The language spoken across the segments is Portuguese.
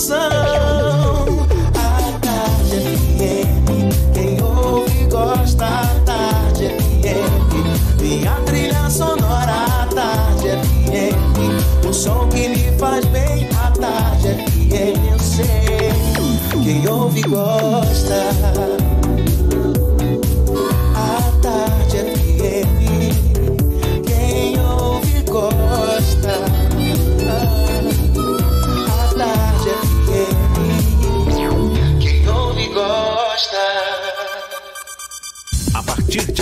emoção. A tarde FM, quem ouve gosta. A tarde FM, minha trilha sonora. A tarde FM, o som que me faz bem. A tarde FM, eu sei, quem ouve gosta. partir de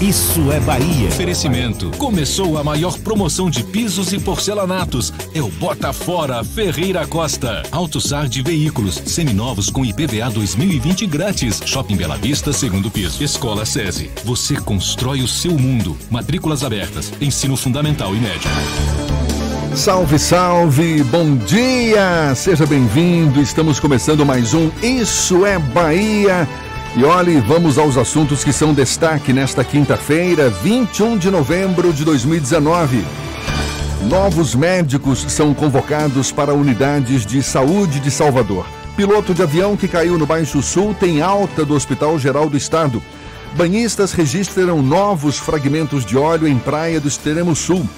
Isso é Bahia. Oferecimento. Começou a maior promoção de pisos e porcelanatos. É o Bota Fora Ferreira Costa. Autosar de veículos. Seminovos com IPVA 2020 grátis. Shopping Bela Vista, segundo piso. Escola SESI. Você constrói o seu mundo. Matrículas abertas. Ensino fundamental e médio. Salve, salve, bom dia! Seja bem-vindo. Estamos começando mais um Isso é Bahia e olhe, vamos aos assuntos que são destaque nesta quinta-feira, 21 de novembro de 2019. Novos médicos são convocados para unidades de saúde de Salvador. Piloto de avião que caiu no Baixo Sul tem alta do Hospital Geral do Estado. Banhistas registram novos fragmentos de óleo em praia do Extremo Sul.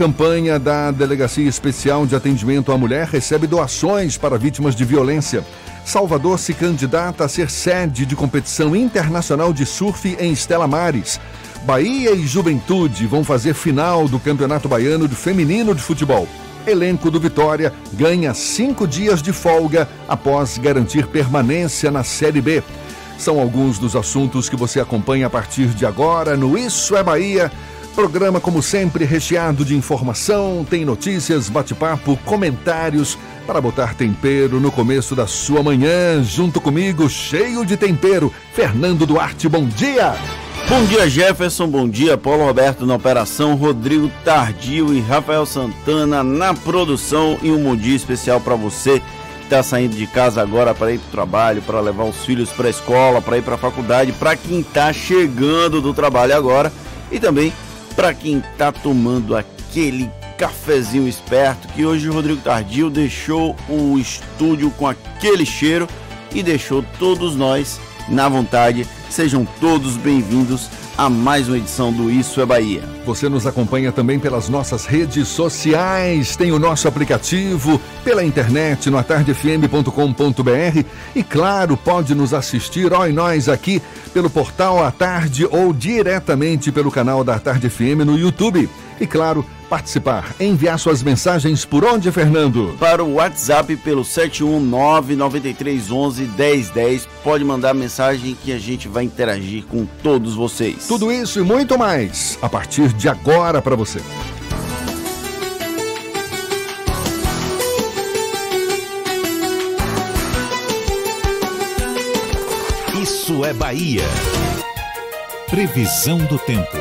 Campanha da Delegacia Especial de Atendimento à Mulher recebe doações para vítimas de violência. Salvador se candidata a ser sede de competição internacional de surf em Estela Mares. Bahia e Juventude vão fazer final do Campeonato Baiano de Feminino de Futebol. Elenco do Vitória ganha cinco dias de folga após garantir permanência na Série B. São alguns dos assuntos que você acompanha a partir de agora no Isso é Bahia. Programa, como sempre, recheado de informação, tem notícias, bate-papo, comentários para botar tempero no começo da sua manhã. Junto comigo, cheio de tempero, Fernando Duarte, bom dia! Bom dia, Jefferson. Bom dia, Paulo Roberto na operação, Rodrigo Tardio e Rafael Santana na produção. E um bom dia especial para você que está saindo de casa agora para ir para o trabalho, para levar os filhos para a escola, para ir para a faculdade, para quem está chegando do trabalho agora e também para quem está tomando aquele cafezinho esperto que hoje o Rodrigo Tardio deixou o estúdio com aquele cheiro e deixou todos nós na vontade. Sejam todos bem-vindos a mais uma edição do Isso é Bahia. Você nos acompanha também pelas nossas redes sociais, tem o nosso aplicativo, pela internet no atardefm.com.br e claro, pode nos assistir, ó, e nós aqui pelo portal A Tarde ou diretamente pelo canal da Tarde FM no YouTube. E claro, participar, enviar suas mensagens por onde, Fernando? Para o WhatsApp pelo 71993111010. Pode mandar mensagem que a gente vai interagir com todos vocês. Tudo isso e muito mais a partir de agora para você. Isso é Bahia. Previsão do tempo.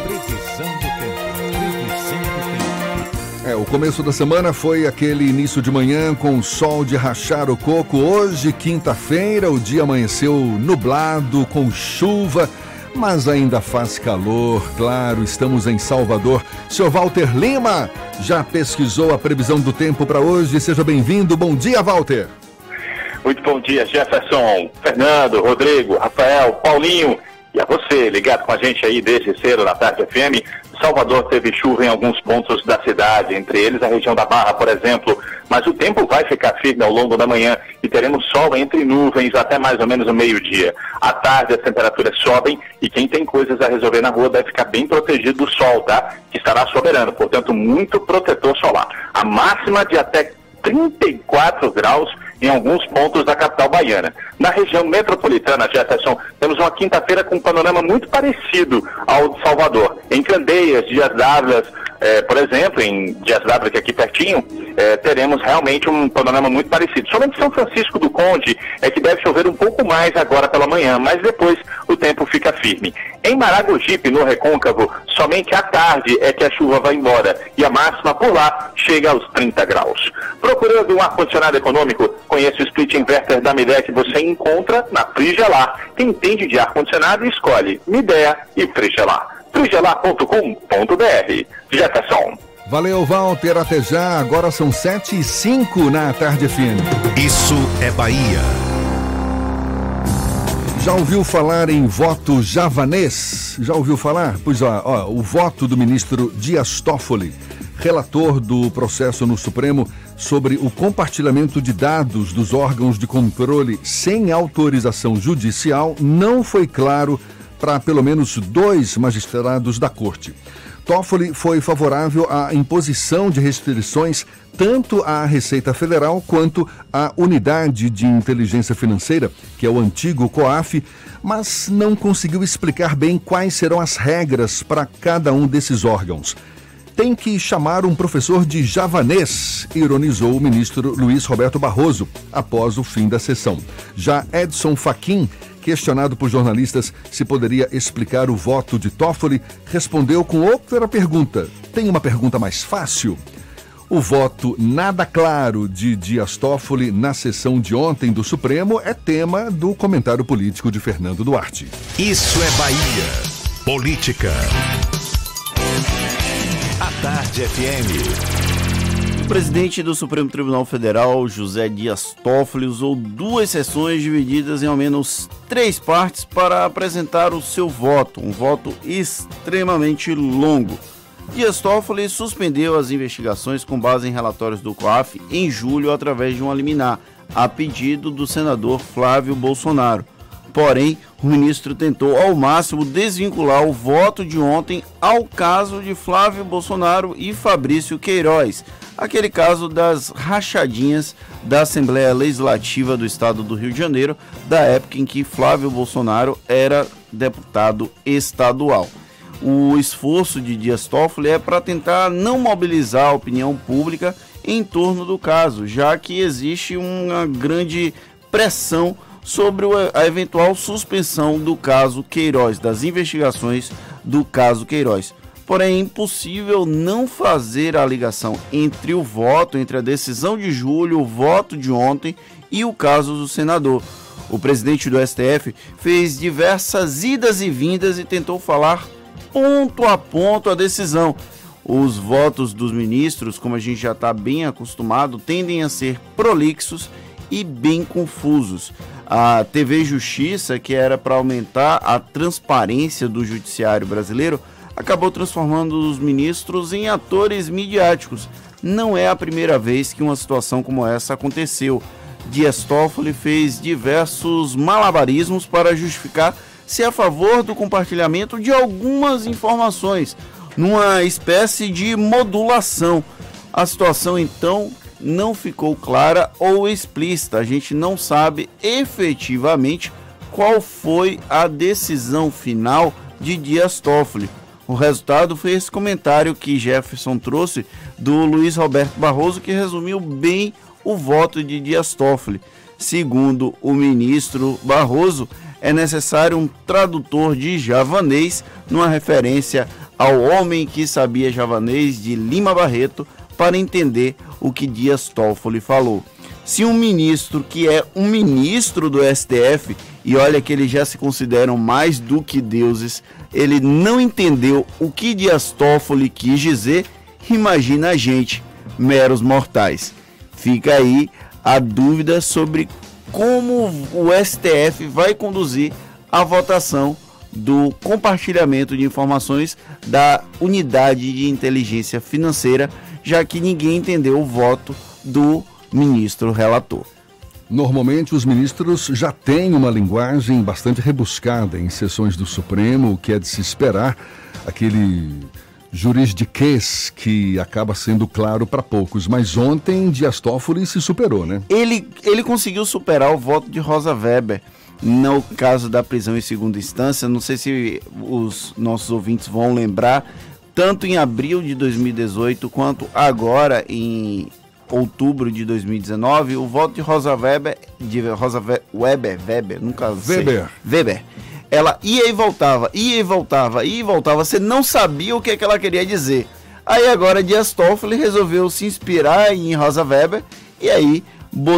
É, o começo da semana foi aquele início de manhã com sol de rachar o coco. Hoje, quinta-feira, o dia amanheceu nublado, com chuva, mas ainda faz calor, claro, estamos em Salvador. Senhor Walter Lima já pesquisou a previsão do tempo para hoje. Seja bem-vindo. Bom dia, Walter. Muito bom dia, Jefferson, Fernando, Rodrigo, Rafael, Paulinho e a você, ligado com a gente aí desde cedo na Tarde FM. Salvador teve chuva em alguns pontos da cidade, entre eles a região da Barra, por exemplo, mas o tempo vai ficar firme ao longo da manhã e teremos sol entre nuvens até mais ou menos o meio-dia. À tarde as temperaturas sobem e quem tem coisas a resolver na rua deve ficar bem protegido do sol, tá? Que estará soberano, portanto, muito protetor solar. A máxima de até 34 graus em alguns pontos da capital baiana. Na região metropolitana, Jefferson, temos uma quinta-feira com um panorama muito parecido ao de Salvador. Em Candeias, Dias Dávila, é, por exemplo, em Dias D'Ávila, que é aqui pertinho, é, teremos realmente um panorama muito parecido. Somente São Francisco do Conde é que deve chover um pouco mais agora pela manhã, mas depois o tempo fica firme. Em Maragogipe, no Recôncavo, somente à tarde é que a chuva vai embora e a máxima por lá chega aos 30 graus. Procurando um ar-condicionado econômico, conheça o split inverter da Midea que você encontra na Frigelar. Quem entende de ar-condicionado escolhe Midea e Frigelar frigelar.com.br. Jefferson. Valeu, Walter. Até já. Agora são 7 e 5 na tarde FM. Isso é Bahia. Já ouviu falar em voto javanês? Já ouviu falar? Pois ó, ó, o voto do ministro Dias Toffoli, relator do processo no Supremo sobre o compartilhamento de dados dos órgãos de controle sem autorização judicial, não foi claro para pelo menos dois magistrados da corte. Toffoli foi favorável à imposição de restrições tanto à Receita Federal quanto à Unidade de Inteligência Financeira, que é o antigo COAF, mas não conseguiu explicar bem quais serão as regras para cada um desses órgãos. Tem que chamar um professor de javanês, ironizou o ministro Luiz Roberto Barroso após o fim da sessão. Já Edson Fachin Questionado por jornalistas se poderia explicar o voto de Toffoli, respondeu com outra pergunta. Tem uma pergunta mais fácil? O voto nada claro de Dias Toffoli na sessão de ontem do Supremo é tema do comentário político de Fernando Duarte. Isso é Bahia. Política. Tarde FM presidente do Supremo Tribunal Federal, José Dias Toffoli, usou duas sessões divididas em ao menos três partes para apresentar o seu voto, um voto extremamente longo. Dias Toffoli suspendeu as investigações com base em relatórios do COAF em julho através de um liminar, a pedido do senador Flávio Bolsonaro. Porém, o ministro tentou ao máximo desvincular o voto de ontem ao caso de Flávio Bolsonaro e Fabrício Queiroz, aquele caso das rachadinhas da Assembleia Legislativa do Estado do Rio de Janeiro, da época em que Flávio Bolsonaro era deputado estadual. O esforço de Dias Toffoli é para tentar não mobilizar a opinião pública em torno do caso, já que existe uma grande pressão sobre a eventual suspensão do caso Queiroz, das investigações do caso Queiroz. Porém, é impossível não fazer a ligação entre o voto, entre a decisão de julho, o voto de ontem e o caso do senador. O presidente do STF fez diversas idas e vindas e tentou falar ponto a ponto a decisão. Os votos dos ministros, como a gente já está bem acostumado, tendem a ser prolixos e bem confusos. A TV Justiça, que era para aumentar a transparência do judiciário brasileiro, acabou transformando os ministros em atores midiáticos. Não é a primeira vez que uma situação como essa aconteceu. Dias Toffoli fez diversos malabarismos para justificar se é a favor do compartilhamento de algumas informações, numa espécie de modulação. A situação então não ficou clara ou explícita. A gente não sabe efetivamente qual foi a decisão final de Dias Toffoli. O resultado foi esse comentário que Jefferson trouxe do Luiz Roberto Barroso, que resumiu bem o voto de Dias Toffoli. Segundo o ministro Barroso, é necessário um tradutor de javanês, numa referência ao homem que sabia javanês de Lima Barreto, para entender o que Dias Toffoli falou. Se um ministro que é um ministro do STF, e olha que eles já se consideram mais do que deuses, ele não entendeu o que Dias Toffoli quis dizer, imagina a gente, meros mortais. Fica aí a dúvida sobre como o STF vai conduzir a votação do compartilhamento de informações da unidade de inteligência financeira, já que ninguém entendeu o voto do ministro relator. Normalmente, os ministros já têm uma linguagem bastante rebuscada em sessões do Supremo, o que é de se esperar, aquele juridiquês que acaba sendo claro para poucos. Mas ontem, Dias Toffoli se superou, né? Ele, ele conseguiu superar o voto de Rosa Weber no caso da prisão em segunda instância. Não sei se os nossos ouvintes vão lembrar tanto em abril de 2018 quanto agora em outubro de 2019, o voto de Rosa Weber, de Rosa Weber, Weber, nunca sei. Weber. Weber. Ela ia e voltava, ia e voltava, ia e voltava. Você não sabia o que, é que ela queria dizer. Aí agora Dias Toffoli resolveu se inspirar em Rosa Weber e aí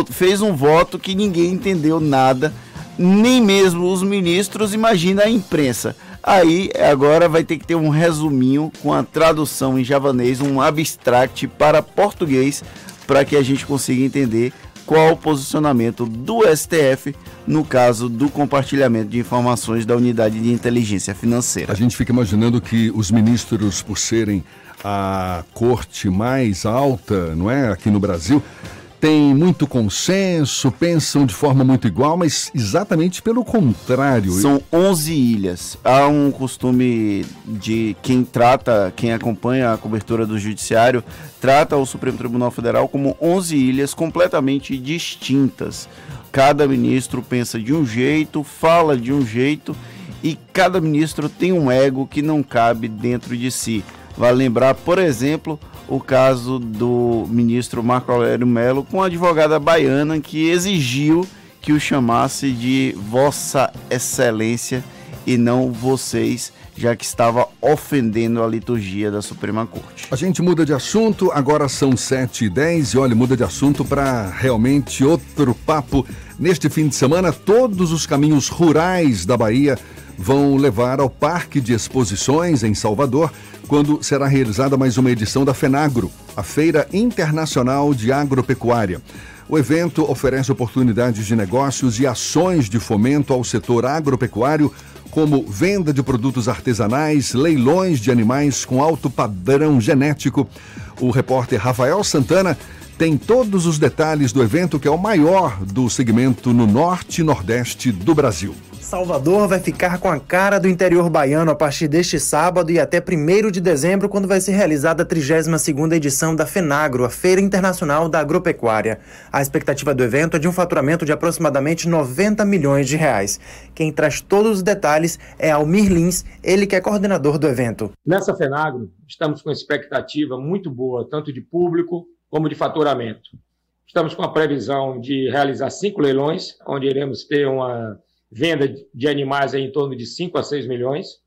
fez um voto que ninguém entendeu nada, nem mesmo os ministros, imagina a imprensa. Aí agora vai ter que ter um resuminho com a tradução em javanês, um abstract para português, para que a gente consiga entender qual o posicionamento do STF no caso do compartilhamento de informações da unidade de inteligência financeira. A gente fica imaginando que os ministros, por serem a corte mais alta, não é, aqui no Brasil, têm muito consenso, pensam de forma muito igual, mas exatamente pelo contrário. São 11 ilhas. Há um costume de quem trata, quem acompanha a cobertura do judiciário, trata o Supremo Tribunal Federal como 11 ilhas completamente distintas. Cada ministro pensa de um jeito, fala de um jeito e cada ministro tem um ego que não cabe dentro de si. Vale lembrar, por exemplo, o caso do ministro Marco Aurélio Melo com a advogada baiana que exigiu que o chamasse de Vossa Excelência e não vocês, já que estava ofendendo a liturgia da Suprema Corte. A gente muda de assunto, agora são 7 e 10 e olha, muda de assunto para realmente outro papo. Neste fim de semana, todos os caminhos rurais da Bahia vão levar ao Parque de Exposições em Salvador quando será realizada mais uma edição da FENAGRO, a Feira Internacional de Agropecuária. O evento oferece oportunidades de negócios e ações de fomento ao setor agropecuário, como venda de produtos artesanais, leilões de animais com alto padrão genético. O repórter Rafael Santana tem todos os detalhes do evento, que é o maior do segmento no norte e nordeste do Brasil. Salvador vai ficar com a cara do interior baiano a partir deste sábado e até 1 de dezembro, quando vai ser realizada a 32ª edição da FENAGRO, a Feira Internacional da Agropecuária. A expectativa do evento é de um faturamento de aproximadamente 90 milhões de reais. Quem traz todos os detalhes é Almir Lins, ele que é coordenador do evento. Nessa FENAGRO, estamos com expectativa muito boa, tanto de público como de faturamento. Estamos com a previsão de realizar cinco leilões, onde iremos ter uma venda de animais em torno de 5 a 6 milhões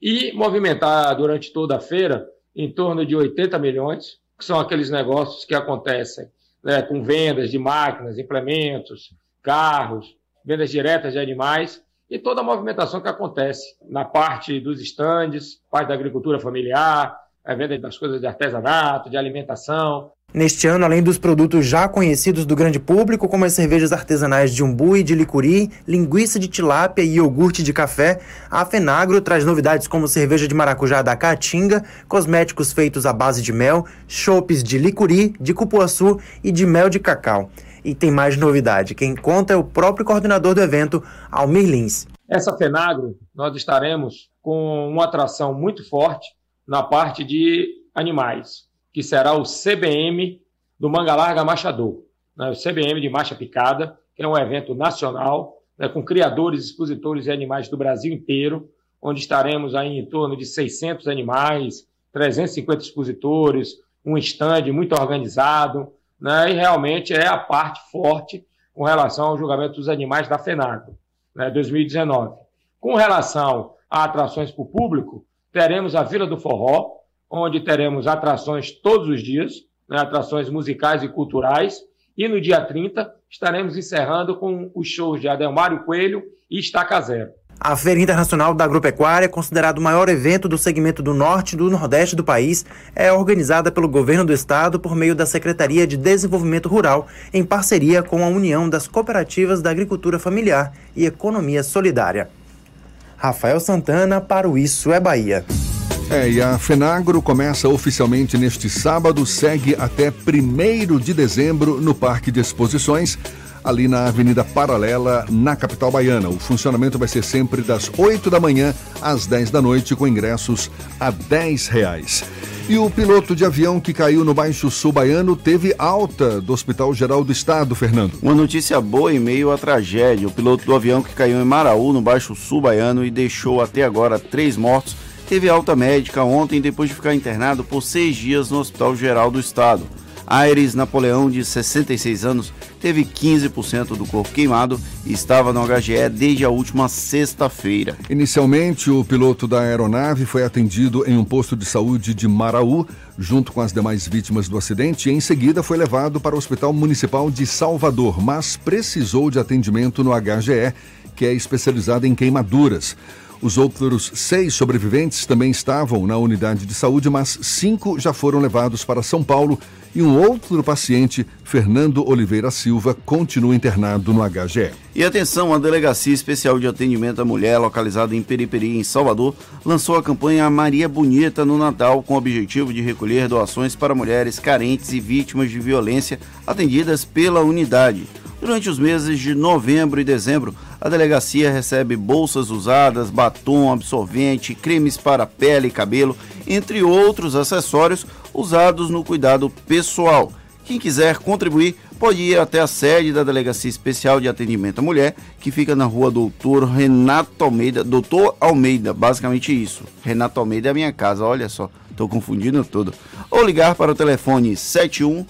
e movimentar durante toda a feira em torno de 80 milhões, que são aqueles negócios que acontecem né, com vendas de máquinas, implementos, carros, vendas diretas de animais e toda a movimentação que acontece na parte dos estandes, parte da agricultura familiar, a venda das coisas de artesanato, de alimentação, Neste ano, além dos produtos já conhecidos do grande público, como as cervejas artesanais de umbu e de licuri, linguiça de tilápia e iogurte de café, a Fenagro traz novidades como cerveja de maracujá da Caatinga, cosméticos feitos à base de mel, chopes de licuri, de cupuaçu e de mel de cacau. E tem mais novidade, quem conta é o próprio coordenador do evento, Almir Lins. Essa Fenagro, nós estaremos com uma atração muito forte na parte de animais que será o CBM do Manga Larga Machador, né, o CBM de Marcha Picada, que é um evento nacional né, com criadores, expositores e animais do Brasil inteiro, onde estaremos aí em torno de 600 animais, 350 expositores, um stand muito organizado, né, e realmente é a parte forte com relação ao julgamento dos animais da FENAGO, né, 2019. Com relação a atrações para o público, teremos a Vila do Forró, onde teremos atrações todos os dias, né, atrações musicais e culturais. E no dia 30 estaremos encerrando com os shows de Adelmário Coelho e Estaca Zero. A Feira Internacional da Agropecuária, considerado o maior evento do segmento do norte e do nordeste do país, é organizada pelo governo do estado por meio da Secretaria de Desenvolvimento Rural, em parceria com a União das Cooperativas da Agricultura Familiar e Economia Solidária. Rafael Santana para o Isso é Bahia. É, e a Fenagro começa oficialmente neste sábado, segue até 1 de dezembro no Parque de Exposições, ali na Avenida Paralela, na capital baiana. O funcionamento vai ser sempre das 8 da manhã às 10 da noite, com ingressos a 10 reais. E o piloto de avião que caiu no Baixo Sul Baiano teve alta do Hospital Geral do Estado, Fernando. Uma notícia boa em meio à tragédia. O piloto do avião que caiu em Maraú, no Baixo Sul Baiano, e deixou até agora três mortos teve alta médica ontem depois de ficar internado por seis dias no Hospital Geral do Estado. Aires Napoleão, de 66 anos, teve 15% do corpo queimado e estava no HGE desde a última sexta-feira. Inicialmente, o piloto da aeronave foi atendido em um posto de saúde de Maraú, junto com as demais vítimas do acidente, e em seguida foi levado para o Hospital Municipal de Salvador, mas precisou de atendimento no HGE, que é especializado em queimaduras. Os outros seis sobreviventes também estavam na unidade de saúde, mas cinco já foram levados para São Paulo e um outro paciente, Fernando Oliveira Silva, continua internado no HGE. E atenção, a Delegacia Especial de Atendimento à Mulher, localizada em Periperi, em Salvador, lançou a campanha Maria Bonita no Natal com o objetivo de recolher doações para mulheres carentes e vítimas de violência atendidas pela unidade. Durante os meses de novembro e dezembro, a delegacia recebe bolsas usadas, batom, absorvente, cremes para pele e cabelo, entre outros acessórios usados no cuidado pessoal. Quem quiser contribuir pode ir até a sede da Delegacia Especial de Atendimento à Mulher, que fica na rua Doutor Renato Almeida. Doutor Almeida, basicamente isso. Renato Almeida é a minha casa, olha só, estou confundindo tudo. Ou ligar para o telefone 71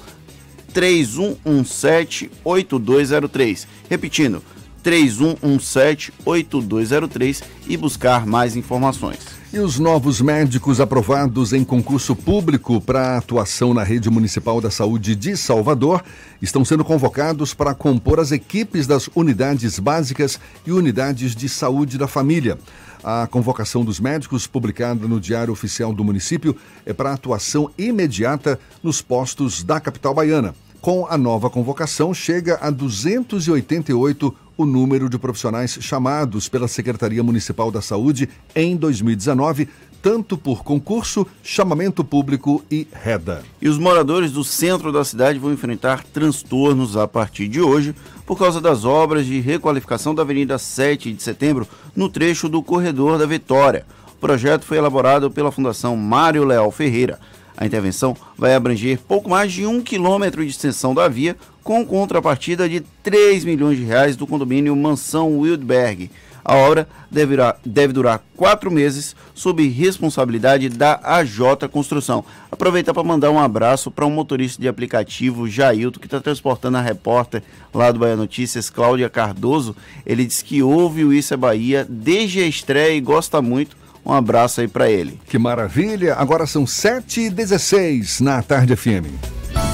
3117 8203. Repetindo, 3117 8203 e buscar mais informações. E os novos médicos aprovados em concurso público para atuação na rede municipal da saúde de Salvador estão sendo convocados para compor as equipes das unidades básicas e unidades de saúde da família. A convocação dos médicos, publicada no Diário Oficial do município, é para atuação imediata nos postos da capital baiana. Com a nova convocação, chega a 288 o número de profissionais chamados pela Secretaria Municipal da Saúde em 2019, tanto por concurso, chamamento público e reda. E os moradores do centro da cidade vão enfrentar transtornos a partir de hoje por causa das obras de requalificação da Avenida 7 de Setembro no trecho do Corredor da Vitória. O projeto foi elaborado pela Fundação Mário Leal Ferreira. A intervenção vai abranger pouco mais de um quilômetro de extensão da via, com contrapartida de 3 milhões de reais do condomínio Mansão Wildberg. A obra deve durar quatro meses, sob responsabilidade da AJ Construção. Aproveitar para mandar um abraço para um motorista de aplicativo, Jailton, que está transportando a repórter lá do Bahia Notícias, Cláudia Cardoso. Ele diz que ouve o Isso é Bahia desde a estreia e gosta muito um abraço aí para ele. Que maravilha! Agora são 7h16 na Tarde FM.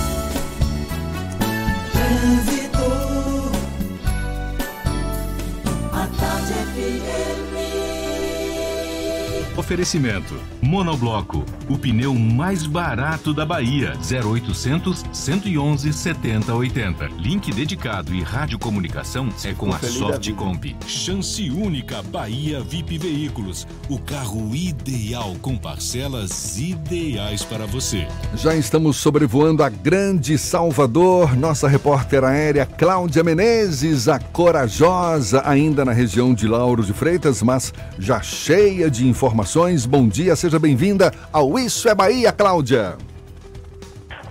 Oferecimento: Monobloco, o pneu mais barato da Bahia. 0800 111 7080. Link dedicado e radiocomunicação é com a Softcomp. Chance única Bahia VIP Veículos. O carro ideal com parcelas ideais para você. Já estamos sobrevoando a Grande Salvador. Nossa repórter aérea Cláudia Menezes, a corajosa, ainda na região de Lauro de Freitas, mas já cheia de informações Bom dia, seja bem-vinda ao Isso é Bahia, Cláudia.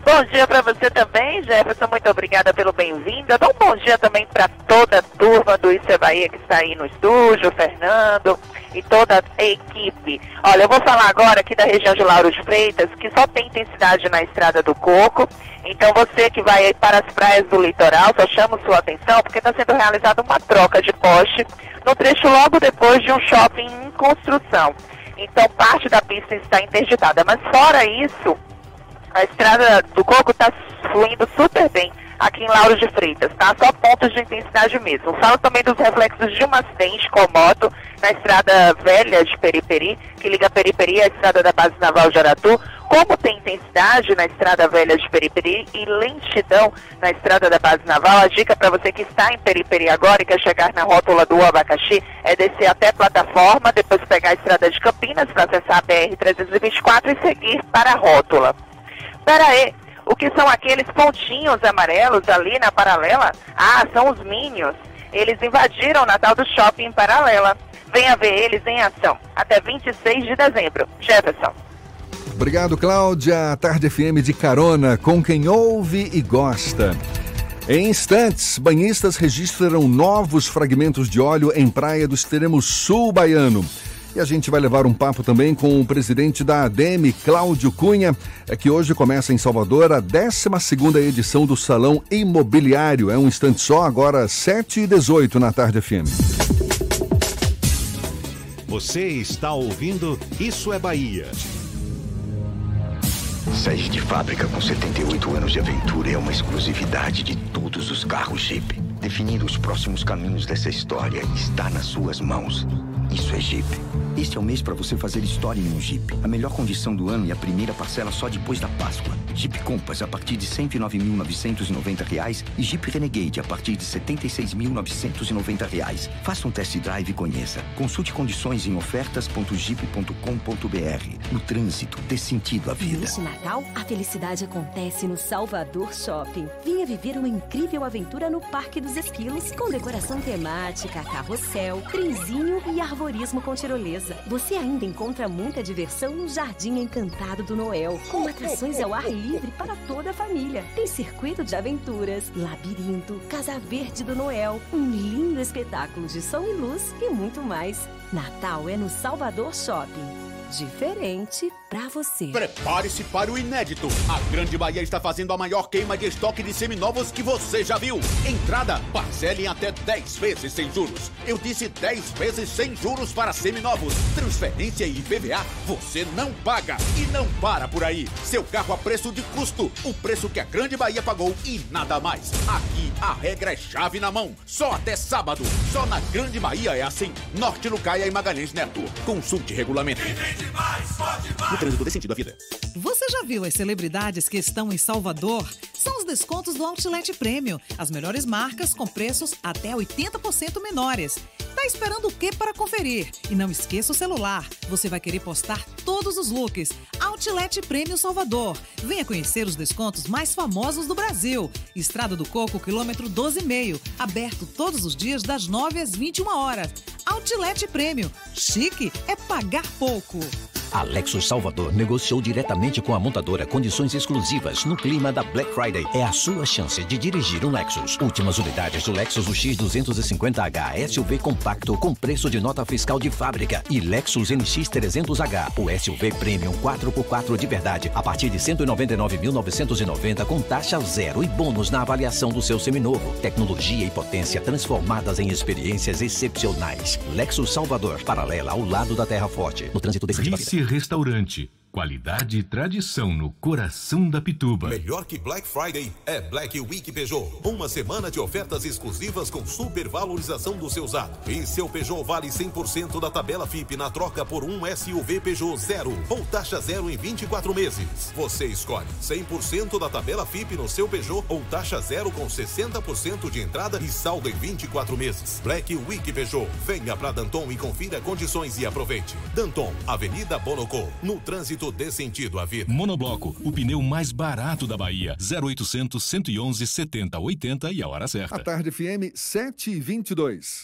Bom dia para você também, Jefferson. Muito obrigada pelo bem-vindo. Um bom dia também para toda a turma do Isso é Bahia que está aí no estúdio, Fernando e toda a equipe. Olha, eu vou falar agora aqui da região de Lauro de Freitas, que só tem intensidade na Estrada do Coco. Então você que vai para as praias do litoral, só chamo sua atenção porque está sendo realizada uma troca de poste no trecho logo depois de um shopping em construção. Então parte da pista está interditada. Mas fora isso, a estrada do Coco está fluindo super bem aqui em Lauro de Freitas, tá? Só pontos de intensidade mesmo. Falo também dos reflexos de um acidente com moto na estrada velha de Periperi, que liga Periperi à estrada da base naval de Aratu. Como tem intensidade na estrada velha de Periperi e lentidão na estrada da base naval, a dica para você que está em Periperi agora e quer chegar na rótula do abacaxi é descer até a plataforma, depois pegar a estrada de Campinas para acessar a BR-324 e seguir para a rótula. Pera aí, o que são aqueles pontinhos amarelos ali na paralela? Ah, são os Minions. Eles invadiram o Natal do Shopping Paralela. Venha ver eles em ação. Até 26 de dezembro. Jefferson. Obrigado, Cláudia. Tarde FM de carona com quem ouve e gosta. Em instantes, banhistas registram novos fragmentos de óleo em praia do extremo sul baiano. E a gente vai levar um papo também com o presidente da ADEME, Cláudio Cunha, é que hoje começa em Salvador a 12 edição do Salão Imobiliário. É um instante só, agora 7 e 18 na tarde FM. Você está ouvindo Isso é Bahia. Sair de fábrica com 78 anos de aventura é uma exclusividade de todos os carros Jeep. Definir os próximos caminhos dessa história está nas suas mãos. Isso é Jeep. Este é o mês para você fazer história em um Jeep. A melhor condição do ano e a primeira parcela só depois da Páscoa. Jeep Compass a partir de R$ 109.990 e Jeep Renegade a partir de R$ 76.990. Faça um test drive e conheça. Consulte condições em ofertas.jeep.com.br. No trânsito, dê sentido à vida. Neste Natal, a felicidade acontece no Salvador Shopping. Venha viver uma incrível aventura no Parque dos Esquilos, com decoração temática, carrossel, trenzinho e arborismo com tirolesa. Você ainda encontra muita diversão no Jardim Encantado do Noel, com atrações ao ar livre para toda a família. Tem circuito de aventuras, labirinto, Casa Verde do Noel, um lindo espetáculo de som e luz e muito mais. Natal é no Salvador Shopping diferente para você. Prepare-se para o inédito. A Grande Bahia está fazendo a maior queima de estoque de seminovos que você já viu. Entrada, parcele em até 10 vezes sem juros. Eu disse 10 vezes sem juros para seminovos. Transferência e IPVA você não paga. E não para por aí. Seu carro a preço de custo. O preço que a Grande Bahia pagou e nada mais. Aqui a regra é chave na mão. Só até sábado. Só na Grande Bahia é assim. Norte Lucaia e Magalhães Neto. Consulte regulamento. No trânsito desse sentido à vida. Você já viu as celebridades que estão em Salvador? São os descontos do Outlet Premium. As melhores marcas com preços até 80% menores. Tá esperando o que para conferir? E não esqueça o celular. Você vai querer postar todos os looks. Outlet Premium Salvador. Venha conhecer os descontos mais famosos do Brasil. Estrada do Coco, quilômetro 12,5. Aberto todos os dias das 9 às 21 horas. Outlet Premium. Chique é pagar pouco. A Lexus Salvador negociou diretamente com a montadora condições exclusivas no clima da Black Friday. É a sua chance de dirigir um Lexus. Últimas unidades do Lexus UX 250H SUV compacto com preço de nota fiscal de fábrica e Lexus NX 300H, o SUV Premium 4x4 de verdade, a partir de 199.990 com taxa zero e bônus na avaliação do seu seminovo. Tecnologia e potência transformadas em experiências excepcionais. Lexus Salvador, paralela ao lado da Terra Forte, no trânsito Rice Restaurante. Qualidade e tradição no coração da Pituba. Melhor que Black Friday é Black Week Peugeot. Uma semana de ofertas exclusivas com supervalorização do seu usado. E seu Peugeot vale 100% da tabela FIP na troca por um SUV Peugeot zero ou taxa zero em 24 meses. Você escolhe 100% da tabela FIP no seu Peugeot ou taxa zero com 60% de entrada e saldo em 24 meses. Black Week Peugeot. Venha para Danton e confira condições e aproveite. Danton, Avenida Bonocô, no trânsito dê sentido à vida. Monobloco, o pneu mais barato da Bahia. 0800 111 70 80 e a hora certa. A tarde FM 722.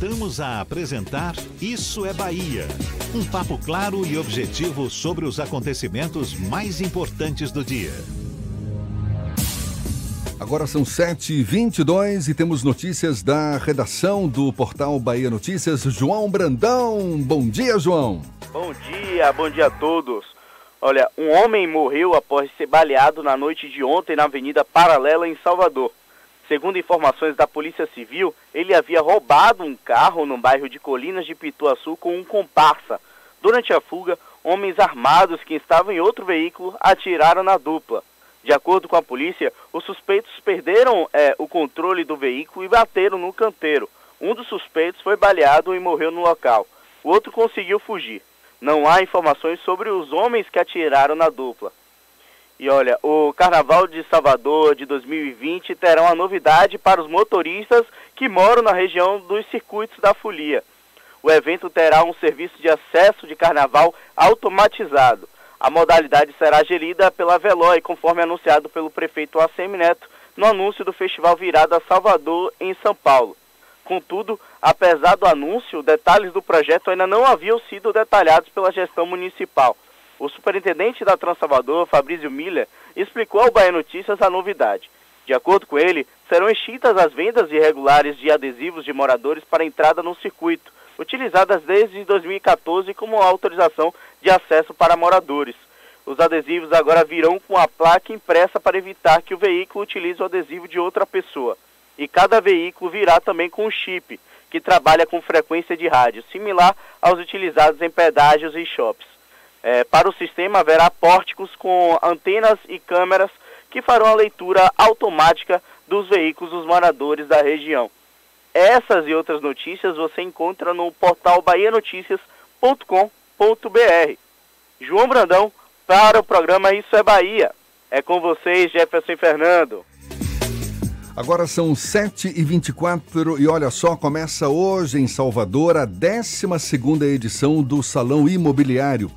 Voltamos a apresentar Isso é Bahia. Um papo claro e objetivo sobre os acontecimentos mais importantes do dia. Agora são 7h22 e temos notícias da redação do portal Bahia Notícias. João Brandão. Bom dia, João. Bom dia, bom dia a todos. Olha, um homem morreu após ser baleado na noite de ontem na Avenida Paralela, em Salvador. Segundo informações da Polícia Civil, ele havia roubado um carro no bairro de Colinas de Pituaçu com um comparsa. Durante a fuga, homens armados que estavam em outro veículo atiraram na dupla. De acordo com a polícia, os suspeitos perderam é, o controle do veículo e bateram no canteiro. Um dos suspeitos foi baleado e morreu no local. O outro conseguiu fugir. Não há informações sobre os homens que atiraram na dupla. E olha, o Carnaval de Salvador de 2020 terá uma novidade para os motoristas que moram na região dos circuitos da folia. o evento terá um serviço de acesso de carnaval automatizado. A modalidade será gerida pela Veloy, conforme anunciado pelo prefeito ACM Neto no anúncio do Festival Virada Salvador, em São Paulo. Contudo, apesar do anúncio, detalhes do projeto ainda não haviam sido detalhados pela gestão municipal. O superintendente da Transalvador, Fabrício Miller, explicou ao Bahia Notícias a novidade. De acordo com ele, serão extintas as vendas irregulares de adesivos de moradores para entrada no circuito, utilizadas desde 2014 como autorização de acesso para moradores. Os adesivos agora virão com a placa impressa para evitar que o veículo utilize o adesivo de outra pessoa. E cada veículo virá também com um chip, que trabalha com frequência de rádio, similar aos utilizados em pedágios e shops. É, para o sistema haverá pórticos com antenas e câmeras que farão a leitura automática dos veículos dos moradores da região. Essas e outras notícias você encontra no portal bahianoticias.com.br. João Brandão, para o programa Isso é Bahia. É com vocês, Jefferson Fernando. Agora são 7h24 e olha só, começa hoje em Salvador a 12 edição do Salão Imobiliário,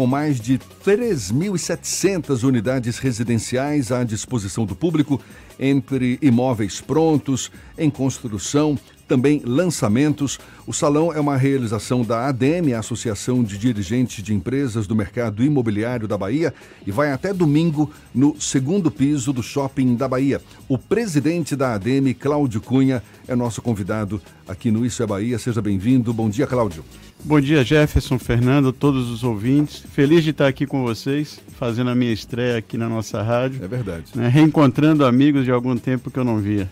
com mais de 3.700 unidades residenciais à disposição do público, entre imóveis prontos, em construção, também lançamentos. O salão é uma realização da ADM, Associação de Dirigentes de Empresas do Mercado Imobiliário da Bahia, e vai até domingo no segundo piso do Shopping da Bahia. O presidente da ADM, Cláudio Cunha, é nosso convidado aqui no Isso é Bahia. Seja bem-vindo. Bom dia, Cláudio. Bom dia, Jefferson, Fernando, todos os ouvintes. Feliz de estar aqui com vocês, fazendo a minha estreia aqui na nossa rádio. É verdade. Né, reencontrando amigos de algum tempo que eu não via.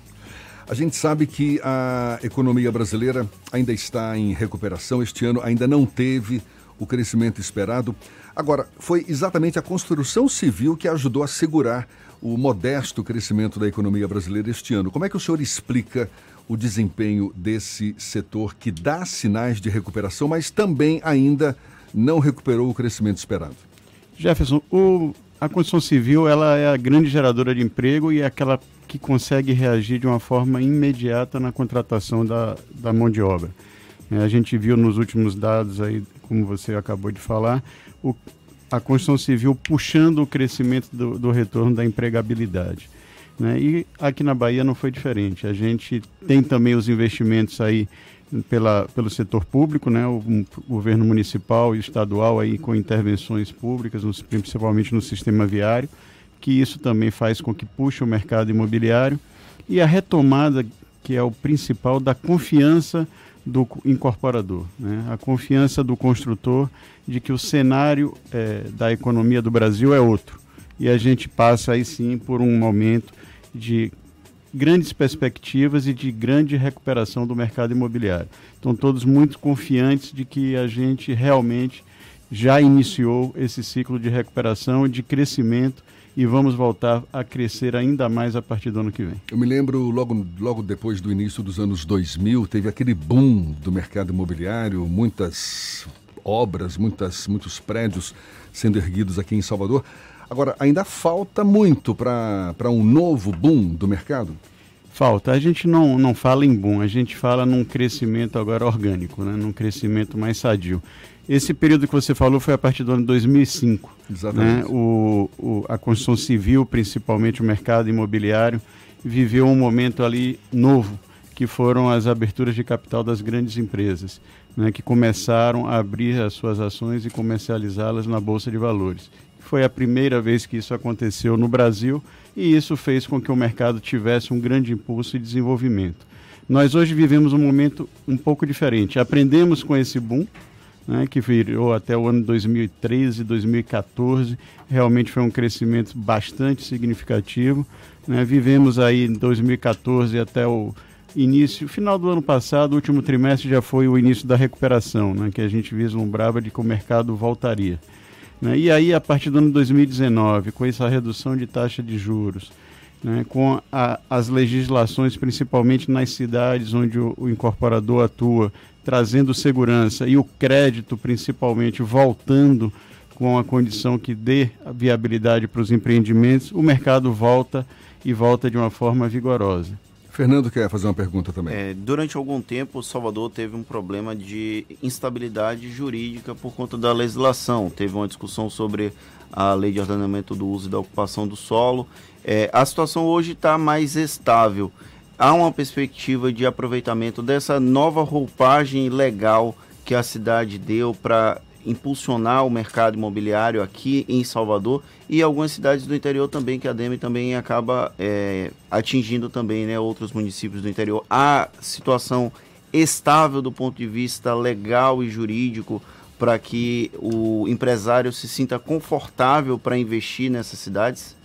A gente sabe que a economia brasileira ainda está em recuperação. Este ano ainda não teve o crescimento esperado. Agora, foi exatamente a construção civil que ajudou a segurar o modesto crescimento da economia brasileira este ano. Como é que o senhor explica o desempenho desse setor que dá sinais de recuperação, mas também ainda não recuperou o crescimento esperado? Jefferson, o, a construção civil ela é a grande geradora de emprego e é aquela que consegue reagir de uma forma imediata na contratação da, da mão de obra. É, a gente viu nos últimos dados aí, como você acabou de falar, o, a construção civil puxando o crescimento do, do retorno da empregabilidade. Né? E aqui na Bahia não foi diferente. A gente tem também os investimentos aí pela, pelo setor público, né? o, um, governo municipal e estadual aí com intervenções públicas, principalmente no sistema viário que isso também faz com que puxe o mercado imobiliário e a retomada, que é o principal, da confiança do incorporador, né? a confiança do construtor de que o cenário é, da economia do Brasil é outro. E a gente passa aí sim por um momento de grandes perspectivas e de grande recuperação do mercado imobiliário. Estão todos muito confiantes de que a gente realmente já iniciou esse ciclo de recuperação e de crescimento e vamos voltar a crescer ainda mais a partir do ano que vem. Eu me lembro, logo, logo depois do início dos anos 2000, teve aquele boom do mercado imobiliário, muitas obras, muitas, muitos prédios sendo erguidos aqui em Salvador. Agora, ainda falta muito para um novo boom do mercado? Falta. A gente não, não fala em boom, a gente fala num crescimento agora orgânico, né? num crescimento mais sadio. Esse período que você falou foi a partir do ano 2005. Exatamente. Né? O, o, a construção civil, principalmente o mercado imobiliário, viveu um momento ali novo, que foram as aberturas de capital das grandes empresas, né? que começaram a abrir as suas ações e comercializá-las na Bolsa de Valores. Foi a primeira vez que isso aconteceu no Brasil e isso fez com que o mercado tivesse um grande impulso e desenvolvimento. Nós hoje vivemos um momento um pouco diferente. Aprendemos com esse boom, né, que virou até o ano 2013, 2014, realmente foi um crescimento bastante significativo. Né? Vivemos aí em 2014 até o início, final do ano passado, o último trimestre já foi o início da recuperação, né, que a gente vislumbrava de que o mercado voltaria. Né? E aí, a partir do ano 2019, com essa redução de taxa de juros, né, com a, as legislações, principalmente nas cidades onde o, o incorporador atua, trazendo segurança e o crédito, principalmente, voltando com a condição que dê viabilidade para os empreendimentos, o mercado volta e volta de uma forma vigorosa. Fernando quer fazer uma pergunta também. É, durante algum tempo, Salvador teve um problema de instabilidade jurídica por conta da legislação. Teve uma discussão sobre a lei de ordenamento do uso e da ocupação do solo. É, a situação hoje está mais estável. Há uma perspectiva de aproveitamento dessa nova roupagem legal que a cidade deu para impulsionar o mercado imobiliário aqui em Salvador e algumas cidades do interior também, que a DEME também acaba é, atingindo também né, outros municípios do interior. A situação estável do ponto de vista legal e jurídico para que o empresário se sinta confortável para investir nessas cidades?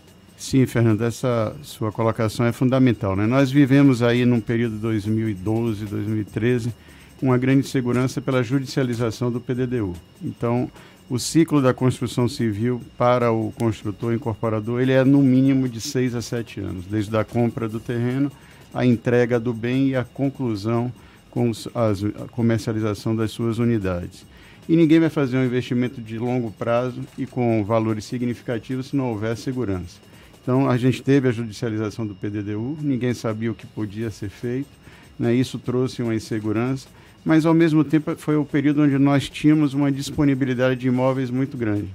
Sim, Fernando, essa sua colocação é fundamental. Né? Nós vivemos aí num período 2012, 2013, uma grande insegurança pela judicialização do PDDU. Então, o ciclo da construção civil para o construtor incorporador ele é no mínimo de seis a sete anos, desde a compra do terreno, a entrega do bem e a conclusão com a comercialização das suas unidades. E ninguém vai fazer um investimento de longo prazo e com valores significativos se não houver segurança. Então, a gente teve a judicialização do PDDU, ninguém sabia o que podia ser feito, né? isso trouxe uma insegurança mas ao mesmo tempo foi o período onde nós tínhamos uma disponibilidade de imóveis muito grande.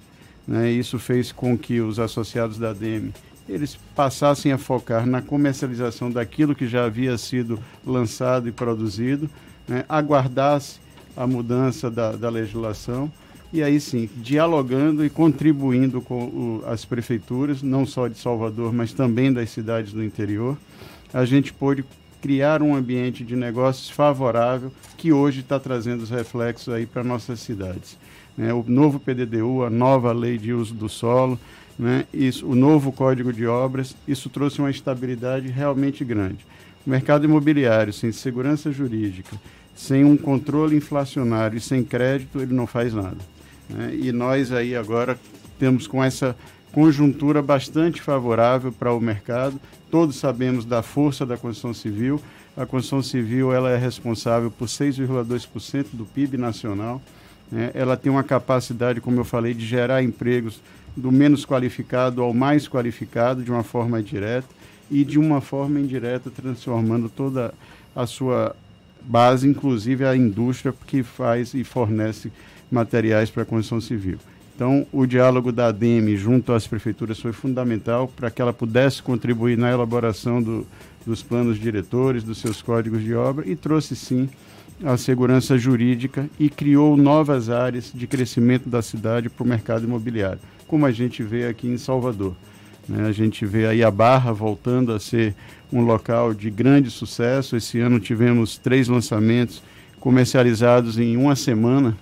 Né? Isso fez com que os associados da DEME eles passassem a focar na comercialização daquilo que já havia sido lançado e produzido, né? aguardasse a mudança da, da, legislação e aí sim, dialogando e contribuindo com o, as prefeituras, não só de Salvador, mas também das cidades do interior, a gente pôde criar um ambiente de negócios favorável que hoje está trazendo os reflexos aí para nossas cidades. Né? O novo PDDU, a nova lei de uso do solo, né? isso, o novo Código de Obras, isso trouxe uma estabilidade realmente grande. O mercado imobiliário, sem segurança jurídica, sem um controle inflacionário e sem crédito, ele não faz nada. Né? E nós aí agora temos com essa conjuntura bastante favorável para o mercado. Todos sabemos da força da construção civil. A construção civil ela é responsável por 6,2% do PIB nacional. Né? Ela tem uma capacidade, como eu falei, de gerar empregos do menos qualificado ao mais qualificado de uma forma direta e de uma forma indireta transformando toda a sua base, inclusive a indústria que faz e fornece materiais para a construção civil. Então, o diálogo da ADEME junto às prefeituras foi fundamental para que ela pudesse contribuir na elaboração do, dos planos diretores, dos seus códigos de obra e trouxe, sim, a segurança jurídica e criou novas áreas de crescimento da cidade para o mercado imobiliário, como a gente vê aqui em Salvador. Né? A gente vê aí a Barra voltando a ser um local de grande sucesso. Esse ano tivemos três lançamentos comercializados em uma semana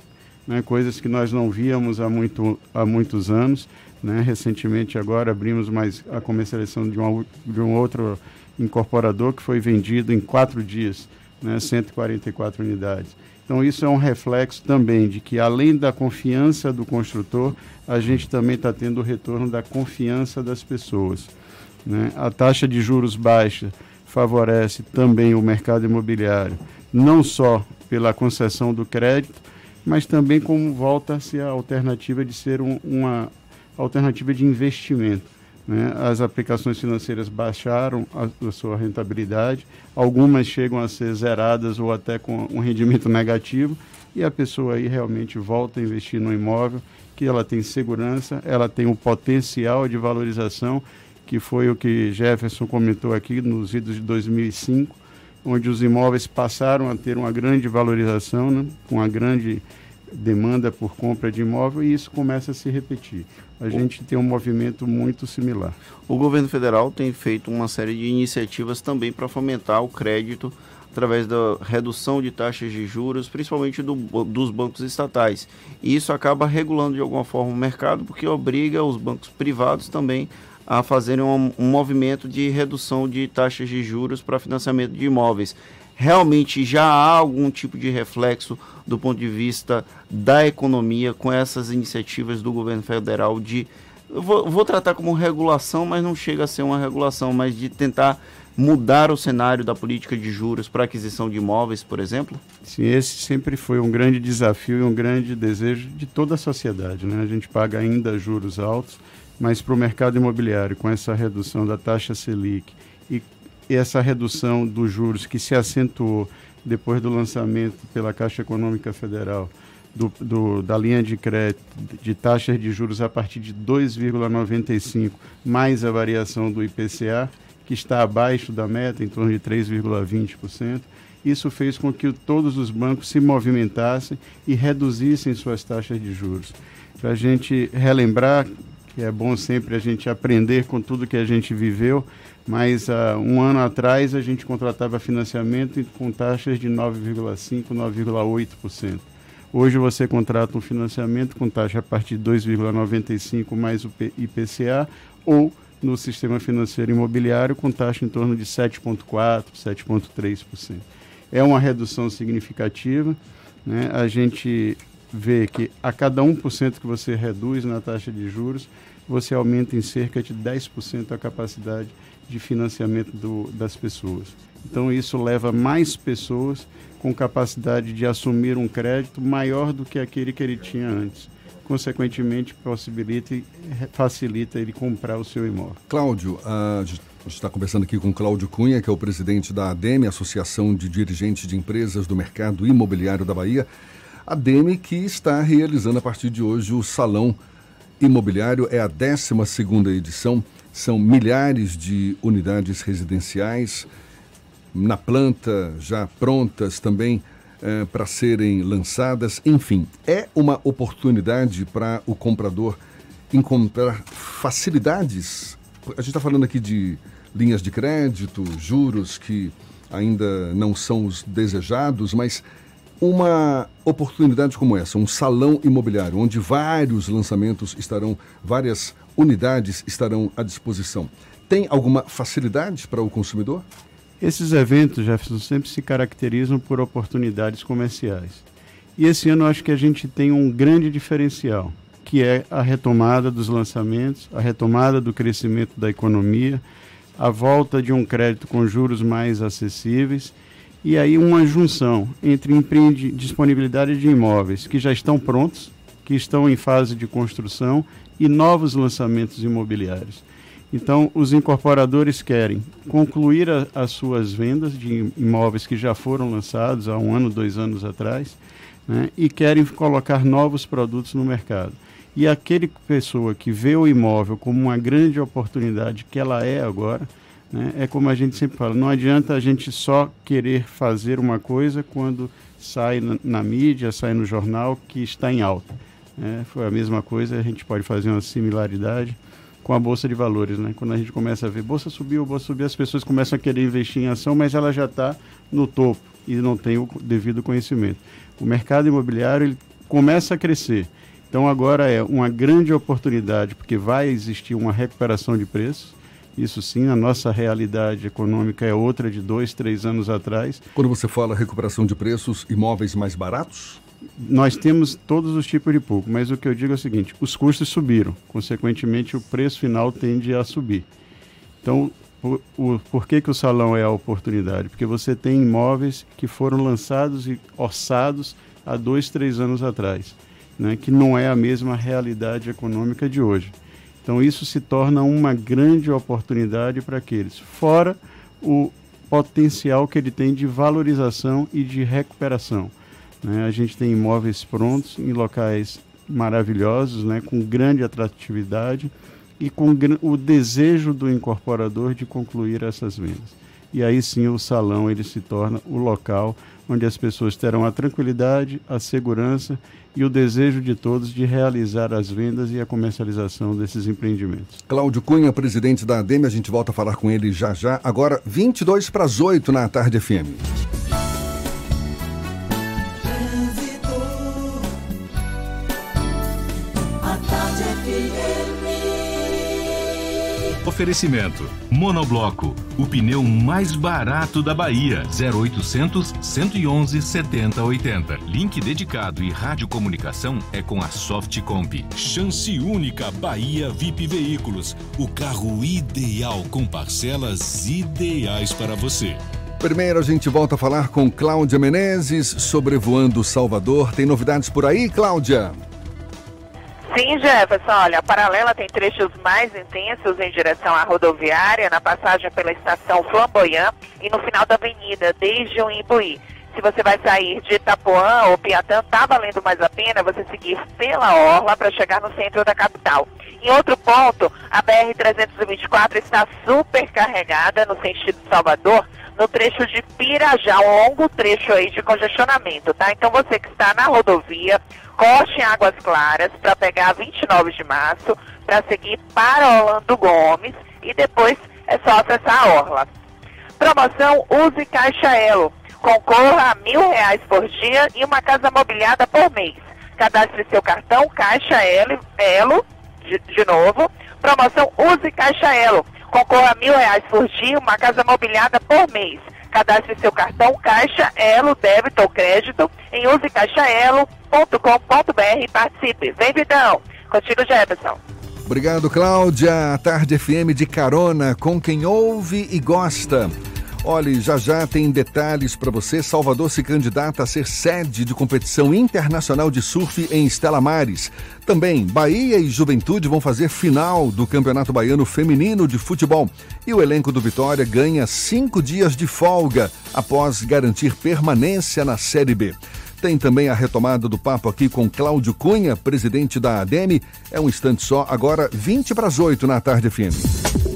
né, coisas que nós não víamos há, muito, há muitos anos. Né? Recentemente, agora, abrimos mais a comercialização de, uma, de um outro incorporador que foi vendido em quatro dias, né, 144 unidades. Então, isso é um reflexo também de que, além da confiança do construtor, a gente também está tendo o retorno da confiança das pessoas. Né? A taxa de juros baixa favorece também o mercado imobiliário, não só pela concessão do crédito, mas também como volta-se a alternativa de ser um, uma alternativa de investimento. Né? As aplicações financeiras baixaram a, a, sua rentabilidade, algumas chegam a ser zeradas ou até com um rendimento negativo, e a pessoa aí realmente volta a investir no imóvel, que ela tem segurança, ela tem o potencial de valorização, que foi o que Jefferson comentou aqui nos idos de 2005, onde os imóveis passaram a ter uma grande valorização, né, uma grande demanda por compra de imóvel e isso começa a se repetir. A gente tem um movimento muito similar. O governo federal tem feito uma série de iniciativas também para fomentar o crédito através da redução de taxas de juros, principalmente do, dos bancos estatais. E isso acaba regulando de alguma forma o mercado, porque obriga os bancos privados também a fazerem um, um movimento de redução de taxas de juros para financiamento de imóveis. Realmente já há algum tipo de reflexo do ponto de vista da economia com essas iniciativas do governo federal de. Vou, vou tratar como regulação, mas não chega a ser uma regulação, mas de tentar mudar o cenário da política de juros para aquisição de imóveis, por exemplo? Sim, esse sempre foi um grande desafio e um grande desejo de toda a sociedade. Né? A gente paga ainda juros altos, mas para o mercado imobiliário, com essa redução da taxa Selic e essa redução dos juros que se acentuou depois do lançamento pela Caixa Econômica Federal do, do, da linha de crédito de taxas de juros a partir de 2,95 mais a variação do IPCA, que está abaixo da meta, em torno de 3,20%. Isso fez com que todos os bancos se movimentassem e reduzissem suas taxas de juros. Para a gente relembrar, que é bom sempre a gente aprender com tudo que a gente viveu, mas uh, um ano atrás a gente contratava financiamento com taxas de 9,5%, 9,8%. Hoje você contrata um financiamento com taxa a partir de 2,95 mais o IPCA ou no sistema financeiro imobiliário com taxa em torno de 7,4%, 7,3%. É uma redução significativa. Né? A gente vê que a cada 1% que você reduz na taxa de juros, você aumenta em cerca de 10% a capacidade de financiamento do, das pessoas. Então, isso leva mais pessoas com capacidade de assumir um crédito maior do que aquele que ele tinha antes. Consequentemente, possibilita e facilita ele comprar o seu imóvel. Cláudio, a gente está conversando aqui com Cláudio Cunha, que é o presidente da ADEME, Associação de Dirigentes de Empresas do Mercado Imobiliário da Bahia. ADEME que está realizando a partir de hoje o Salão Imobiliário, é a 12 edição, são milhares de unidades residenciais, na planta, já prontas também eh, para serem lançadas. Enfim, é uma oportunidade para o comprador encontrar facilidades. A gente está falando aqui de linhas de crédito, juros que ainda não são os desejados, mas uma oportunidade como essa, um salão imobiliário, onde vários lançamentos estarão, várias unidades estarão à disposição. Tem alguma facilidade para o consumidor? Esses eventos, Jefferson, sempre se caracterizam por oportunidades comerciais. E esse ano acho que a gente tem um grande diferencial, que é a retomada dos lançamentos, a retomada do crescimento da economia, a volta de um crédito com juros mais acessíveis e aí uma junção entre disponibilidade de imóveis que já estão prontos, que estão em fase de construção e novos lançamentos imobiliários. Então, os incorporadores querem concluir a, as suas vendas de imóveis que já foram lançados há um ano, dois anos atrás, né, e querem colocar novos produtos no mercado. E aquele pessoa que vê o imóvel como uma grande oportunidade que ela é agora, né, é como a gente sempre fala, não adianta a gente só querer fazer uma coisa quando sai na, na mídia, sai no jornal que está em alta. Né. foi a mesma coisa, a gente pode fazer uma similaridade com a bolsa de valores, né? Quando a gente começa a ver bolsa subiu, bolsa subiu, as pessoas começam a querer investir em ação, mas ela já está no topo e não tem o devido conhecimento. O mercado imobiliário ele começa a crescer. Então agora é uma grande oportunidade porque vai existir uma recuperação de preços. Isso sim, a nossa realidade econômica é outra de dois, três anos atrás. Quando você fala recuperação de preços, imóveis mais baratos? nós temos todos os tipos de público, mas o que eu digo é o seguinte: os custos subiram, consequentemente, o preço final tende a subir. Então, o, o, por que, que o salão é a oportunidade? Porque você tem imóveis que foram lançados e orçados há dois, três anos atrás, né, que não é a mesma realidade econômica de hoje. Então, isso se torna uma grande oportunidade para aqueles, fora o potencial que ele tem de valorização e de recuperação. Né? A gente tem imóveis prontos em locais maravilhosos, né? com grande atratividade e com o desejo do incorporador de concluir essas vendas. E aí sim o salão ele se torna o local onde as pessoas terão a tranquilidade, a segurança e o desejo de todos de realizar as vendas e a comercialização desses empreendimentos. Cláudio Cunha, presidente da ADEME, a gente volta a falar com ele já já. Agora, 22 para as 8 na tarde FM. Oferecimento: Monobloco, o pneu mais barato da Bahia. 0800 111 7080. Link dedicado e radiocomunicação é com a Softcomp. Chance única Bahia VIP Veículos. O carro ideal com parcelas ideais para você. Primeiro a gente volta a falar com Cláudia Menezes, sobrevoando Salvador. Tem novidades por aí, Cláudia? Sim, Jefferson, olha, a paralela tem trechos mais intensos em direção à rodoviária, na passagem pela estação Flamboyant e no final da avenida, desde o Imbuí. Se você vai sair de Itapuã ou Piatã, tá valendo mais a pena você seguir pela Orla para chegar no centro da capital. Em outro ponto, a BR-324 está super carregada no sentido Salvador, no trecho de Pirajá, um longo trecho aí de congestionamento, tá? Então você que está na rodovia, corte em Águas Claras para pegar 29 de março, para seguir para Orlando Gomes e depois é só acessar a Orla. Promoção Use Caixa Elo. Concorra a mil reais por dia e uma casa mobiliada por mês. Cadastre seu cartão Caixa Elo, Elo de, de novo. Promoção Use Caixa Elo. Concorra a mil reais por dia, uma casa mobiliada por mês. Cadastre seu cartão Caixa Elo, débito ou crédito em usecaixaelo.com.br e participe. Vem, Vidão. Contigo, Jefferson. Obrigado, Cláudia. Tarde FM de carona com quem ouve e gosta. Olhe, já já tem detalhes para você. Salvador se candidata a ser sede de competição internacional de surf em Estela Mares. Também, Bahia e Juventude vão fazer final do Campeonato Baiano Feminino de Futebol. E o elenco do Vitória ganha cinco dias de folga após garantir permanência na Série B. Tem também a retomada do papo aqui com Cláudio Cunha, presidente da ADEME. É um instante só, agora 20 para as 8 na tarde FM.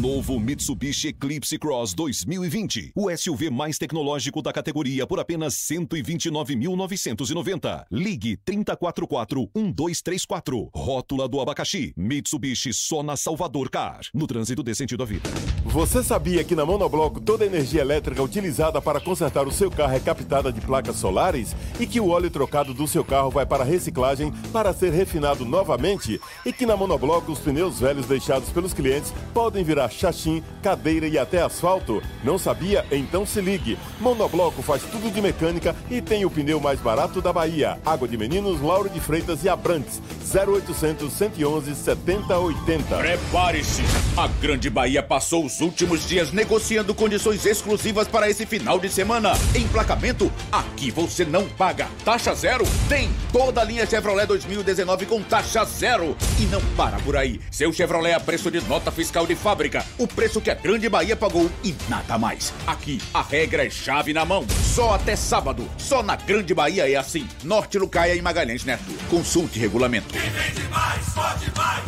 Novo Mitsubishi Eclipse Cross 2020. O SUV mais tecnológico da categoria por apenas 129.990. Ligue 3044-1234. Rótula do abacaxi. Mitsubishi só na Salvador Car. No trânsito dê sentido à vida. Você sabia que na Monobloco toda a energia elétrica utilizada para consertar o seu carro é captada de placas solares? E que o óleo trocado do seu carro vai para reciclagem para ser refinado novamente? E que na Monobloco os pneus velhos deixados pelos clientes podem virar chachim, cadeira e até asfalto? Não sabia? Então se ligue. Monobloco faz tudo de mecânica e tem o pneu mais barato da Bahia. Água de Meninos, Lauro de Freitas e Abrantes. 0800 111 7080. Prepare-se! A Grande Bahia passou os últimos dias negociando condições exclusivas para esse final de semana. Emplacamento? Aqui você não paga. Taxa zero? Tem toda a linha Chevrolet 2019 com taxa zero. E não para por aí. Seu Chevrolet a preço de nota fiscal de fábrica. O preço que a Grande Bahia pagou e nada mais. Aqui a regra é chave na mão. Só até sábado. Só na Grande Bahia é assim. Norte Lucaia e Magalhães Neto. Consulte regulamento.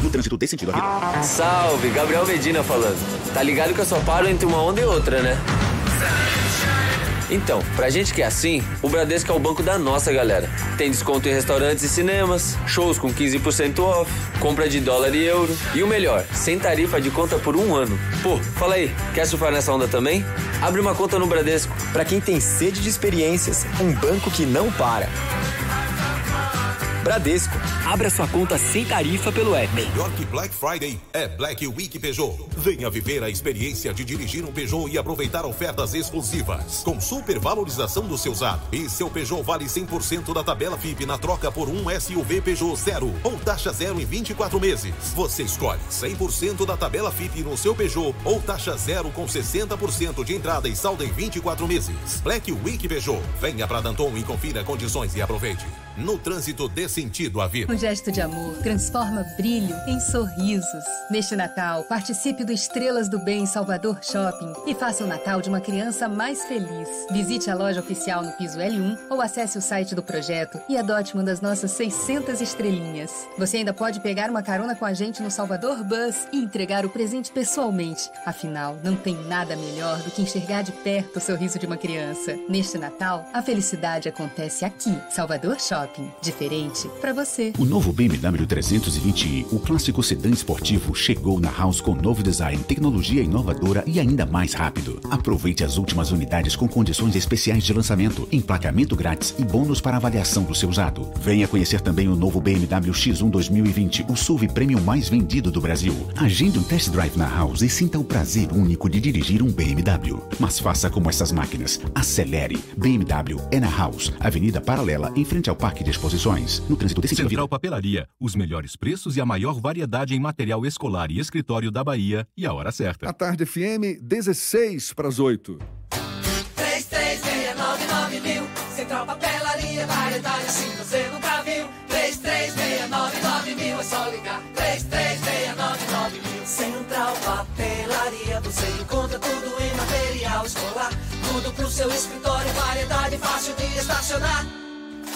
No trânsito desse sentido à. Salve, Gabriel Medina falando. Tá ligado que eu só paro entre uma onda e outra, né? Então, pra gente que é assim, o Bradesco é o banco da nossa galera. Tem desconto em restaurantes e cinemas, shows com 15% off, compra de dólar e euro. E o melhor, sem tarifa de conta por um ano. Pô, fala aí, quer surfar nessa onda também? Abre uma conta no Bradesco. Pra quem tem sede de experiências, um banco que não para. Bradesco. Abra sua conta sem tarifa pelo app. Melhor que Black Friday é Black Week Peugeot. Venha viver a experiência de dirigir um Peugeot e aproveitar ofertas exclusivas. Com super valorização do seu usado. E seu Peugeot vale 100% da tabela FIP na troca por um SUV Peugeot zero ou taxa zero em 24 meses. Você escolhe 100% da tabela FIP no seu Peugeot ou taxa zero com 60% de entrada e saldo em 24 meses. Black Week Peugeot. Venha para Danton e confira condições e aproveite. No trânsito dê sentido à vida. Um gesto de amor transforma brilho em sorrisos. Neste Natal, participe do Estrelas do Bem Salvador Shopping e faça o Natal de uma criança mais feliz. Visite a loja oficial no piso L1 ou acesse o site do projeto e adote uma das nossas 600 estrelinhas. Você ainda pode pegar uma carona com a gente no Salvador Bus e entregar o presente pessoalmente. Afinal, não tem nada melhor do que enxergar de perto o sorriso de uma criança. Neste Natal, a felicidade acontece aqui, Salvador Shopping. Diferente para você. O novo BMW 320i, o clássico sedã esportivo, chegou na House com novo design, tecnologia inovadora e ainda mais rápido. Aproveite as últimas unidades com condições especiais de lançamento, emplacamento grátis e bônus para avaliação do seu usado. Venha conhecer também o novo BMW X1 2020, o SUV premium mais vendido do Brasil. Agende um test drive na House e sinta o prazer único de dirigir um BMW. Mas faça como essas máquinas. Acelere. BMW é na House, Avenida Paralela, em frente ao Parque Parque de Exposições. No trânsito desse Central Papelaria, os melhores preços e a maior variedade em material escolar e escritório da Bahia e a hora certa. A tarde FM, 16 para as 8. 3369 mil, Central Papelaria, variedade assim você nunca viu. 3369 mil, é só ligar. 3369 mil, Central Papelaria, você encontra tudo em material escolar. Tudo pro seu escritório, variedade fácil de estacionar.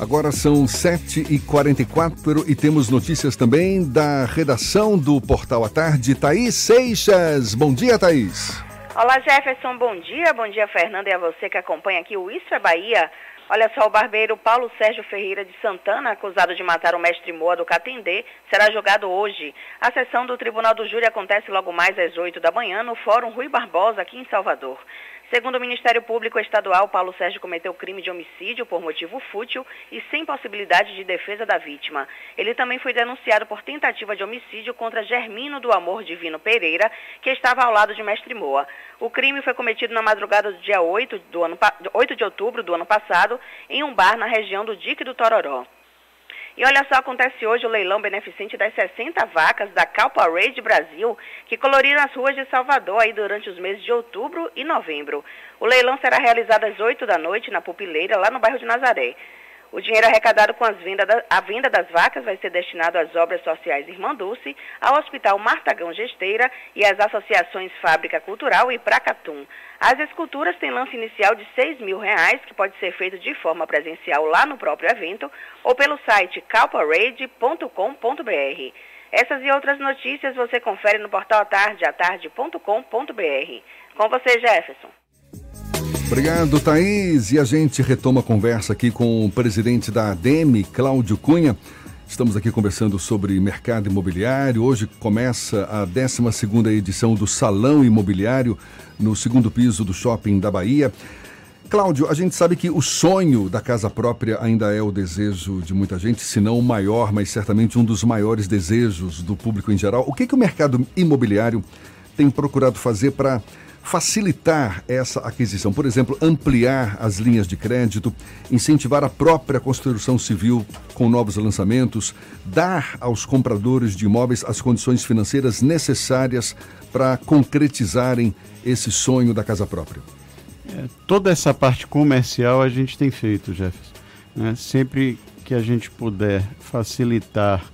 Agora são 7h44 e temos notícias também da redação do Portal à Tarde. Thaís Seixas. Bom dia, Thaís. Olá, Jefferson. Bom dia. Bom dia, Fernando, e a você que acompanha aqui o Isso é Bahia. Olha só, o barbeiro Paulo Sérgio Ferreira de Santana, acusado de matar o mestre Moa do Catendê, será julgado hoje. A sessão do Tribunal do Júri acontece logo mais às 8 da manhã no Fórum Rui Barbosa, aqui em Salvador. Segundo o Ministério Público Estadual, Paulo Sérgio cometeu crime de homicídio por motivo fútil e sem possibilidade de defesa da vítima. Ele também foi denunciado por tentativa de homicídio contra Germino do Amor Divino Pereira, que estava ao lado de Mestre Moa. O crime foi cometido na madrugada do dia 8, do ano, 8 de outubro do ano passado, em um bar na região do Dique do Tororó. E olha só, acontece hoje o leilão beneficente das 60 vacas da Calpa Raid Brasil, que coloriram as ruas de Salvador aí durante os meses de outubro e novembro. O leilão será realizado às 8 da noite na Pupileira, lá no bairro de Nazaré. O dinheiro arrecadado com as venda da, a venda das vacas vai ser destinado às obras sociais Irmã Dulce, ao Hospital Martagão Gesteira e às associações Fábrica Cultural e Pracatum. As esculturas têm lance inicial de 6 mil reais, que pode ser feito de forma presencial lá no próprio evento ou pelo site calparade.com.br. Essas e outras notícias você confere no portal atarde, atarde.com.br. Com você, Jefferson. Obrigado, Thaís. E a gente retoma a conversa aqui com o presidente da ADEME, Cláudio Cunha. Estamos aqui conversando sobre mercado imobiliário. Hoje começa a 12ª edição do Salão Imobiliário no segundo piso do Shopping da Bahia. Cláudio, a gente sabe que o sonho da casa própria ainda é o desejo de muita gente, se não o maior, mas certamente um dos maiores desejos do público em geral. O que, que o mercado imobiliário tem procurado fazer para facilitar essa aquisição, por exemplo, ampliar as linhas de crédito, incentivar a própria construção civil com novos lançamentos, dar aos compradores de imóveis as condições financeiras necessárias para concretizarem esse sonho da casa própria. É, toda essa parte comercial a gente tem feito, Jefferson. Né? Sempre que a gente puder facilitar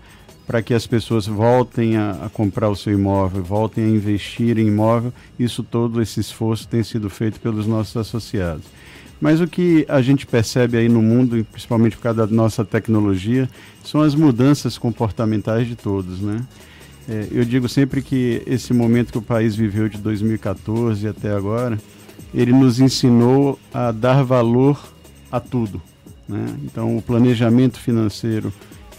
para que as pessoas voltem a, a, comprar o seu imóvel, voltem a investir em imóvel. Isso todo esse esforço tem sido feito pelos nossos associados. Mas o que a gente percebe aí no mundo, principalmente por causa da nossa tecnologia, são as mudanças comportamentais de todos, né? É, eu digo sempre que esse momento que o país viveu de 2014 até agora, ele nos ensinou a dar valor a tudo. Né? Então, o planejamento financeiro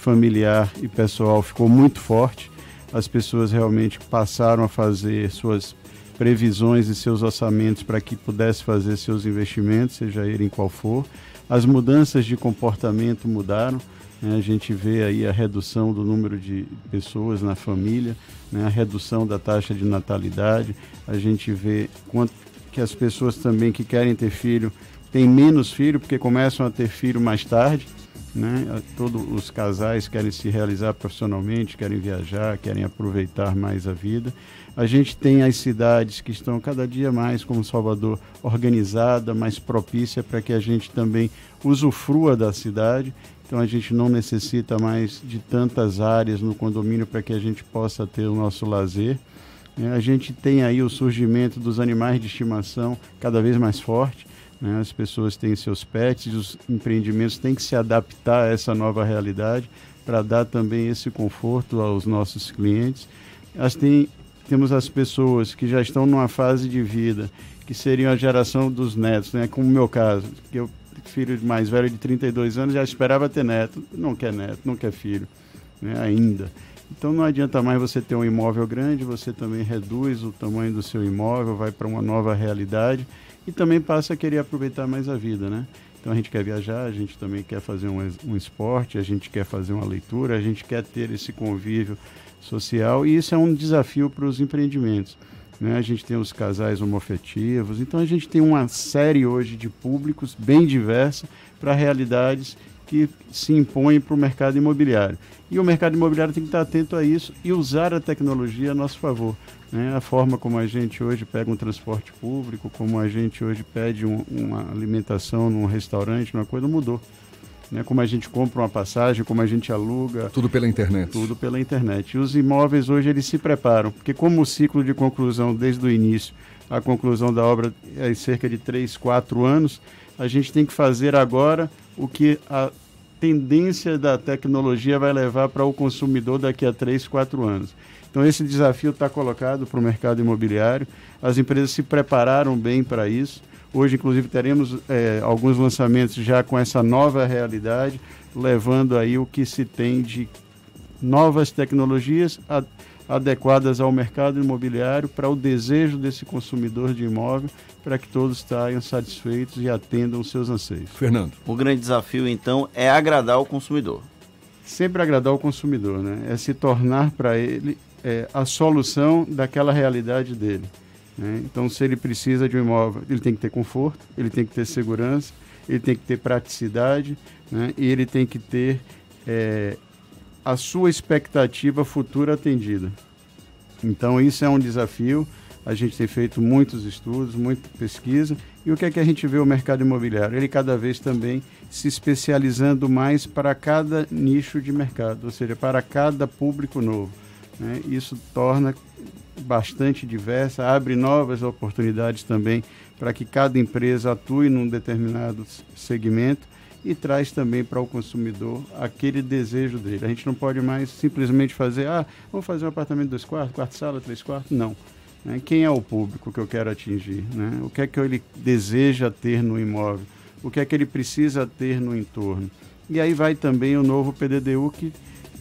familiar e pessoal ficou muito forte. As pessoas realmente passaram a fazer suas previsões e seus orçamentos para que pudesse fazer seus investimentos, seja ele em qual for. As mudanças de comportamento mudaram. Né? A gente vê aí a redução do número de pessoas na família, né? a redução da taxa de natalidade. A gente vê quanto que as pessoas também que querem ter filho têm menos filho porque começam a ter filho mais tarde. Né? Todos os casais querem se realizar profissionalmente, querem viajar, querem aproveitar mais a vida. A gente tem as cidades que estão cada dia mais, como Salvador, organizada, mais propícia para que a gente também usufrua da cidade. Então a gente não necessita mais de tantas áreas no condomínio para que a gente possa ter o nosso lazer. É, a gente tem aí o surgimento dos animais de estimação cada vez mais forte. Né? As pessoas têm seus pets, os empreendimentos têm que se adaptar a essa nova realidade para dar também esse conforto aos nossos clientes. As tem, temos as pessoas que já estão numa fase de vida que seriam a geração dos netos, né? como o meu caso, que eu filho mais velho de 32 anos já esperava ter neto, não quer neto, não quer filho, né? ainda. Então não adianta mais você ter um imóvel grande, você também reduz o tamanho do seu imóvel, vai para uma nova realidade e também passa a querer aproveitar mais a vida, né? Então a gente quer viajar, a gente também quer fazer um, um esporte, a gente quer fazer uma leitura, a gente quer ter esse convívio social e isso é um desafio para os empreendimentos. Né? A gente tem os casais homofetivos, então a gente tem uma série hoje de públicos bem diversa para realidades que se impõem para o mercado imobiliário. E o mercado imobiliário tem que estar atento a isso e usar a tecnologia a nosso favor. Né? A forma como a gente hoje pega um transporte público, como a gente hoje pede um, uma alimentação num restaurante, uma coisa mudou. Né? Como a gente compra uma passagem, como a gente aluga. Tudo pela internet. Tudo pela internet. E os imóveis hoje eles se preparam, porque como o ciclo de conclusão desde o início, a conclusão da obra é cerca de 3, 4 anos, a gente tem que fazer agora o que a tendência da tecnologia vai levar para o consumidor daqui a 3, 4 anos. Então, esse desafio está colocado para o mercado imobiliário. As empresas se prepararam bem para isso. Hoje, inclusive, teremos é, alguns lançamentos já com essa nova realidade, levando aí o que se tem de novas tecnologias a, adequadas ao mercado imobiliário para o desejo desse consumidor de imóvel, para que todos saiam satisfeitos e atendam os seus anseios. Fernando. O grande desafio, então, é agradar o consumidor. Sempre agradar o consumidor, né? É se tornar para ele é, a solução daquela realidade dele. Né? Então, se ele precisa de um imóvel, ele tem que ter conforto, ele tem que ter segurança, ele tem que ter praticidade né? e ele tem que ter é, a sua expectativa futura atendida. Então, isso é um desafio. A gente tem feito muitos estudos, muita pesquisa. E o que é que a gente vê o mercado imobiliário? Ele cada vez também se especializando mais para cada nicho de mercado, ou seja, para cada público novo. Né? Isso torna bastante diversa, abre novas oportunidades também para que cada empresa atue num determinado segmento e traz também para o consumidor aquele desejo dele. A gente não pode mais simplesmente fazer, ah, vamos fazer um apartamento dois quartos, quarto sala, três quartos. Não. Né? Quem é o público que eu quero atingir? Né? O que é que ele deseja ter no imóvel? O que é que ele precisa ter no entorno? E aí vai também o novo PDDU que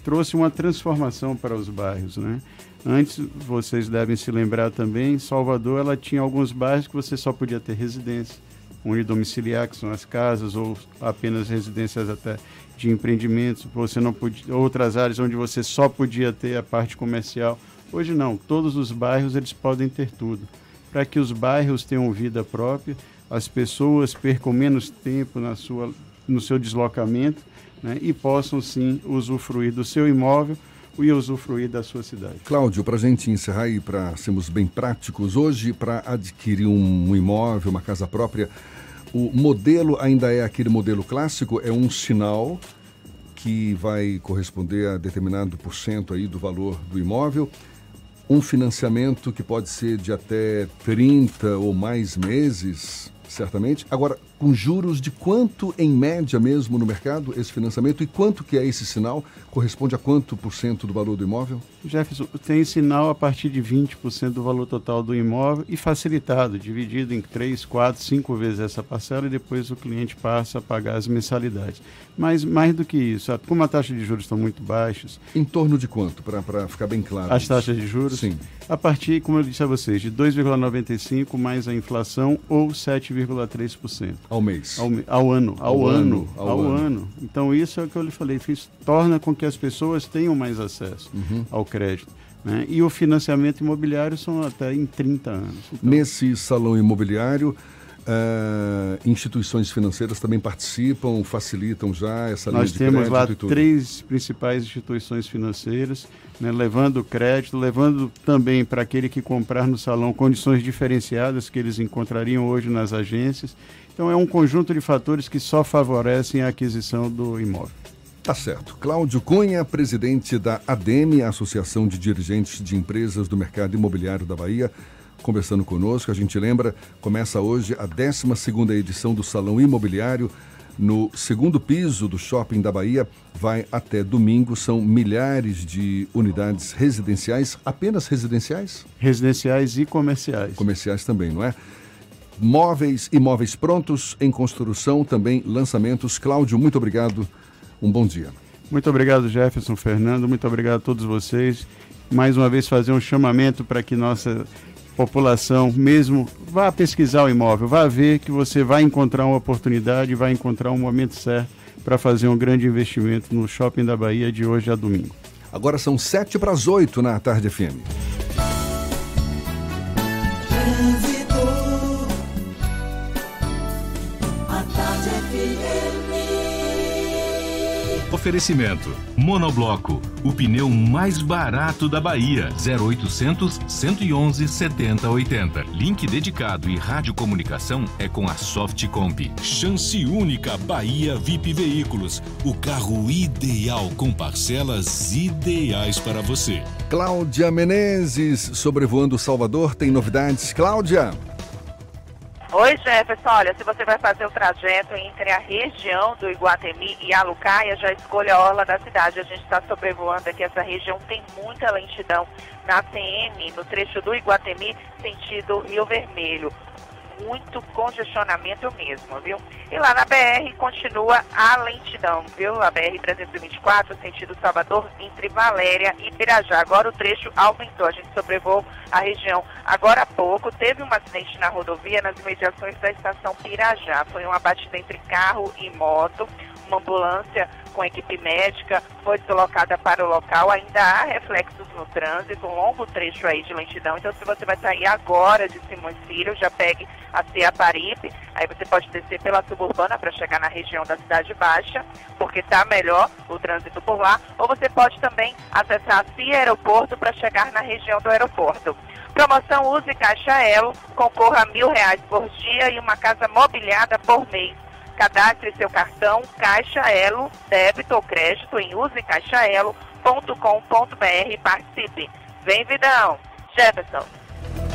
trouxe uma transformação para os bairros, né? Antes, vocês devem se lembrar também, Salvador ela tinha alguns bairros que você só podia ter residência unidomiciliar, que são as casas, ou apenas residências até de empreendimentos, você não podia, outras áreas onde você só podia ter a parte comercial. Hoje não, todos os bairros eles podem ter tudo. Para que os bairros tenham vida própria, as pessoas percam menos tempo na sua, no seu deslocamento né, e possam sim usufruir do seu imóvel e usufruir da sua cidade. Cláudio, para a gente encerrar e para sermos bem práticos, hoje, para adquirir um imóvel, uma casa própria, o modelo ainda é aquele modelo clássico, é um sinal que vai corresponder a determinado por cento aí do valor do imóvel, um financiamento que pode ser de até 30 ou mais meses, certamente. Agora, com juros de quanto em média mesmo no mercado esse financiamento e quanto que é esse sinal? Corresponde a quanto por cento do valor do imóvel? Jefferson, tem sinal a partir de 20% do valor total do imóvel e facilitado, dividido em 3, 4, 5 vezes essa parcela e depois o cliente passa a pagar as mensalidades. Mas mais do que isso, como a taxa de juros estão muito baixas... Em torno de quanto, para ficar bem claro? As taxas de juros? Sim. A partir, como eu disse a vocês, de 2,95% mais a inflação ou 7,3%. Ao mês? Ao, ao ano. Ao, ao ano, Ao, ao ano. ano. Então, isso é o que eu lhe falei. Isso torna com que as pessoas tenham mais acesso uhum. ao crédito. Né? E o financiamento imobiliário são até em 30 anos. Então... Nesse salão imobiliário, Uh, instituições financeiras também participam, facilitam já essa linha Nós de temos lá três principais instituições financeiras, né, levando crédito, levando também para aquele que comprar no salão condições diferenciadas que eles encontrariam hoje nas agências. Então é um conjunto de fatores que só favorecem a aquisição do imóvel. Tá certo. Cláudio Cunha, presidente da ADEME, Associação de Dirigentes de Empresas do Mercado Imobiliário da Bahia, conversando conosco. A gente lembra, começa hoje a 12 edição do Salão Imobiliário no segundo piso do Shopping da Bahia. Vai até domingo, são milhares de unidades residenciais, apenas residenciais? Residenciais e comerciais. Comerciais também, não é? Móveis e móveis prontos em construção, também lançamentos. Cláudio, muito obrigado. Um bom dia. Muito obrigado, Jefferson, Fernando. Muito obrigado a todos vocês. Mais uma vez, fazer um chamamento para que nossa população mesmo vá pesquisar o imóvel, vá ver que você vai encontrar uma oportunidade, vai encontrar um momento certo para fazer um grande investimento no Shopping da Bahia de hoje a domingo. Agora são sete para as oito na Tarde FM. Oferecimento: Monobloco, o pneu mais barato da Bahia. 0800 111 7080. Link dedicado e radiocomunicação é com a Softcomp. Chance única Bahia VIP Veículos. O carro ideal com parcelas ideais para você. Cláudia Menezes, sobrevoando Salvador, tem novidades. Cláudia. Oi, Jefferson. Olha, se você vai fazer o trajeto entre a região do Iguatemi e a Lucaia, já escolha a orla da cidade. A gente está sobrevoando aqui essa região, tem muita lentidão na CM, no trecho do Iguatemi, sentido Rio Vermelho muito congestionamento mesmo, viu? E lá na BR continua a lentidão, viu? A BR 324, sentido Salvador, entre Valéria e Pirajá. Agora o trecho aumentou, a gente sobrevoou a região. Agora há pouco teve um acidente na rodovia nas imediações da estação Pirajá. Foi uma batida entre carro e moto uma ambulância com equipe médica foi deslocada para o local. Ainda há reflexos no trânsito, um longo trecho aí de lentidão. Então, se você vai sair agora de Simões Filho, já pegue a Cia Paripe. Aí você pode descer pela suburbana para chegar na região da Cidade Baixa, porque está melhor o trânsito por lá. Ou você pode também acessar a Cia Aeroporto para chegar na região do aeroporto. Promoção Use Caixa Elo, concorra a mil reais por dia e uma casa mobiliada por mês. Cadastre seu cartão Caixa Elo, débito ou crédito em usecaixaelo.com.br e participe. Vem, Vidão! Jefferson.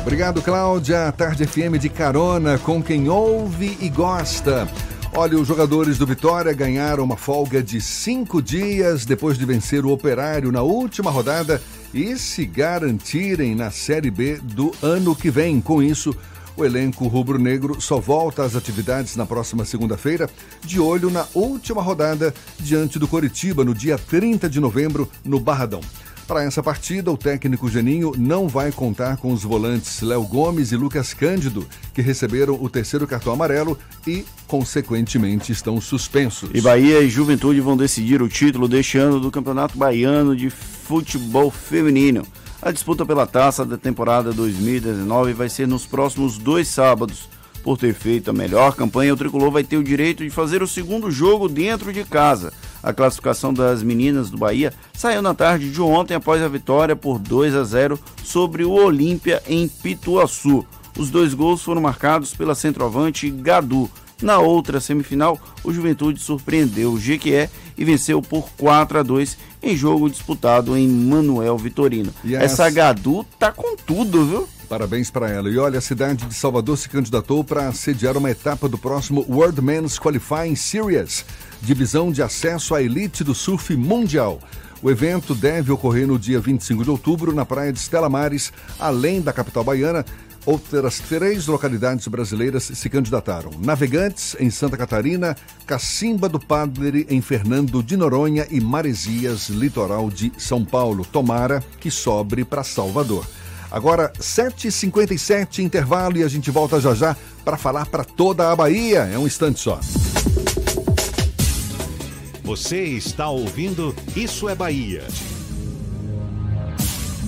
Obrigado, Cláudia. Tarde FM de carona com quem ouve e gosta. Olha, os jogadores do Vitória ganharam uma folga de cinco dias depois de vencer o Operário na última rodada e se garantirem na Série B do ano que vem. Com isso, o elenco rubro-negro só volta às atividades na próxima segunda-feira, de olho na última rodada diante do Coritiba, no dia 30 de novembro, no Barradão. Para essa partida, o técnico Geninho não vai contar com os volantes Léo Gomes e Lucas Cândido, que receberam o terceiro cartão amarelo e, consequentemente, estão suspensos. E Bahia e Juventude vão decidir o título deste ano do Campeonato Baiano de Futebol Feminino. A disputa pela taça da temporada 2019 vai ser nos próximos dois sábados. Por ter feito a melhor campanha, o tricolor vai ter o direito de fazer o segundo jogo dentro de casa. A classificação das meninas do Bahia saiu na tarde de ontem após a vitória por 2 a 0 sobre o Olímpia em Pituaçu. Os dois gols foram marcados pela centroavante Gadu. Na outra semifinal, o Juventude surpreendeu o Jequié e venceu por 4 a 2 em jogo disputado em Manuel Vitorino. Yes. Essa Gadu tá com tudo, viu? Parabéns para ela. E olha, a cidade de Salvador se candidatou para sediar uma etapa do próximo World Men's Qualifying Series, divisão de acesso à elite do surf mundial. O evento deve ocorrer no dia 25 de outubro na praia de Estela Mares, além da capital baiana, Outras três localidades brasileiras se candidataram: Navegantes, em Santa Catarina, Cacimba do Padre, em Fernando de Noronha e Maresias, litoral de São Paulo. Tomara que sobre para Salvador. Agora, 7h57, intervalo, e a gente volta já já para falar para toda a Bahia. É um instante só. Você está ouvindo Isso é Bahia.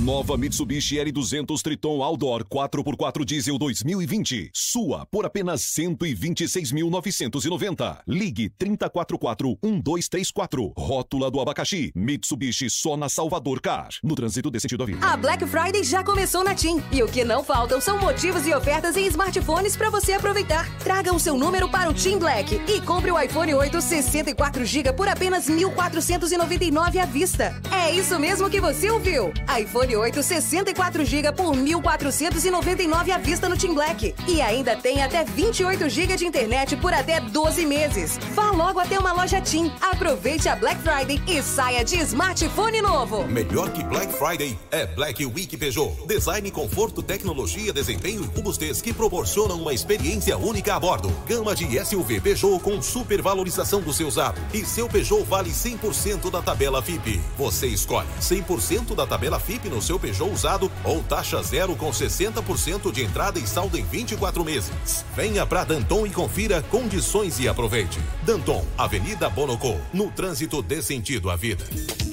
Nova Mitsubishi L200 Triton Outdoor 4x4 Diesel 2020. Sua por apenas 126.990. Ligue 3044-1234. Rótula do abacaxi. Mitsubishi só na Salvador Car. No trânsito desse sentido da vida. A Black Friday já começou na TIM. E o que não faltam são motivos e ofertas em smartphones para você aproveitar. Traga o seu número para o TIM Black e compre o iPhone 8 64GB por apenas 1.499 à vista. É isso mesmo que você ouviu. iPhone 8 64 GB por 1.499 à vista no Team Black. E ainda tem até 28 GB de internet por até 12 meses. Vá logo até uma loja Team. Aproveite a Black Friday e saia de smartphone novo. Melhor que Black Friday é Black Week Peugeot. Design, conforto, tecnologia, desempenho e robustez que proporcionam uma experiência única a bordo. Gama de SUV Peugeot com supervalorização do seu usado. E seu Peugeot vale 100% da tabela FIP. Você escolhe 100% da tabela FIP no seu Peugeot usado ou taxa zero com 60% de entrada e saldo em 24 meses. Venha para Danton e confira condições e aproveite. Danton, Avenida Bonocô, no trânsito dê sentido à vida.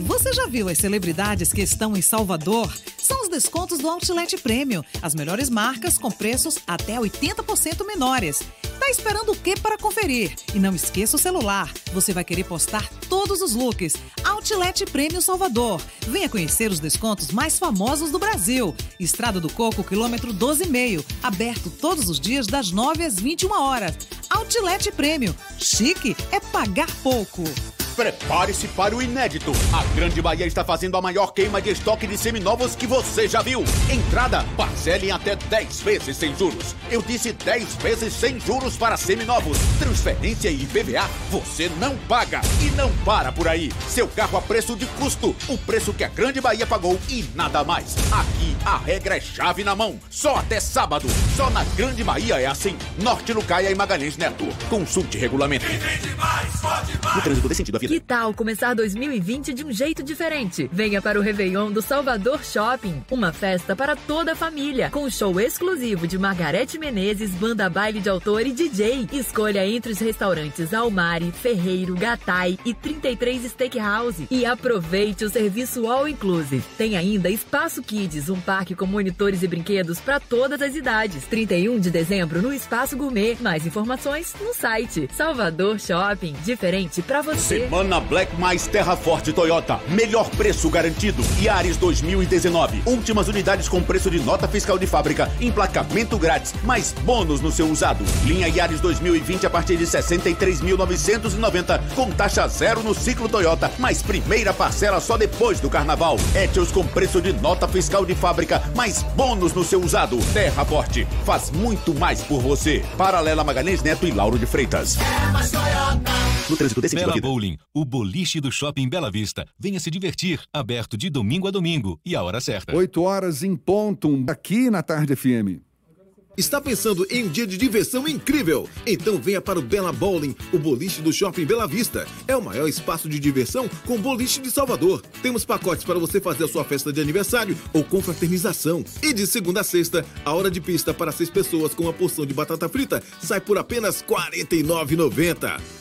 Você já viu as celebridades que estão em Salvador? São os descontos do Outlet Premium. As melhores marcas com preços até 80% menores. Tá esperando o que para conferir? E não esqueça o celular. Você vai querer postar todos os looks. Outlet Prêmio Salvador. Venha conhecer os descontos mais famosos do Brasil. Estrada do Coco, quilômetro 12,5. Aberto todos os dias das 9 às 21 horas. Outlet Prêmio. Chique é pagar pouco. Prepare-se para o inédito. A Grande Bahia está fazendo a maior queima de estoque de seminovos que você já viu. Entrada, parcele em até 10 vezes sem juros. Eu disse 10 vezes sem juros para seminovos. Transferência e IPVA você não paga. E não para por aí. Seu carro a preço de custo. O preço que a Grande Bahia pagou e nada mais. Aqui a regra é chave na mão. Só até sábado. Só na Grande Bahia é assim. Norte Lucaia e Magalhães Neto. Consulte regulamento. No trânsito desse sentido, vida. Que tal começar 2020 de um jeito diferente? Venha para o Réveillon do Salvador Shopping. Uma festa para toda a família. Com show exclusivo de Margarete Menezes, banda baile de autor e DJ. Escolha entre os restaurantes Almari, Ferreiro, Gatai e 33 Steakhouse. E aproveite o serviço All Inclusive. Tem ainda Espaço Kids, um parque com monitores e brinquedos para todas as idades. 31 de dezembro no Espaço Gourmet. Mais informações no site Salvador Shopping. Diferente para você. Semana Black mais Terra Forte Toyota. Melhor preço garantido. Yaris 2019. Últimas unidades com preço de nota fiscal de fábrica. Emplacamento grátis. Mais bônus no seu usado. Linha Yaris 2020 a partir de 63.990. Com taxa zero no ciclo Toyota. Mais primeira parcela só depois do carnaval. Etios com preço de nota fiscal de fábrica. Mais bônus no seu usado. Terra Forte. Faz muito mais por você. Paralela Magalhães Neto e Lauro de Freitas. É mais Toyota. No trânsito desse Bela Bowling, o boliche do Shopping Bela Vista. Venha se divertir, aberto de domingo a domingo e a hora certa. 8 horas em ponto, aqui na Tarde FM. Está pensando em um dia de diversão incrível? Então venha para o Bela Bowling, o boliche do Shopping Bela Vista. É o maior espaço de diversão com boliche de Salvador. Temos pacotes para você fazer a sua festa de aniversário ou confraternização. E de segunda a sexta, a hora de pista para seis pessoas com uma porção de batata frita sai por apenas R$ 49,90.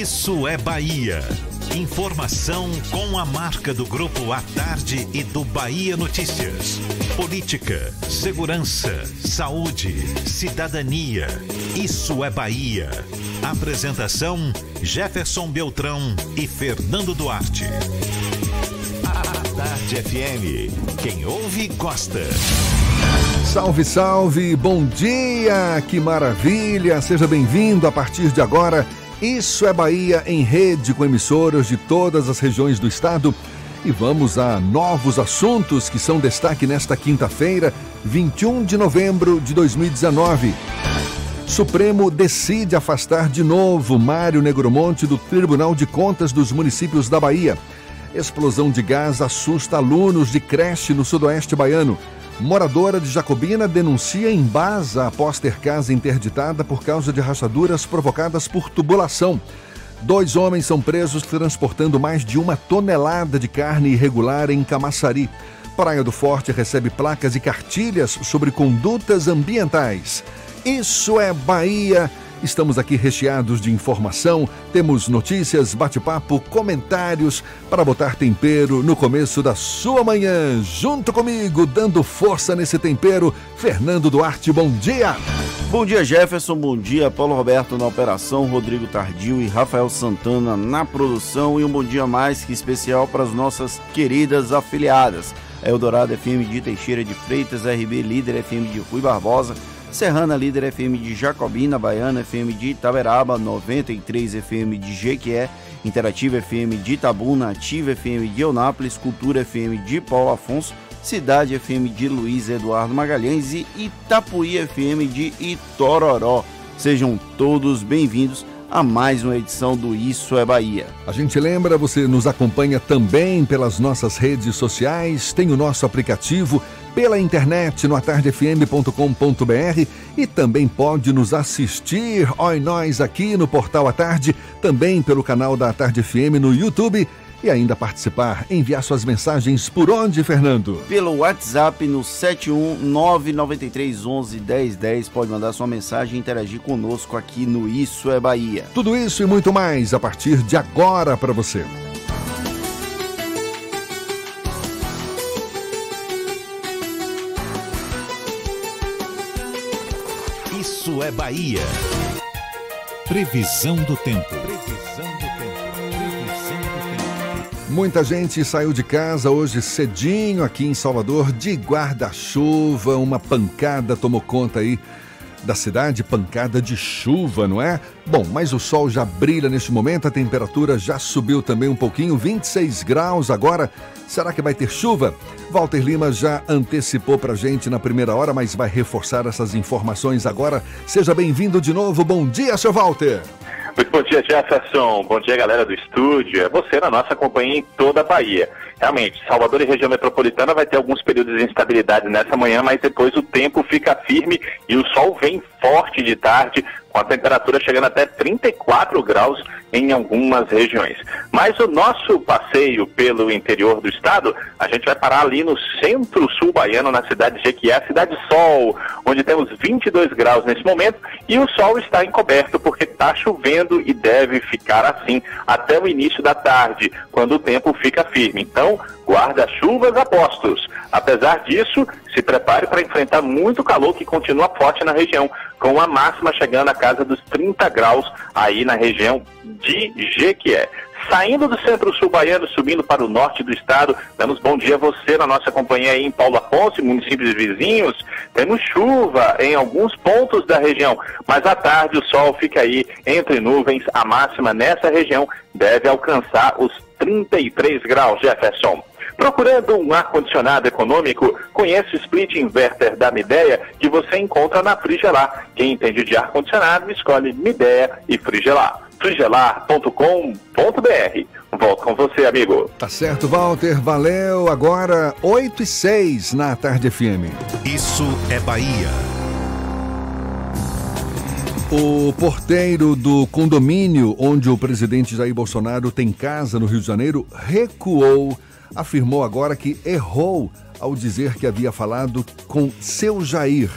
Isso é Bahia. Informação com a marca do Grupo A Tarde e do Bahia Notícias. Política, segurança, saúde, cidadania. Isso é Bahia. Apresentação: Jefferson Beltrão e Fernando Duarte. A Tarde FM. Quem ouve, gosta. Salve, salve, bom dia, que maravilha! Seja bem-vindo a partir de agora. Isso é Bahia em rede com emissoras de todas as regiões do estado. E vamos a novos assuntos que são destaque nesta quinta-feira, 21 de novembro de 2019. Supremo decide afastar de novo Mário Negromonte do Tribunal de Contas dos Municípios da Bahia. Explosão de gás assusta alunos de creche no sudoeste baiano. Moradora de Jacobina denuncia em Baza após ter casa interditada por causa de rachaduras provocadas por tubulação. Dois homens são presos transportando mais de uma tonelada de carne irregular em Camaçari. Praia do Forte recebe placas e cartilhas sobre condutas ambientais. Isso é Bahia. Estamos aqui recheados de informação, temos notícias, bate-papo, comentários para botar tempero no começo da sua manhã. Junto comigo, dando força nesse tempero, Fernando Duarte, bom dia. Bom dia, Jefferson. Bom dia, Paulo Roberto na operação, Rodrigo Tardio e Rafael Santana na produção. E um bom dia mais que especial para as nossas queridas afiliadas. Eldorado FM de Teixeira de Freitas, RB Líder FM de Rui Barbosa, Serrana Líder FM de Jacobina, Baiana FM de Itaberaba, 93 FM de Jequié, Interativa FM de Itabuna, Ativa FM de Eunápolis, Cultura FM de Paulo Afonso, Cidade FM de Luiz Eduardo Magalhães e Itapuí FM de Itororó. Sejam todos bem-vindos a mais uma edição do Isso é Bahia. A gente lembra, você nos acompanha também pelas nossas redes sociais, tem o nosso aplicativo pela internet no atardefm.com.br e também pode nos assistir, oi nós aqui no Portal A Tarde, também pelo canal da Tarde FM no YouTube e ainda participar, enviar suas mensagens por onde, Fernando? Pelo WhatsApp no 71993111010. Pode mandar sua mensagem e interagir conosco aqui no Isso é Bahia. Tudo isso e muito mais a partir de agora para você. Isso é Bahia. Previsão do tempo. Muita gente saiu de casa hoje cedinho aqui em Salvador de guarda-chuva, uma pancada tomou conta aí da cidade, pancada de chuva, não é? Bom, mas o sol já brilha neste momento, a temperatura já subiu também um pouquinho, 26 graus agora. Será que vai ter chuva? Walter Lima já antecipou pra gente na primeira hora, mas vai reforçar essas informações agora. Seja bem-vindo de novo. Bom dia, seu Walter. Muito bom dia, Jefferson. Bom dia, galera do estúdio. É você na nossa companhia em toda a Bahia. Realmente, Salvador e região metropolitana vai ter alguns períodos de instabilidade nessa manhã, mas depois o tempo fica firme e o sol vem forte de tarde, com a temperatura chegando até 34 graus em algumas regiões. Mas o nosso passeio pelo interior do estado, a gente vai parar ali no centro-sul baiano, na cidade de Jequié, Cidade Sol, onde temos 22 graus nesse momento e o sol está encoberto porque está chovendo e deve ficar assim até o início da tarde, quando o tempo fica firme. Então, guarda-chuvas a postos. Apesar disso, se prepare para enfrentar muito calor que continua forte na região, com a máxima chegando à casa dos 30 graus aí na região de Jequié. Saindo do centro-sul baiano, subindo para o norte do estado, damos bom dia a você na nossa companhia aí em Paulo Afonso, municípios vizinhos. Temos chuva em alguns pontos da região, mas à tarde o sol fica aí entre nuvens. A máxima nessa região deve alcançar os 33 graus, Jefferson. Procurando um ar-condicionado econômico, conheça o split inverter da Midea que você encontra na Frigelar. Quem entende de ar-condicionado, escolhe Midea e Frigelar. frigelar.com.br. Volto com você, amigo. Tá certo, Walter. Valeu. Agora, 8 e 6 na Tarde FM. Isso é Bahia. O porteiro do condomínio onde o presidente Jair Bolsonaro tem casa no Rio de Janeiro recuou afirmou agora que errou ao dizer que havia falado com seu Jair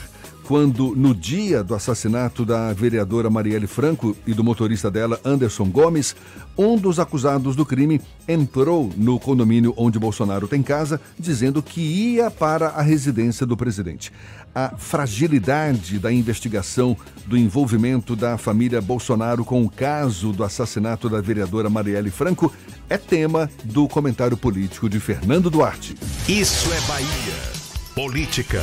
quando, no dia do assassinato da vereadora Marielle Franco e do motorista dela, Anderson Gomes, um dos acusados do crime entrou no condomínio onde Bolsonaro tem casa, dizendo que ia para a residência do presidente. A fragilidade da investigação do envolvimento da família Bolsonaro com o caso do assassinato da vereadora Marielle Franco é tema do comentário político de Fernando Duarte. Isso é Bahia. Política.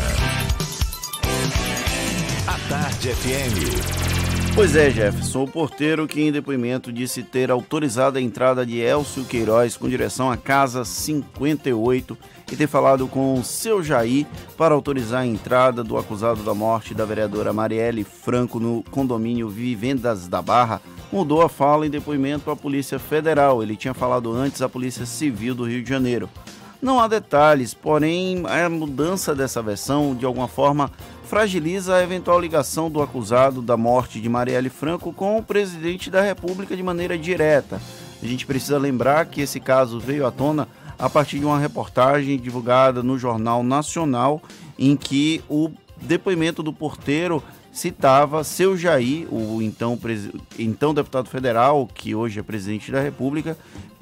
Tarde FM. Pois é, Jefferson, o porteiro que em depoimento disse ter autorizado a entrada de Elcio Queiroz com direção à Casa 58 e ter falado com o seu Jair para autorizar a entrada do acusado da morte da vereadora Marielle Franco no condomínio Vivendas da Barra, mudou a fala em depoimento à Polícia Federal. Ele tinha falado antes à Polícia Civil do Rio de Janeiro. Não há detalhes, porém a mudança dessa versão de alguma forma fragiliza a eventual ligação do acusado da morte de Marielle Franco com o presidente da República de maneira direta. A gente precisa lembrar que esse caso veio à tona a partir de uma reportagem divulgada no Jornal Nacional em que o depoimento do porteiro citava seu Jair, o então, então deputado federal, que hoje é presidente da República,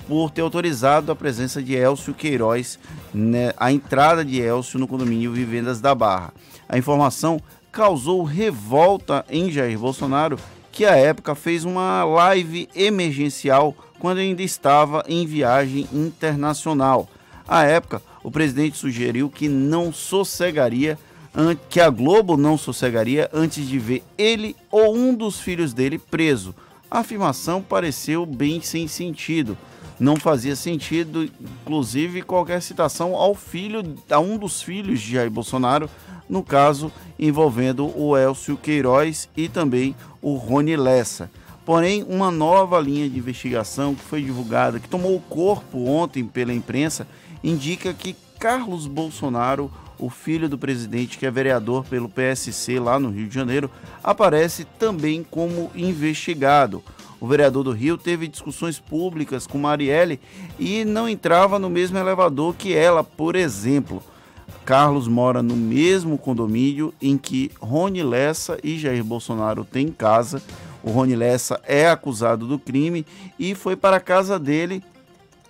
por ter autorizado a presença de Elcio Queiroz, né, a entrada de Elcio no condomínio Vivendas da Barra. A informação causou revolta em Jair Bolsonaro, que à época fez uma live emergencial quando ainda estava em viagem internacional. À época, o presidente sugeriu que não sossegaria, que a Globo não sossegaria antes de ver ele ou um dos filhos dele preso. A afirmação pareceu bem sem sentido. Não fazia sentido, inclusive, qualquer citação ao filho, a um dos filhos de Jair Bolsonaro, no caso envolvendo o Elcio Queiroz e também o Rony Lessa. Porém, uma nova linha de investigação que foi divulgada, que tomou o corpo ontem pela imprensa, indica que Carlos Bolsonaro, o filho do presidente, que é vereador pelo PSC lá no Rio de Janeiro, aparece também como investigado. O vereador do Rio teve discussões públicas com Marielle e não entrava no mesmo elevador que ela, por exemplo. Carlos mora no mesmo condomínio em que Rony Lessa e Jair Bolsonaro têm casa. O Rony Lessa é acusado do crime e foi para a casa dele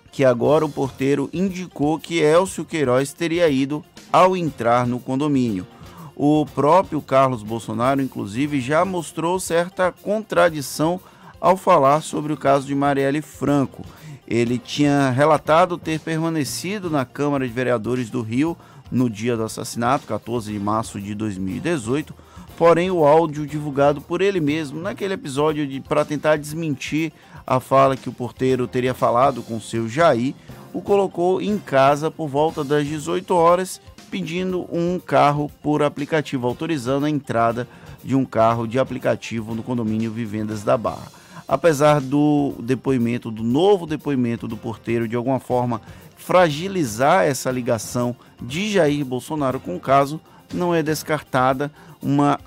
que agora o porteiro indicou que Elcio Queiroz teria ido ao entrar no condomínio. O próprio Carlos Bolsonaro, inclusive, já mostrou certa contradição ao falar sobre o caso de Marielle Franco. Ele tinha relatado ter permanecido na Câmara de Vereadores do Rio no dia do assassinato, 14 de março de 2018, porém o áudio divulgado por ele mesmo naquele episódio de para tentar desmentir a fala que o porteiro teria falado com seu Jair, o colocou em casa por volta das 18 horas, pedindo um carro por aplicativo, autorizando a entrada de um carro de aplicativo no condomínio Vivendas da Barra. Apesar do depoimento, do novo depoimento do porteiro, de alguma forma fragilizar essa ligação de Jair Bolsonaro com o caso, não é descartada uma,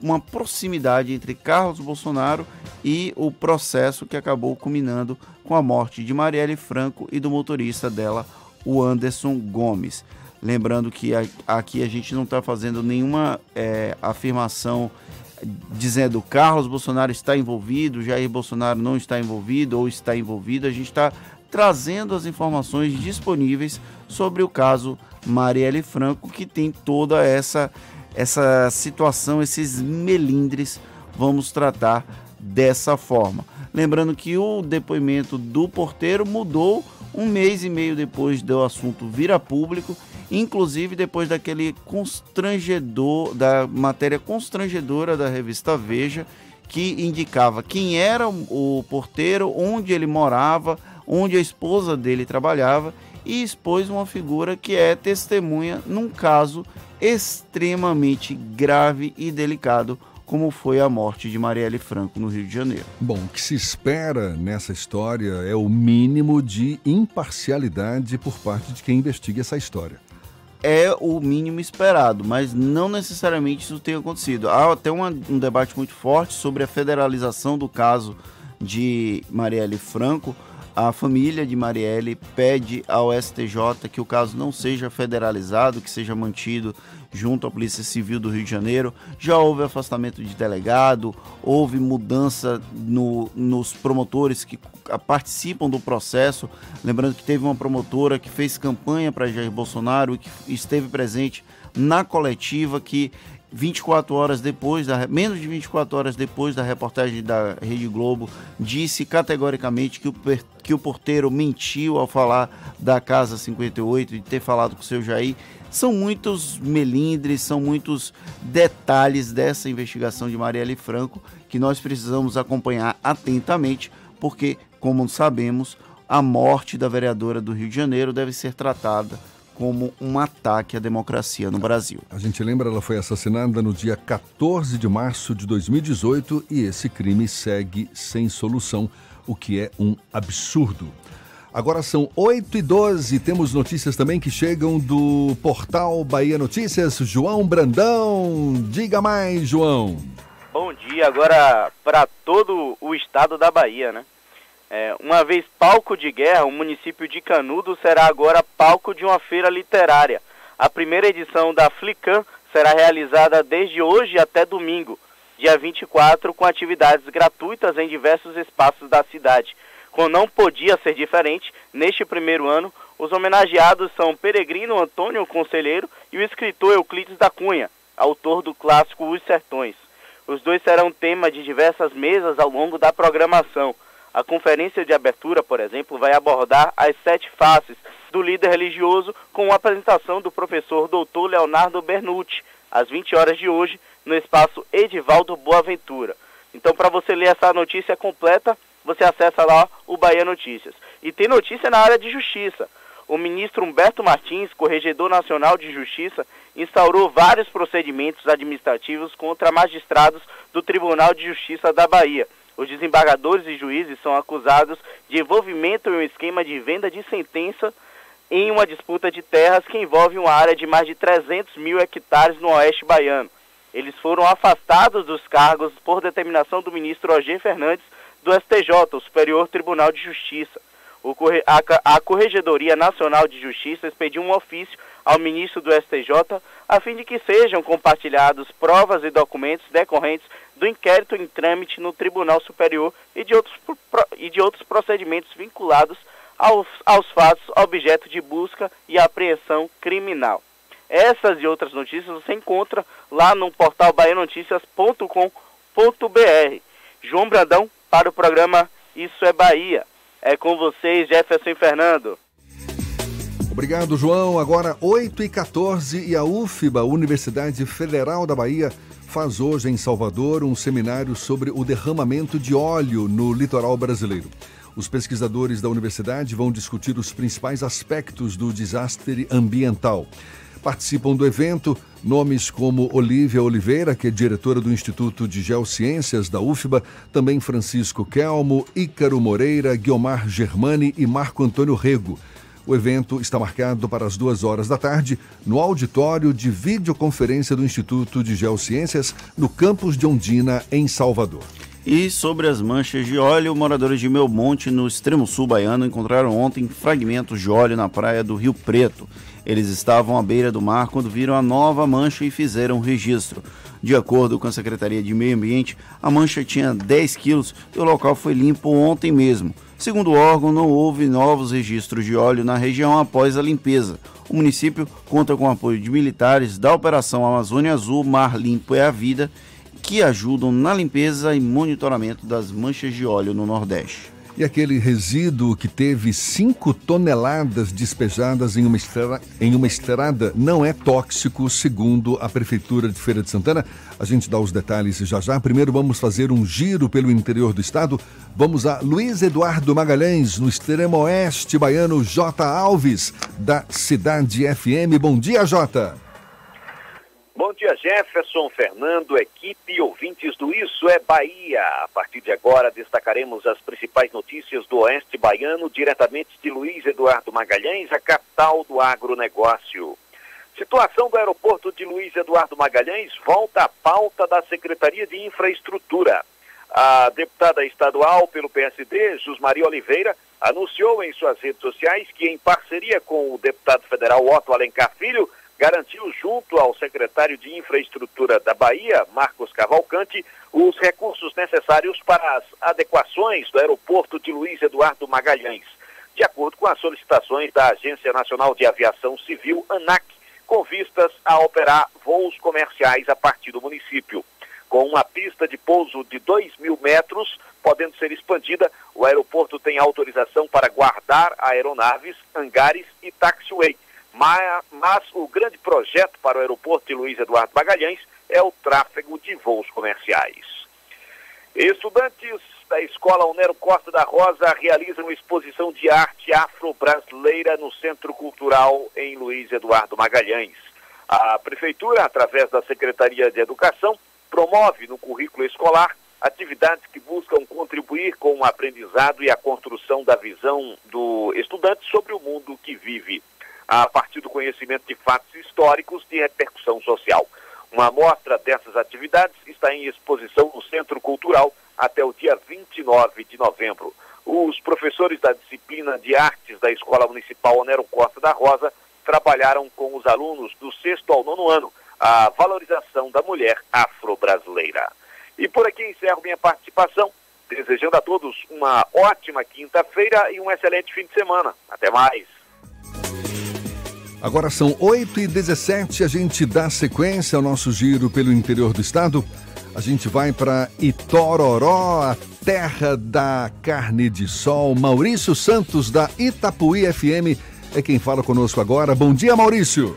uma proximidade entre Carlos Bolsonaro e o processo que acabou culminando com a morte de Marielle Franco e do motorista dela, o Anderson Gomes. Lembrando que aqui a gente não está fazendo nenhuma é, afirmação dizendo Carlos Bolsonaro está envolvido, Jair Bolsonaro não está envolvido ou está envolvido. A gente está trazendo as informações disponíveis sobre o caso Marielle Franco, que tem toda essa, essa situação, esses melindres. Vamos tratar dessa forma. Lembrando que o depoimento do porteiro mudou um mês e meio depois do assunto vir a público inclusive depois daquele constrangedor, da matéria constrangedora da revista Veja, que indicava quem era o porteiro, onde ele morava, onde a esposa dele trabalhava e expôs uma figura que é testemunha num caso extremamente grave e delicado como foi a morte de Marielle Franco no Rio de Janeiro. Bom, o que se espera nessa história é o mínimo de imparcialidade por parte de quem investiga essa história é o mínimo esperado, mas não necessariamente isso tem acontecido. Há até uma, um debate muito forte sobre a federalização do caso de Marielle Franco. A família de Marielle pede ao STJ que o caso não seja federalizado, que seja mantido junto à Polícia Civil do Rio de Janeiro. Já houve afastamento de delegado, houve mudança no, nos promotores que participam do processo. Lembrando que teve uma promotora que fez campanha para Jair Bolsonaro e que esteve presente na coletiva que 24 horas depois, da, menos de 24 horas depois da reportagem da Rede Globo, disse categoricamente que o, que o porteiro mentiu ao falar da Casa 58 e ter falado com o seu Jair. São muitos melindres, são muitos detalhes dessa investigação de Marielle Franco que nós precisamos acompanhar atentamente, porque, como sabemos, a morte da vereadora do Rio de Janeiro deve ser tratada como um ataque à democracia no Brasil. A gente lembra, ela foi assassinada no dia 14 de março de 2018 e esse crime segue sem solução, o que é um absurdo. Agora são 8 e 12 temos notícias também que chegam do portal Bahia Notícias. João Brandão, diga mais, João. Bom dia agora para todo o estado da Bahia, né? É, uma vez palco de guerra, o município de Canudo será agora palco de uma feira literária. A primeira edição da Flican será realizada desde hoje até domingo, dia 24, com atividades gratuitas em diversos espaços da cidade. Como não podia ser diferente, neste primeiro ano, os homenageados são Peregrino Antônio Conselheiro e o escritor Euclides da Cunha, autor do clássico Os Sertões. Os dois serão tema de diversas mesas ao longo da programação. A conferência de abertura, por exemplo, vai abordar as sete faces do líder religioso com a apresentação do professor doutor Leonardo Bernucci, às 20 horas de hoje, no espaço Edivaldo Boaventura. Então, para você ler essa notícia completa, você acessa lá o Bahia Notícias. E tem notícia na área de justiça. O ministro Humberto Martins, corregedor nacional de justiça, instaurou vários procedimentos administrativos contra magistrados do Tribunal de Justiça da Bahia Os desembargadores e juízes são acusados de envolvimento em um esquema de venda de sentença em uma disputa de terras que envolve uma área de mais de 300 mil hectares no oeste baiano. Eles foram afastados dos cargos por determinação do ministro Roger Fernandes do STJ, o Superior Tribunal de Justiça. a, Corregedoria Nacional de Justiça expediu um ofício ao ministro do STJ a fim de que sejam compartilhados provas e documentos decorrentes do inquérito em trâmite no Tribunal Superior e de outros, e de outros procedimentos vinculados aos, aos fatos objeto de busca e apreensão criminal. Essas e outras notícias você encontra lá no portal baianoticias.com.br. João Brandão para o programa Isso é Bahia. É com vocês, Jefferson Fernando. Obrigado, João. Agora 8 e 14 e a UFBA, Universidade Federal da Bahia, faz hoje em Salvador um seminário sobre o derramamento de óleo no litoral brasileiro. Os pesquisadores da universidade vão discutir os principais aspectos do desastre ambiental. Participam do evento nomes como Olivia Oliveira, que é diretora do Instituto de Geociências da UFBA, também Francisco Kelmo, Ícaro Moreira, Guiomar Germani e Marco Antônio Rego. O evento está marcado para as duas horas da tarde no auditório de videoconferência do Instituto de Geociências, no campus de Ondina, em Salvador. E sobre as manchas de óleo, moradores de Melmonte, no extremo sul baiano, encontraram ontem fragmentos de óleo na praia do Rio Preto. Eles estavam à beira do mar quando viram a nova mancha e fizeram o registro. De acordo com a Secretaria de Meio Ambiente, a mancha tinha 10 quilos e o local foi limpo ontem mesmo. Segundo o órgão, não houve novos registros de óleo na região após a limpeza. O município conta com o apoio de militares da Operação Amazônia Azul Mar Limpo é a Vida, que ajudam na limpeza e monitoramento das manchas de óleo no Nordeste. E aquele resíduo que teve 5 toneladas despejadas em uma, estrada, em uma estrada não é tóxico, segundo a Prefeitura de Feira de Santana. A gente dá os detalhes já já. Primeiro vamos fazer um giro pelo interior do estado. Vamos a Luiz Eduardo Magalhães, no extremo oeste baiano, J. Alves, da Cidade FM. Bom dia, Jota. Dia, Jefferson, Fernando, equipe e ouvintes do Isso é Bahia. A partir de agora, destacaremos as principais notícias do Oeste Baiano, diretamente de Luiz Eduardo Magalhães, a capital do agronegócio. Situação do aeroporto de Luiz Eduardo Magalhães volta à pauta da Secretaria de Infraestrutura. A deputada estadual pelo PSD, Maria Oliveira, anunciou em suas redes sociais que, em parceria com o deputado federal Otto Alencar Filho, garantiu junto ao secretário de Infraestrutura da Bahia, Marcos Cavalcante, os recursos necessários para as adequações do aeroporto de Luiz Eduardo Magalhães, de acordo com as solicitações da Agência Nacional de Aviação Civil, ANAC, com vistas a operar voos comerciais a partir do município. Com uma pista de pouso de 2 mil metros, podendo ser expandida, o aeroporto tem autorização para guardar aeronaves, hangares e taxiway mas, mas o grande projeto para o aeroporto de Luiz Eduardo Magalhães é o tráfego de voos comerciais. Estudantes da Escola Onero Costa da Rosa realizam exposição de arte afro-brasileira no Centro Cultural em Luiz Eduardo Magalhães. A Prefeitura, através da Secretaria de Educação, promove no currículo escolar atividades que buscam contribuir com o aprendizado e a construção da visão do estudante sobre o mundo que vive a partir do conhecimento de fatos históricos de repercussão social. Uma amostra dessas atividades está em exposição no Centro Cultural até o dia 29 de novembro. Os professores da disciplina de artes da Escola Municipal Onero Costa da Rosa trabalharam com os alunos do sexto ao nono ano a valorização da mulher afro-brasileira. E por aqui encerro minha participação, desejando a todos uma ótima quinta-feira e um excelente fim de semana. Até mais! Agora são 8 e 17 a gente dá sequência ao nosso giro pelo interior do estado. A gente vai para Itororó, a terra da carne de sol. Maurício Santos, da Itapuí FM, é quem fala conosco agora. Bom dia, Maurício.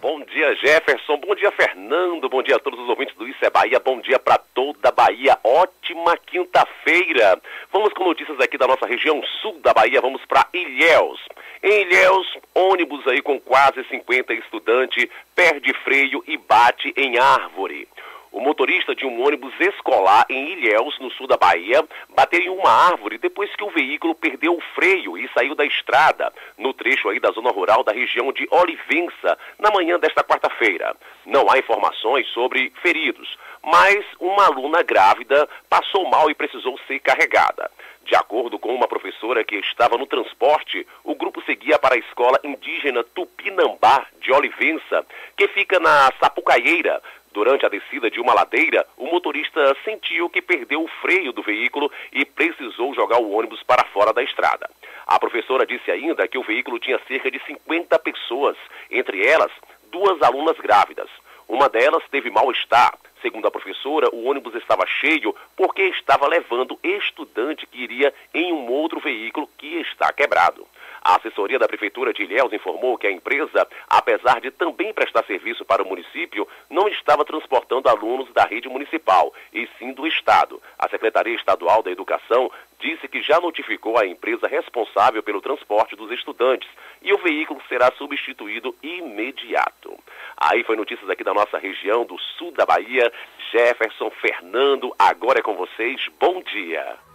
Bom dia, Jefferson. Bom dia, Fernando. Bom dia a todos os ouvintes do Isso é Bahia. Bom dia para toda a Bahia. Ótima quinta-feira. Vamos com notícias aqui da nossa região sul da Bahia. Vamos para Ilhéus. Em Ilhéus, ônibus aí com quase 50 estudantes perde freio e bate em árvore. O motorista de um ônibus escolar em Ilhéus, no sul da Bahia, bateu em uma árvore depois que o veículo perdeu o freio e saiu da estrada, no trecho aí da zona rural da região de Olivença, na manhã desta quarta-feira. Não há informações sobre feridos, mas uma aluna grávida passou mal e precisou ser carregada. De acordo com uma professora que estava no transporte, o grupo seguia para a escola indígena Tupinambá de Olivença, que fica na Sapucaieira. Durante a descida de uma ladeira, o motorista sentiu que perdeu o freio do veículo e precisou jogar o ônibus para fora da estrada. A professora disse ainda que o veículo tinha cerca de 50 pessoas, entre elas duas alunas grávidas. Uma delas teve mal-estar. Segundo a professora, o ônibus estava cheio porque estava levando estudante que iria em um outro veículo que está quebrado. A assessoria da Prefeitura de Ilhéus informou que a empresa, apesar de também prestar serviço para o município, não estava transportando alunos da rede municipal, e sim do Estado. A Secretaria Estadual da Educação disse que já notificou a empresa responsável pelo transporte dos estudantes e o veículo será substituído imediato. Aí foi notícias aqui da nossa região, do sul da Bahia. Jefferson, Fernando, agora é com vocês. Bom dia.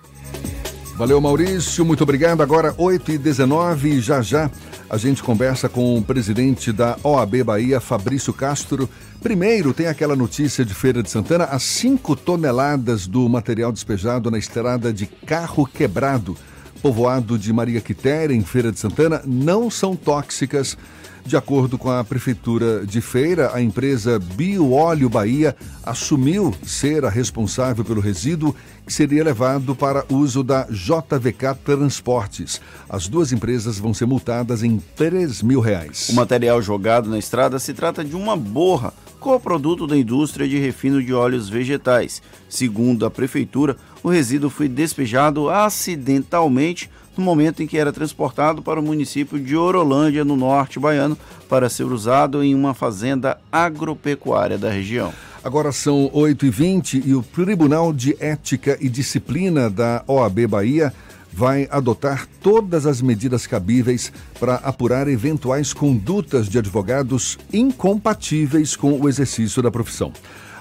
Valeu, Maurício. Muito obrigado. Agora, 8 e 19 já já a gente conversa com o presidente da OAB Bahia, Fabrício Castro. Primeiro, tem aquela notícia de Feira de Santana: as 5 toneladas do material despejado na estrada de carro quebrado, povoado de Maria Quitéria, em Feira de Santana, não são tóxicas de acordo com a Prefeitura de Feira, a empresa Bioóleo Bahia assumiu ser a responsável pelo resíduo que seria levado para uso da JVK Transportes. As duas empresas vão ser multadas em 3 mil reais. O material jogado na estrada se trata de uma borra, coproduto da indústria de refino de óleos vegetais. Segundo a Prefeitura, o resíduo foi despejado acidentalmente no momento em que era transportado para o município de Orolândia, no norte baiano, para ser usado em uma fazenda agropecuária da região. Agora são 8h20 e o Tribunal de Ética e Disciplina da OAB Bahia vai adotar todas as medidas cabíveis para apurar eventuais condutas de advogados incompatíveis com o exercício da profissão.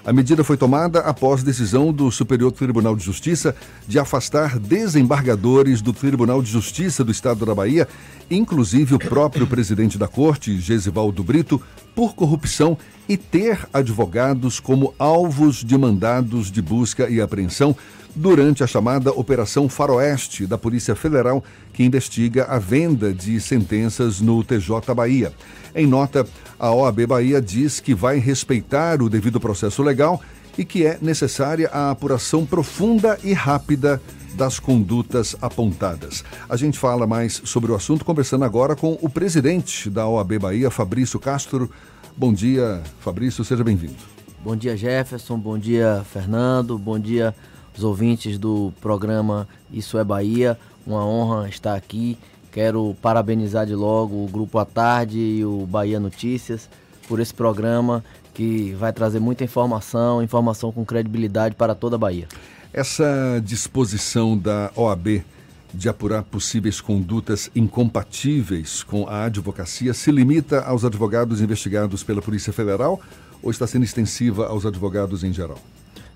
A medida foi tomada após decisão do Superior Tribunal de Justiça de afastar desembargadores do Tribunal de Justiça do Estado da Bahia, inclusive o próprio presidente da corte, Gesivaldo Brito, por corrupção e ter advogados como alvos de mandados de busca e apreensão durante a chamada Operação Faroeste da Polícia Federal, que investiga a venda de sentenças no TJ Bahia. Em nota, a OAB Bahia diz que vai respeitar o devido processo legal e que é necessária a apuração profunda e rápida das condutas apontadas. A gente fala mais sobre o assunto conversando agora com o presidente da OAB Bahia, Fabrício Castro. Bom dia, Fabrício, seja bem-vindo. Bom dia, Jefferson. Bom dia, Fernando. Bom dia, os ouvintes do programa Isso é Bahia. Uma honra estar aqui. Quero parabenizar de logo o Grupo à Tarde e o Bahia Notícias por esse programa que vai trazer muita informação, informação com credibilidade para toda a Bahia. Essa disposição da OAB de apurar possíveis condutas incompatíveis com a advocacia se limita aos advogados investigados pela Polícia Federal ou está sendo extensiva aos advogados em geral?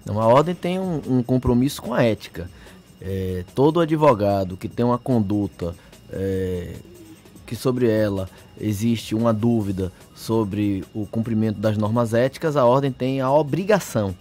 Não, a ordem tem um, um compromisso com a ética. É, todo advogado que tem uma conduta é, que sobre ela existe uma dúvida sobre o cumprimento das normas éticas, a ordem tem a obrigação,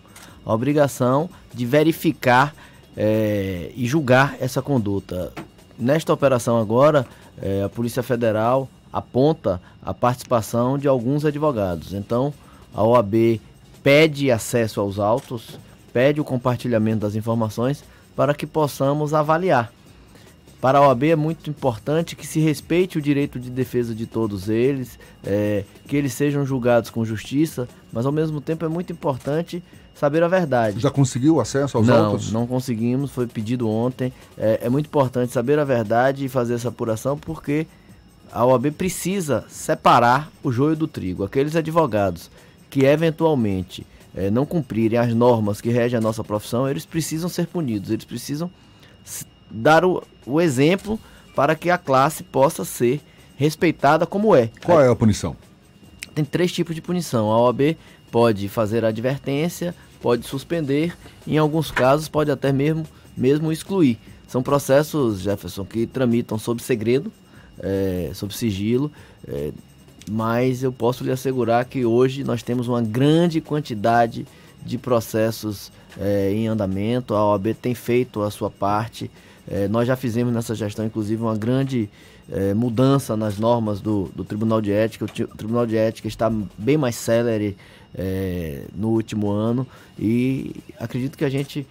a obrigação de verificar é, e julgar essa conduta. Nesta operação agora, é, a Polícia Federal aponta a participação de alguns advogados. Então, a OAB pede acesso aos autos, pede o compartilhamento das informações para que possamos avaliar. Para a OAB é muito importante que se respeite o direito de defesa de todos eles, é, que eles sejam julgados com justiça, mas ao mesmo tempo é muito importante saber a verdade. Já conseguiu acesso aos não, autos? Não, conseguimos, foi pedido ontem. É, é muito importante saber a verdade e fazer essa apuração, porque a OAB precisa separar o joio do trigo. Aqueles advogados que eventualmente é, não cumprirem as normas que regem a nossa profissão, eles precisam ser punidos, eles precisam dar o, o exemplo para que a classe possa ser respeitada como é. Qual é a punição? Tem três tipos de punição. A OAB pode fazer advertência, pode suspender, em alguns casos pode até mesmo, mesmo excluir. São processos, Jefferson, que tramitam sob segredo, é, sob sigilo, é, mas eu posso lhe assegurar que hoje nós temos uma grande quantidade de processos é, em andamento, a OAB tem feito a sua parte. É, nós já fizemos nessa gestão, inclusive, uma grande é, mudança nas normas do, do Tribunal de Ética. O, o, Tribunal de Ética está bem mais célere é, no último ano e acredito que a gente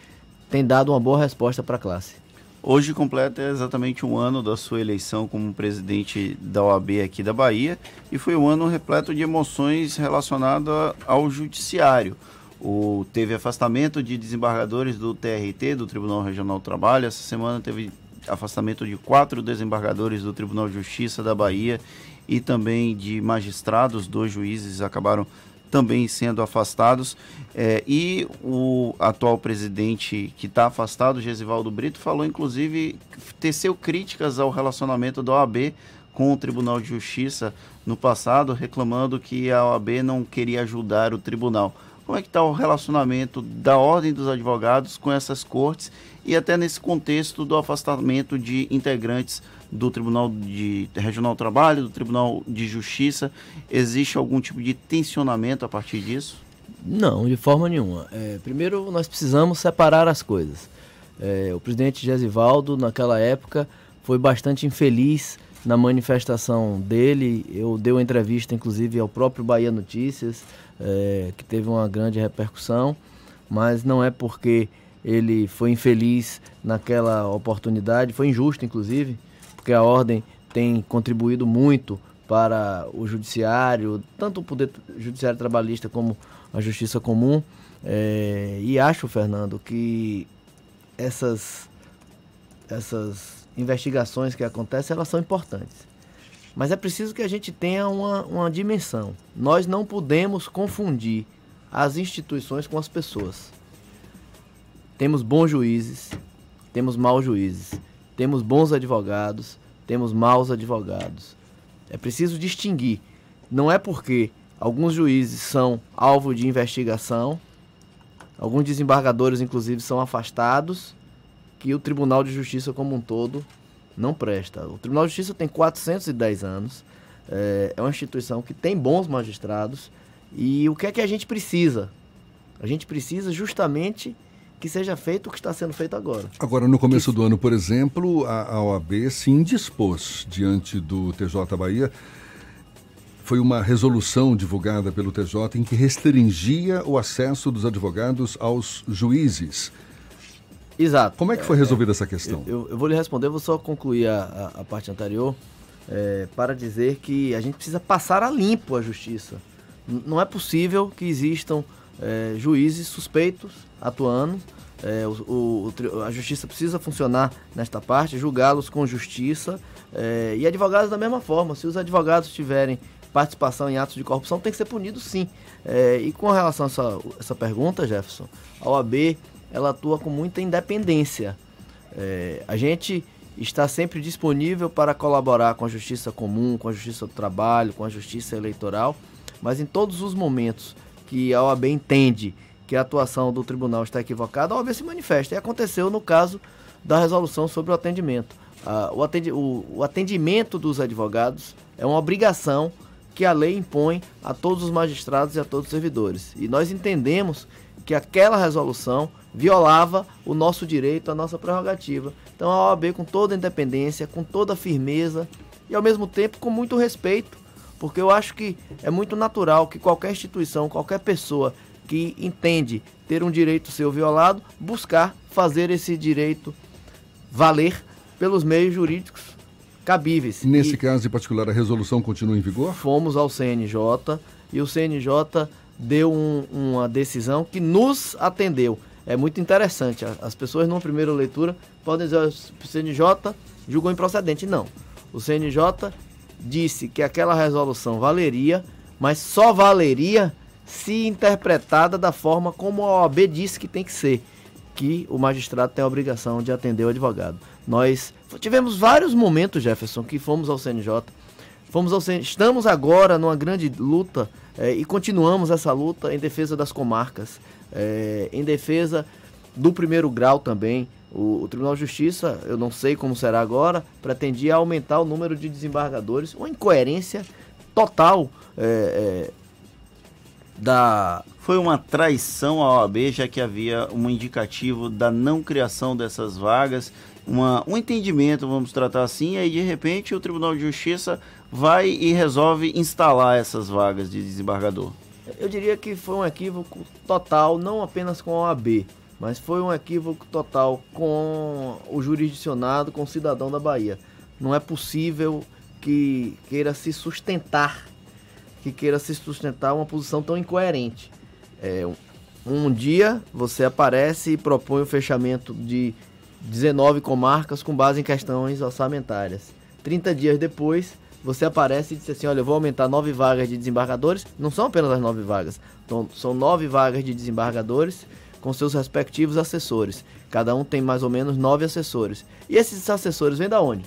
tem dado uma boa resposta para a classe. Hoje completa exatamente um ano da sua eleição como presidente da OAB aqui da Bahia e foi um ano repleto de emoções relacionadas ao judiciário. O, teve afastamento de desembargadores do TRT, do Tribunal Regional do Trabalho. Essa semana teve afastamento de quatro desembargadores do Tribunal de Justiça da Bahia e também de magistrados. Dois juízes acabaram também sendo afastados. É, e o atual presidente que está afastado, Gesivaldo Brito, falou inclusive, teceu críticas ao relacionamento da OAB com o Tribunal de Justiça no passado, reclamando que a OAB não queria ajudar o tribunal. Como é que está o relacionamento da Ordem dos Advogados com essas cortes e até nesse contexto do afastamento de integrantes do Tribunal de Regional do Trabalho, do Tribunal de Justiça. Existe algum tipo de tensionamento a partir disso? Não, de forma nenhuma. É, primeiro, nós precisamos separar as coisas. É, o presidente Gesivaldo, naquela época, foi bastante infeliz na manifestação dele. Eu dei uma entrevista, inclusive, ao próprio Bahia Notícias, é, que teve uma grande repercussão, mas não é porque ele foi infeliz naquela oportunidade, foi injusto, inclusive, porque a ordem tem contribuído muito para o judiciário, tanto o poder judiciário trabalhista como a justiça comum. É, e acho, Fernando, que essas, essas investigações que acontecem, elas são importantes. Mas é preciso que a gente tenha uma, uma dimensão. Nós não podemos confundir as instituições com as pessoas. Temos bons juízes, temos maus juízes. Temos bons advogados, temos maus advogados. É preciso distinguir. Não é porque alguns juízes são alvo de investigação, alguns desembargadores, inclusive, são afastados, que o Tribunal de Justiça como um todo não presta. O Tribunal de Justiça tem 410 anos, é, é uma instituição que tem bons magistrados, e o que é que a gente precisa? A gente precisa justamente que seja feito o que está sendo feito agora. Agora, no começo que... do ano, por exemplo, a, a OAB se indispôs diante do TJ Bahia. Foi uma resolução divulgada pelo TJ em que restringia o acesso dos advogados aos juízes. Exato. Como é que foi resolvida é, essa questão? Eu, eu, vou lhe responder, vou só concluir a, a, a parte anterior é, para dizer que a gente precisa passar a limpo a justiça. N não é possível que existam é, juízes suspeitos atuando. É, o, o, a justiça precisa funcionar nesta parte, julgá-los com justiça. É, e advogados da mesma forma. Se os advogados tiverem participação em atos de corrupção, tem que ser punido sim. É, e com relação a essa, essa pergunta, Jefferson, a OAB ela atua com muita independência. É, a gente está sempre disponível para colaborar com a justiça comum, com a justiça do trabalho, com a justiça eleitoral, mas em todos os momentos que a OAB entende que a atuação do tribunal está equivocada, a OAB se manifesta. E aconteceu no caso da resolução sobre o atendimento. Ah, o, atendi o, o atendimento dos advogados é uma obrigação que a lei impõe a todos os magistrados e a todos os servidores. E nós entendemos que aquela resolução violava o nosso direito, a nossa prerrogativa. Então a OAB, com toda a independência, com toda a firmeza e ao mesmo tempo com muito respeito porque eu acho que é muito natural que qualquer instituição, qualquer pessoa que entende ter um direito seu violado, buscar fazer esse direito valer pelos meios jurídicos cabíveis. Nesse e caso em particular, a resolução continua em vigor? Fomos ao CNJ e o CNJ deu um, uma decisão que nos atendeu. É muito interessante. As pessoas, numa primeira leitura, podem dizer o CNJ julgou improcedente. Não. O CNJ disse que aquela resolução valeria, mas só valeria se interpretada da forma como a OAB disse que tem que ser, que o magistrado tem a obrigação de atender o advogado. Nós tivemos vários momentos, Jefferson, que fomos ao CNJ, fomos ao CNJ, estamos agora numa grande luta é, e continuamos essa luta em defesa das comarcas, é, em defesa do primeiro grau também. O, o, Tribunal de Justiça, eu não sei como será agora, pretendia aumentar o número de desembargadores, uma incoerência total é, é da. Foi uma traição à OAB, já que havia um indicativo da não criação dessas vagas, uma, um entendimento, vamos tratar assim, e aí de repente o Tribunal de Justiça vai e resolve instalar essas vagas de desembargador. Eu diria que foi um equívoco total, não apenas com a OAB, mas foi um equívoco total com o jurisdicionado, com o cidadão da Bahia. Não é possível que queira se sustentar que queira se sustentar uma posição tão incoerente. É, um dia você aparece e propõe o fechamento de 19 comarcas com base em questões orçamentárias. 30 dias depois, você aparece e diz assim: Olha, eu vou aumentar nove vagas de desembargadores. Não são apenas as nove vagas, então, são nove vagas de desembargadores com seus respectivos assessores. Cada um tem mais ou menos nove assessores. E esses assessores vêm da onde?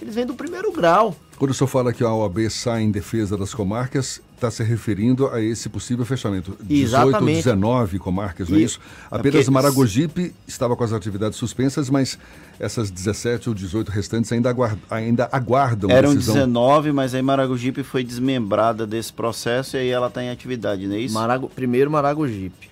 Eles vêm do primeiro grau. Quando o senhor fala que a OAB sai em defesa das comarcas, está se referindo a esse possível fechamento. 18 ou 19 comarcas, não é isso? É Apenas porque... Maragogipe estava com as atividades suspensas, mas essas 17 ou 18 restantes ainda, aguard... ainda aguardam Eram decisão. 19, mas aí Maragogipe foi desmembrada desse processo e aí ela está em atividade, não é isso? Marago... Primeiro Maragogipe.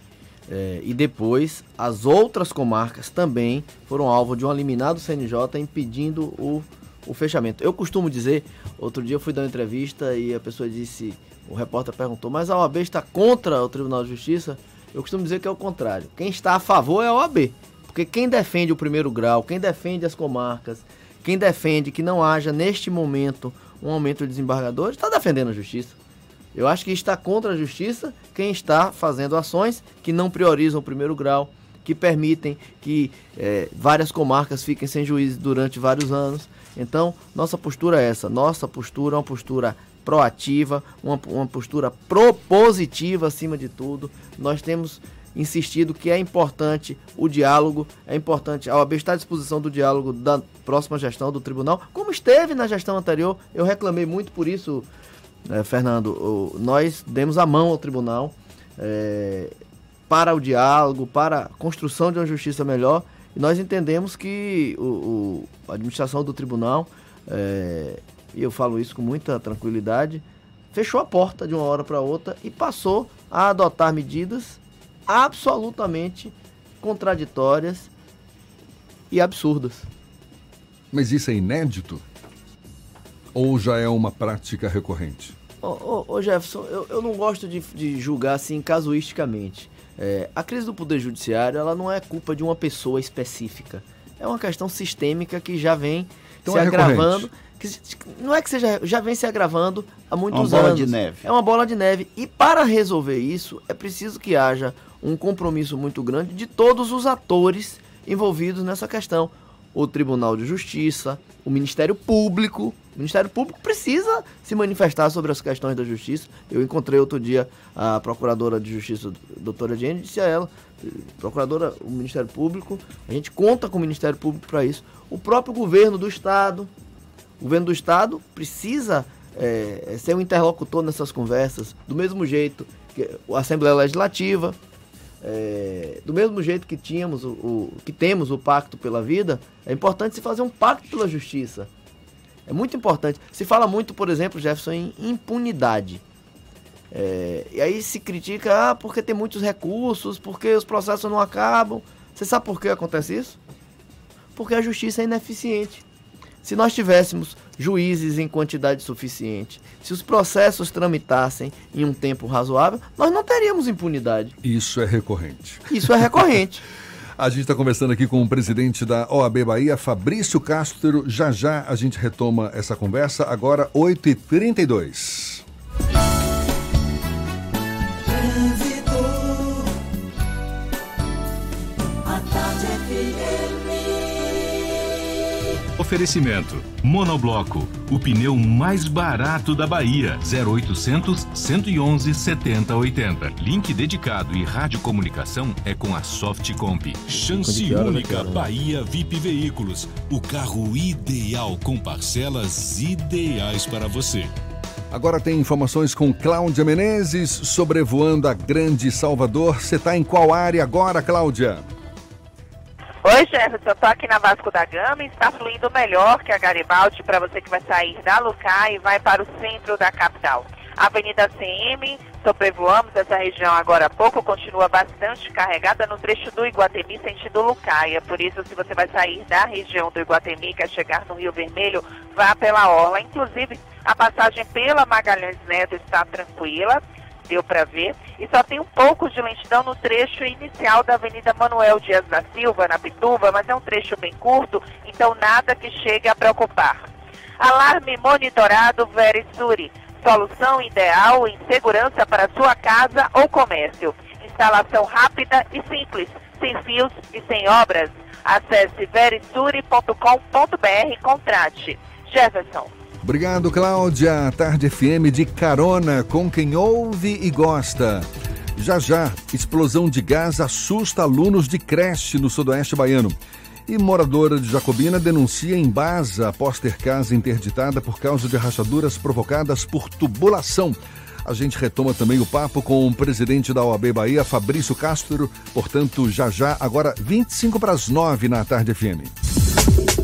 É, e depois as outras comarcas também foram alvo de um eliminado CNJ impedindo o o fechamento. Eu costumo dizer, outro dia eu fui dar uma entrevista e a pessoa disse, o repórter perguntou, mas a OAB está contra o Tribunal de Justiça? Eu costumo dizer que é o contrário. Quem está a favor é a OAB. Porque quem defende o primeiro grau, quem defende as comarcas, quem defende que não haja neste momento um aumento de desembargadores, está defendendo a justiça. Eu acho que está contra a justiça quem está fazendo ações que não priorizam o primeiro grau, que permitem que é, várias comarcas fiquem sem juízes durante vários anos, então, nossa postura é essa. Nossa postura é uma postura proativa, uma, uma postura propositiva acima de tudo. Nós temos insistido que é importante o diálogo, é importante a OAB está à disposição do diálogo da próxima gestão do tribunal, como esteve na gestão anterior. Eu reclamei muito por isso, é, Fernando. O, nós demos a mão ao tribunal é, para o diálogo, para a construção de uma justiça melhor e nós entendemos que o, o a administração do tribunal, é, e eu falo isso com muita tranquilidade, fechou a porta de uma hora para outra e passou a adotar medidas absolutamente contraditórias e absurdas. Mas isso é inédito? Ou já é uma prática recorrente? Ô, ô, ô Jefferson, eu, eu não gosto de, de julgar assim casuisticamente. É, a crise do poder judiciário ela não é culpa de uma pessoa específica. É uma questão sistêmica que já vem então se é agravando. Que, não é que seja, já vem se agravando há muitos anos. É uma bola de neve. É uma bola de neve. E para resolver isso, é preciso que haja um compromisso muito grande de todos os atores envolvidos nessa questão. O Tribunal de Justiça, o Ministério Público, o Ministério Público precisa se manifestar sobre as questões da justiça. Eu encontrei outro dia a Procuradora de Justiça, doutora Jenny, e disse a ela, Procuradora, o Ministério Público, a gente conta com o Ministério Público para isso. O próprio governo do Estado, o governo do Estado precisa é, ser um interlocutor nessas conversas, do mesmo jeito que a Assembleia Legislativa, é, do mesmo jeito que tínhamos o, o, que temos o pacto pela vida, é importante se fazer um pacto pela justiça. É muito importante. Se fala muito, por exemplo, Jefferson, em impunidade. É, e aí se critica, ah, porque tem muitos recursos, porque os processos não acabam. Você sabe por que acontece isso? Porque a justiça é ineficiente. Se nós tivéssemos juízes em quantidade suficiente, se os processos tramitassem em um tempo razoável, nós não teríamos impunidade. Isso é recorrente. Isso é recorrente. A gente está conversando aqui com o presidente da OAB Bahia, Fabrício Castro. Já já a gente retoma essa conversa, agora 8h32. Oferecimento: Monobloco, o pneu mais barato da Bahia. 0800 111 7080. Link dedicado e radiocomunicação é com a Softcomp. Chance única Bahia VIP Veículos. O carro ideal com parcelas ideais para você. Agora tem informações com Cláudia Menezes, sobrevoando a Grande Salvador. Você está em qual área agora, Cláudia? Oi, Jefferson, eu tô aqui na Vasco da Gama e está fluindo melhor que a Garibaldi para você que vai sair da Lucá e vai para o centro da capital. Avenida CM, sobrevoamos essa região agora há pouco, continua bastante carregada no trecho do Iguatemi sentido Lucaia. Por isso, se você vai sair da região do Iguatemi, quer chegar no Rio Vermelho, vá pela Orla. Inclusive, a passagem pela Magalhães Neto está tranquila deu para ver, e só tem um pouco de lentidão no trecho inicial da Avenida Manuel Dias da Silva, na Pituba, mas é um trecho bem curto, então nada que chegue a preocupar. Alarme monitorado Verisuri, solução ideal em segurança para sua casa ou comércio. Instalação rápida e simples, sem fios e sem obras. Acesse verisuri.com.br e contrate. Jefferson. Obrigado, Cláudia. Tarde FM de carona com quem ouve e gosta. Já já, explosão de gás assusta alunos de creche no sudoeste baiano. E moradora de Jacobina denuncia em Baza após ter casa interditada por causa de rachaduras provocadas por tubulação. A gente retoma também o papo com o presidente da OAB Bahia, Fabrício Castro. Portanto, já já, agora 25 para as 9 na tarde FM.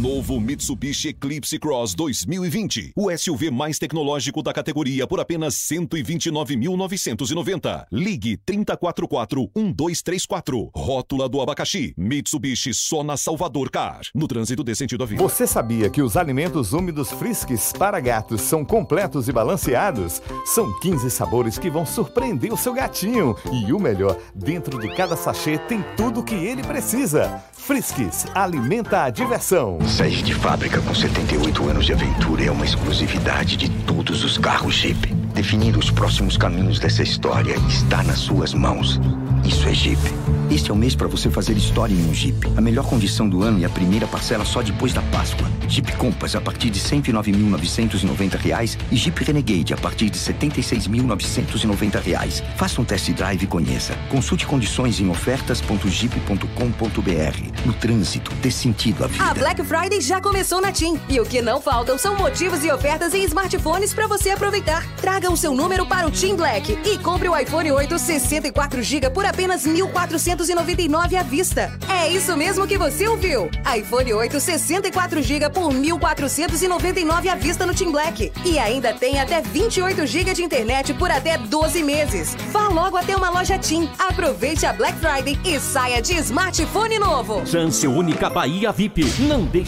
Novo Mitsubishi Eclipse Cross 2020. O SUV mais tecnológico da categoria por apenas 129.990. Ligue 3044-1234. Rótula do abacaxi. Mitsubishi só na Salvador Car. No trânsito desse sentido à vida. Você sabia que os alimentos úmidos Friskies para gatos são completos e balanceados? São 15 sabores que vão surpreender o seu gatinho. E o melhor, dentro de cada sachê tem tudo o que ele precisa. Friskies, alimenta a diversão. Sair de fábrica com 78 anos de aventura é uma exclusividade de todos os carros Jeep. Definir os próximos caminhos dessa história está nas suas mãos. Isso é Jeep. Este é o mês para você fazer história em um Jeep. A melhor condição do ano e a primeira parcela só depois da Páscoa. Jeep Compass a partir de R$ 109.990 e Jeep Renegade a partir de R$ 76.990. Faça um test drive e conheça. Consulte condições em ofertas.jeep.com.br. No trânsito, dê sentido à vida. A Black Friday já começou na TIM. E o que não faltam são motivos e ofertas em smartphones para você aproveitar. Traga o seu número para o TIM Black e compre o iPhone 8 64GB por apenas R$ 1.499 à vista. É isso mesmo que você ouviu. iPhone 8 64GB por R$ 1.499 à vista no Team Black. E ainda tem até 28 GB de internet por até 12 meses. Vá logo até uma loja TIM. Aproveite a Black Friday e saia de smartphone novo. Chance única Bahia VIP. Não deixe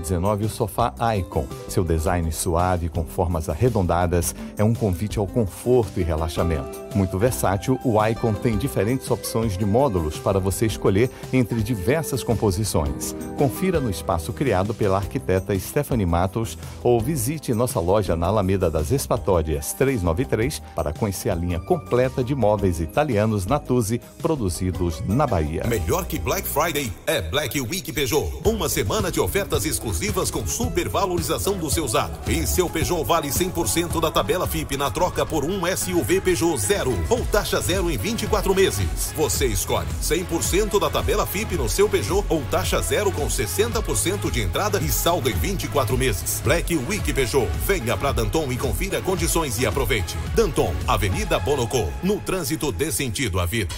2019 o sofá Icon. Seu design suave com formas arredondadas é um convite ao conforto e relaxamento. Muito versátil, o Icon tem diferentes opções de módulos para você escolher entre diversas composições. Confira no espaço criado pela arquiteta Stephanie Matos ou visite nossa loja na Alameda das Espatórias 393 para conhecer a linha completa de móveis italianos Natuzzi produzidos na Bahia. Melhor que Black Friday é Black Week Peugeot. Uma semana de ofertas exclusivas com supervalorização do seu usado. E seu Peugeot vale 100% da tabela FIP na troca por um SUV Peugeot zero ou taxa zero em 24 meses. Você escolhe 100% da tabela FIP no seu Peugeot ou taxa zero com 60% de entrada e saldo em 24 meses. Black Week Peugeot. Venha para Danton e confira condições e aproveite. Danton, Avenida Bonocô. No trânsito dê sentido à vida.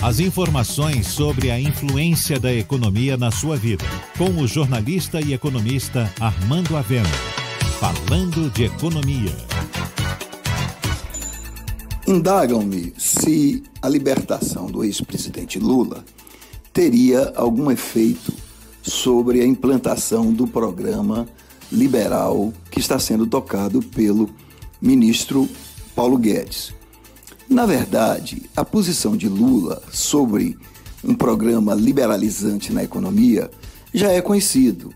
As informações sobre a influência da economia na sua vida, com o jornalista e economista Armando Avena. Falando de economia. Indagam-me se a libertação do ex-presidente Lula teria algum efeito sobre a implantação do programa liberal que está sendo tocado pelo ministro Paulo Guedes. Na verdade, a posição de Lula sobre um programa liberalizante na economia já é conhecido.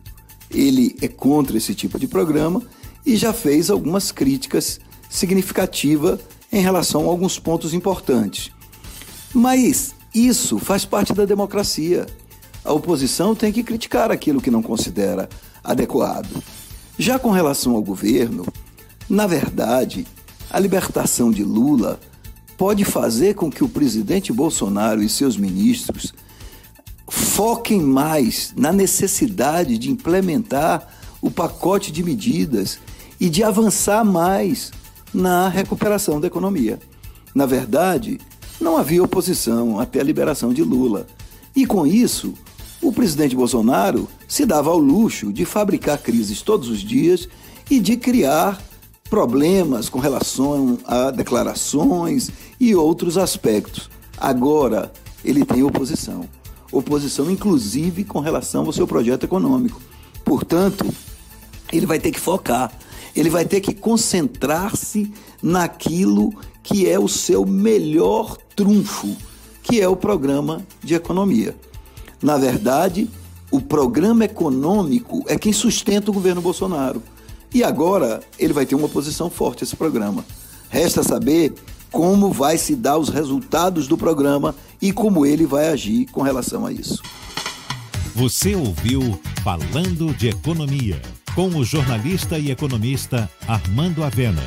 Ele é contra esse tipo de programa e já fez algumas críticas significativas em relação a alguns pontos importantes. Mas isso faz parte da democracia. A oposição tem que criticar aquilo que não considera adequado. Já com relação ao governo, na verdade, a libertação de Lula pode fazer com que o presidente Bolsonaro e seus ministros foquem mais na necessidade de implementar o pacote de medidas e de avançar mais na recuperação da economia. Na verdade, não havia oposição até a liberação de Lula. E com isso, o presidente Bolsonaro se dava ao luxo de fabricar crises todos os dias e de criar problemas com relação a declarações e outros aspectos. Agora, ele tem oposição. Oposição, inclusive, com relação ao seu projeto econômico. Portanto, ele vai ter que focar, ele vai ter que concentrar-se naquilo que é o seu melhor trunfo, que é o programa de economia. Na verdade, o programa econômico é quem sustenta o governo Bolsonaro. E agora ele vai ter uma posição forte esse programa. Resta saber como vai se dar os resultados do programa e como ele vai agir com relação a isso. Você ouviu Falando de Economia, com o jornalista e economista Armando Avena.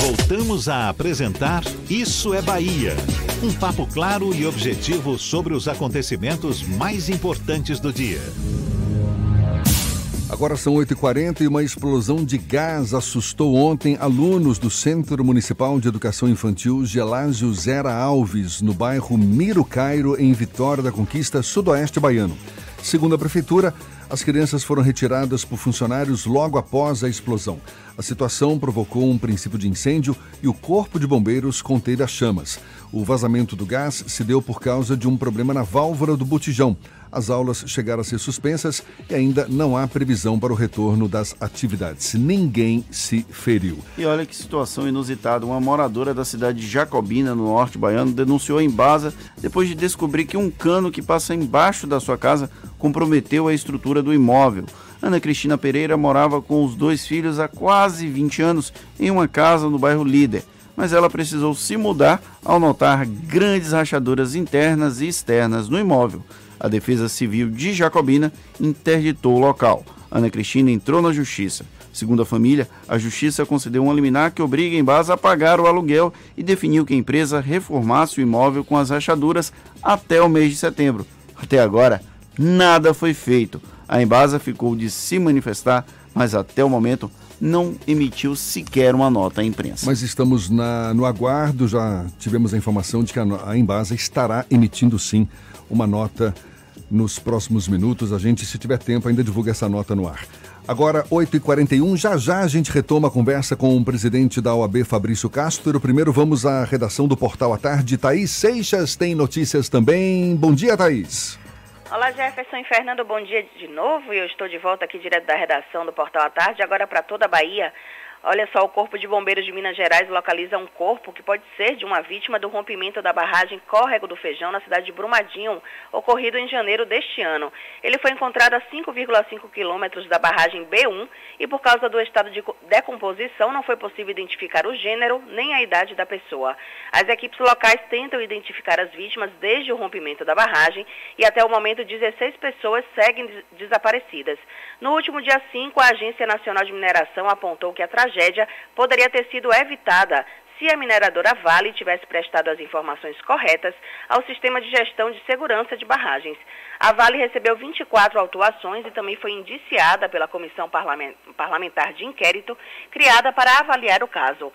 Voltamos a apresentar Isso é Bahia. Um papo claro e objetivo sobre os acontecimentos mais importantes do dia. Agora são 8h40 e uma explosão de gás assustou ontem alunos do Centro Municipal de Educação Infantil Gelásio Zera Alves, no bairro Miro Cairo, em Vitória da Conquista, sudoeste baiano. Segundo a Prefeitura, as crianças foram retiradas por funcionários logo após a explosão. A situação provocou um princípio de incêndio e o Corpo de Bombeiros conteve as chamas. O vazamento do gás se deu por causa de um problema na válvula do botijão. As aulas chegaram a ser suspensas e ainda não há previsão para o retorno das atividades. Ninguém se feriu. E olha que situação inusitada. Uma moradora da cidade de Jacobina, no norte baiano, denunciou em Baza depois de descobrir que um cano que passa embaixo da sua casa comprometeu a estrutura do imóvel. Ana Cristina Pereira morava com os dois filhos há quase 20 anos em uma casa no bairro Líder, mas ela precisou se mudar ao notar grandes rachaduras internas e externas no imóvel. A Defesa Civil de Jacobina interditou o local. Ana Cristina entrou na justiça. Segundo a família, a justiça concedeu um liminar que obriga a Embasa a pagar o aluguel e definiu que a empresa reformasse o imóvel com as rachaduras até o mês de setembro. Até agora, nada foi feito. A Embasa ficou de se manifestar, mas até o momento não emitiu sequer uma nota à imprensa. Mas estamos na, no aguardo, já tivemos a informação de que a, a Embasa estará emitindo sim uma nota nos próximos minutos. A gente, se tiver tempo, ainda divulga essa nota no ar. Agora, 8h41, já já a gente retoma a conversa com o presidente da OAB, Fabrício Castro. Primeiro vamos à redação do Portal à Tarde. Thaís Seixas tem notícias também. Bom dia, Thaís. Olá, Jefferson e Fernando, bom dia de novo. Eu estou de volta aqui direto da redação do Portal à Tarde, agora para toda a Bahia. Olha só, o Corpo de Bombeiros de Minas Gerais localiza um corpo que pode ser de uma vítima do rompimento da barragem Córrego do Feijão na cidade de Brumadinho, ocorrido em janeiro deste ano. Ele foi encontrado a 5,5 quilômetros da barragem B1 e, por causa do estado de decomposição, não foi possível identificar o gênero nem a idade da pessoa. As equipes locais tentam identificar as vítimas desde o rompimento da barragem e, até o momento, 16 pessoas seguem desaparecidas. No último dia 5, a Agência Nacional de Mineração apontou que a tragédia poderia ter sido evitada se a mineradora Vale tivesse prestado as informações corretas ao sistema de gestão de segurança de barragens. A Vale recebeu 24 autuações e também foi indiciada pela Comissão Parlamentar de Inquérito, criada para avaliar o caso.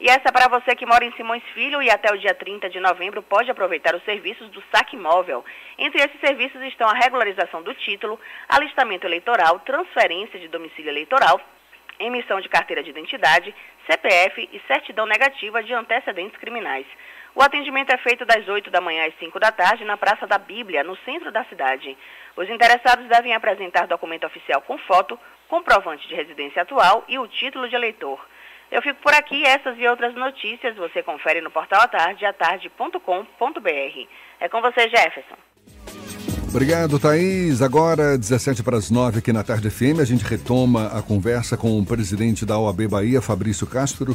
E essa é para você que mora em Simões Filho e até o dia 30 de novembro pode aproveitar os serviços do saque móvel. Entre esses serviços estão a regularização do título, alistamento eleitoral, transferência de domicílio eleitoral, emissão de carteira de identidade, CPF e certidão negativa de antecedentes criminais. O atendimento é feito das 8 da manhã às 5 da tarde na Praça da Bíblia, no centro da cidade. Os interessados devem apresentar documento oficial com foto, comprovante de residência atual e o título de eleitor. Eu fico por aqui. Essas e outras notícias você confere no portal à tarde, atarde.com.br. É com você, Jefferson. Obrigado, Thaís. Agora, 17 para as 9 aqui na Tarde FM, a gente retoma a conversa com o presidente da OAB Bahia, Fabrício Castro.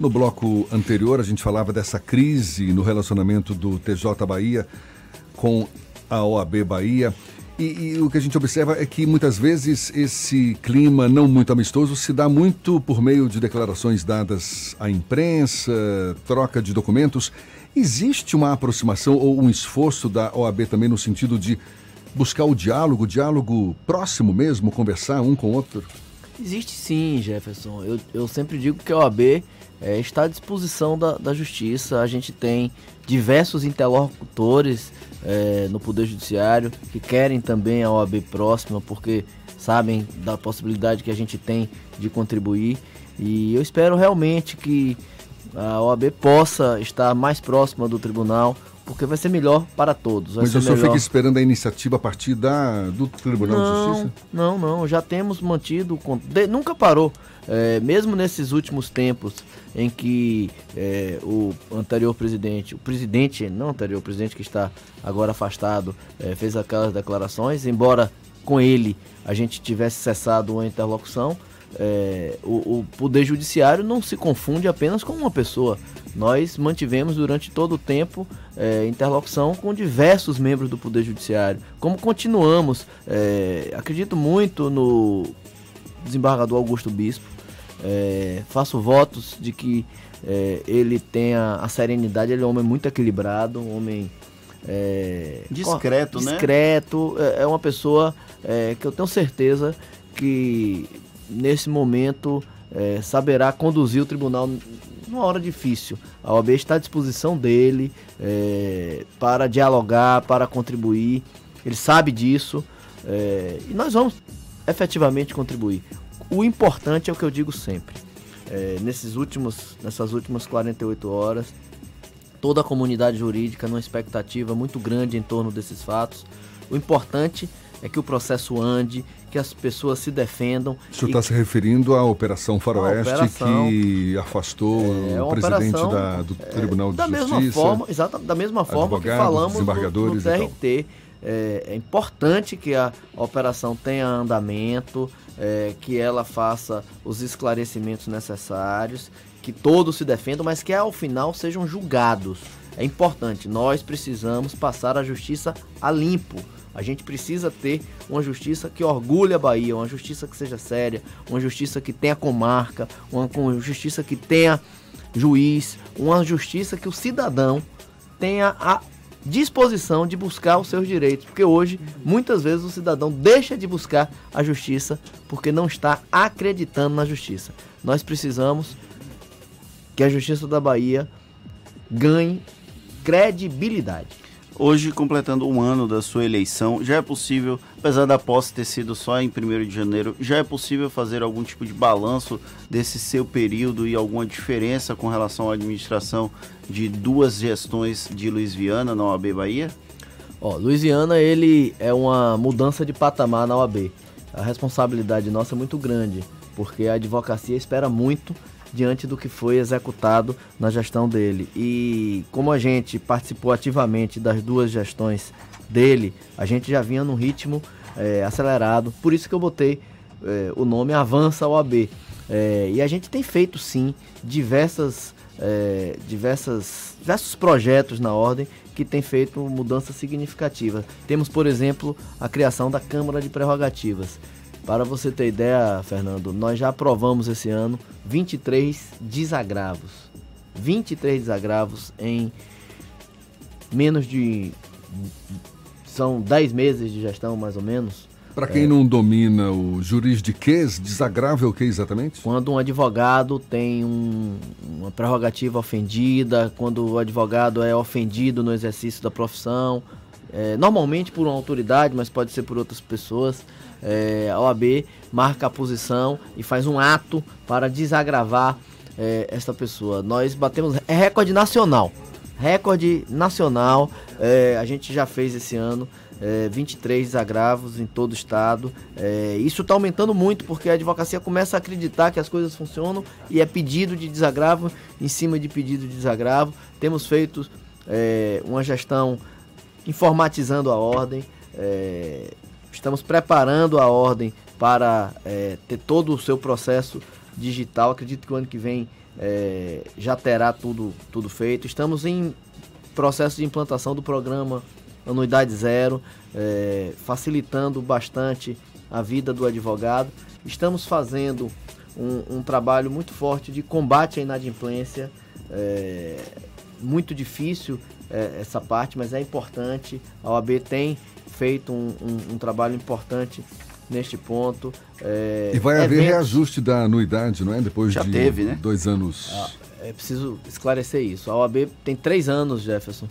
No bloco anterior, a gente falava dessa crise no relacionamento do TJ Bahia com a OAB Bahia. E, e, o que a gente observa é que muitas vezes esse clima não muito amistoso se dá muito por meio de declarações dadas à imprensa, troca de documentos. Existe uma aproximação ou um esforço da OAB também no sentido de buscar o diálogo, diálogo próximo mesmo, conversar um com o outro? Existe sim, Jefferson. Eu, eu sempre digo que a OAB é, está à disposição da, da justiça. A gente tem diversos interlocutores é, no Poder Judiciário que querem também a OAB próxima, porque sabem da possibilidade que a gente tem de contribuir. E eu espero realmente que a OAB possa estar mais próxima do tribunal, porque vai ser melhor para todos. Mas o senhor fica esperando a iniciativa a partir da, do Tribunal não, de Justiça? Não, não, já temos mantido, de, nunca parou. É, mesmo nesses últimos tempos em que é, o anterior presidente, o presidente, não anterior, o presidente que está agora afastado, é, fez aquelas declarações, embora com ele a gente tivesse cessado uma interlocução, é, o, o, Poder Judiciário não se confunde apenas com uma pessoa. Nós mantivemos durante todo o tempo é, interlocução com diversos membros do Poder Judiciário. Como continuamos, é, acredito muito no desembargador Augusto Bispo. É, faço votos de que é, ele tenha a serenidade. Ele é um homem muito equilibrado, um homem é, discreto, né? Discreto, é uma pessoa que eu tenho certeza que nesse momento, é, saberá conduzir o tribunal numa hora difícil. A OAB está à disposição dele é, para dialogar, para contribuir. Ele sabe disso é, e nós vamos efetivamente contribuir. O importante é o que eu digo sempre. É, nesses últimos, nessas últimas 48 horas, toda a comunidade jurídica numa expectativa muito grande em torno desses fatos. O importante é que o processo ande, que as pessoas se defendam. O senhor está se referindo à Operação Faroeste operação, que afastou é, o presidente da, do é, Tribunal de da Justiça. Mesma forma, exata, da mesma forma que falamos no, no TRT. É, é, importante que a operação tenha andamento, é, que ela faça os esclarecimentos necessários, que todos se defendam, mas que ao final sejam julgados. É importante, nós precisamos passar a justiça a limpo. A gente precisa ter uma justiça que orgulhe a Bahia, uma justiça que seja séria, uma justiça que tenha comarca, uma, justiça que tenha juiz, uma justiça que o cidadão tenha a disposição de buscar os seus direitos, porque hoje muitas vezes o cidadão deixa de buscar a justiça porque não está acreditando na justiça. Nós precisamos que a justiça da Bahia ganhe credibilidade. Hoje, completando um ano da sua eleição, já é possível, apesar da posse ter sido só em 1 de janeiro, já é possível fazer algum tipo de balanço desse seu período e alguma diferença com relação à administração de duas gestões de Luiz Viana na OAB Bahia? Ó, Luiz Viana, ele é uma mudança de patamar na OAB. A responsabilidade nossa é muito grande, porque a advocacia espera muito diante do que foi executado na gestão dele. E como a gente participou ativamente das duas gestões dele, a gente já vinha num ritmo é, acelerado. Por isso que eu botei é, o nome Avança OAB. É, e a gente tem feito sim diversas, é, diversas, diversos projetos na ordem que tem feito mudanças significativas. Temos, por exemplo, a criação da Câmara de Prerrogativas. Para você ter ideia, Fernando, nós já aprovamos esse ano 23 desagravos. 23 desagravos em menos de. São 10 meses de gestão, mais ou menos. Para quem é, não domina o juridiquês, desagravo é o que exatamente? Quando um advogado tem um, uma prerrogativa ofendida, quando o advogado é ofendido no exercício da profissão, é, normalmente por uma autoridade, mas pode ser por outras pessoas é, a OAB marca a posição e faz um ato para desagravar é, esta pessoa. Nós batemos recorde nacional. Recorde nacional, é, a gente já fez esse ano. É, 23 desagravos em todo o estado. É, isso está aumentando muito porque a advocacia começa a acreditar que as coisas funcionam e é pedido de desagravo em cima de pedido de desagravo. Temos feito é, uma gestão informatizando a ordem, é, estamos preparando a ordem para é, ter todo o seu processo digital. Acredito que o ano que vem é, já terá tudo, tudo feito. Estamos em processo de implantação do programa Anuidade Zero, é, facilitando bastante a vida do advogado. Estamos fazendo um, um trabalho muito forte de combate à inadimplência. É, muito difícil é, essa parte, mas é importante. A OAB tem feito um, um, um trabalho importante neste ponto. É, e vai haver eventos... reajuste da anuidade, não é? Depois Já de teve, né? dois anos. Ah, é preciso esclarecer isso. A OAB tem três anos, Jefferson,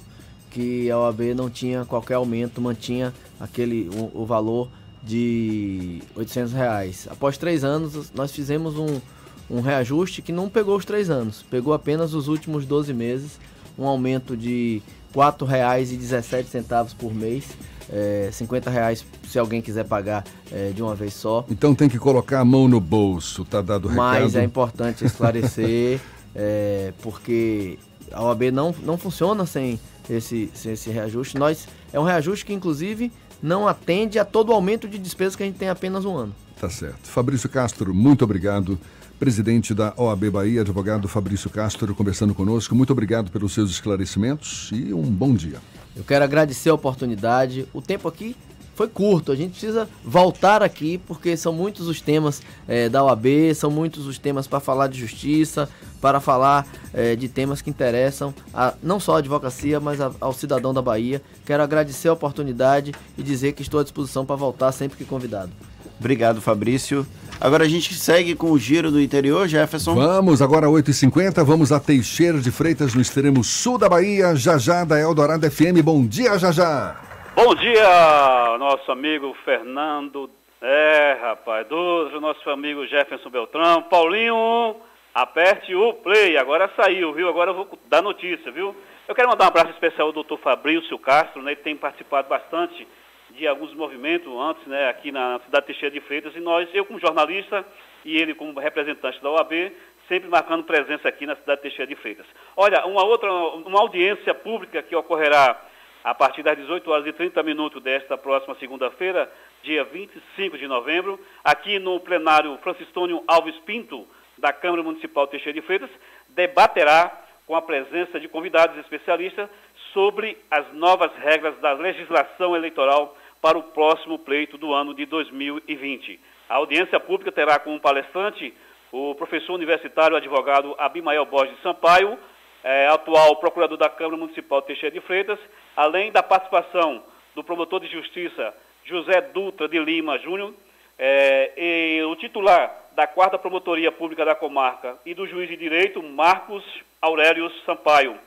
que a OAB não tinha qualquer aumento, mantinha aquele o, o valor de 800 reais. Após três anos, nós fizemos um, um reajuste que não pegou os três anos, pegou apenas os últimos 12 meses, um aumento de R$ 4,17 por mês é, 50 reais se alguém quiser pagar é, de uma vez só. Então tem que colocar a mão no bolso, tá dado o recado. Mas é importante esclarecer, é, porque a OAB não, não funciona sem esse, sem esse reajuste. Nós, é um reajuste que, inclusive, não atende a todo o aumento de despesas que a gente tem apenas um ano. Tá certo. Fabrício Castro, muito obrigado. Presidente da OAB Bahia, advogado Fabrício Castro, conversando conosco. Muito obrigado pelos seus esclarecimentos e um bom dia. Eu quero agradecer a oportunidade. O tempo aqui foi curto, a gente precisa voltar aqui porque são muitos os temas é, da OAB, são muitos os temas para falar de justiça, para falar é, de temas que interessam a, não só a advocacia, mas a, ao cidadão da Bahia. Quero agradecer a oportunidade e dizer que estou à disposição para voltar sempre que convidado. Obrigado, Fabrício. Agora a gente segue com o giro do interior, Jefferson. Vamos, agora 8h50, vamos a Teixeira de Freitas, no extremo sul da Bahia, Jajá da Eldorado FM. Bom dia, Jajá. Bom dia, nosso amigo Fernando. É, rapaz, do nosso amigo Jefferson Beltrão. Paulinho, aperte o play. Agora saiu, viu? Agora eu vou dar notícia, viu? Eu quero mandar um abraço especial ao doutor Fabrício Castro, né? Ele tem participado bastante de alguns movimentos antes, né, aqui na cidade de Teixeira de Freitas, e nós, eu como jornalista e ele como representante da OAB, sempre marcando presença aqui na cidade de Teixeira de Freitas. Olha, uma outra, uma audiência pública que ocorrerá a partir das 18 horas e 30 minutos desta próxima segunda-feira, dia 25 de novembro, aqui no plenário Francistônio Alves Pinto, da Câmara Municipal de Teixeira de Freitas, debaterá com a presença de convidados especialistas sobre as novas regras da legislação eleitoral para o próximo pleito do ano de 2020. A audiência pública terá como palestrante o professor universitário advogado Abimael Borges Sampaio, é, atual procurador da Câmara Municipal Teixeira de Freitas, além da participação do promotor de justiça José Dutra de Lima Júnior, é, e o titular da quarta promotoria pública da comarca e do juiz de direito Marcos Aurélio Sampaio,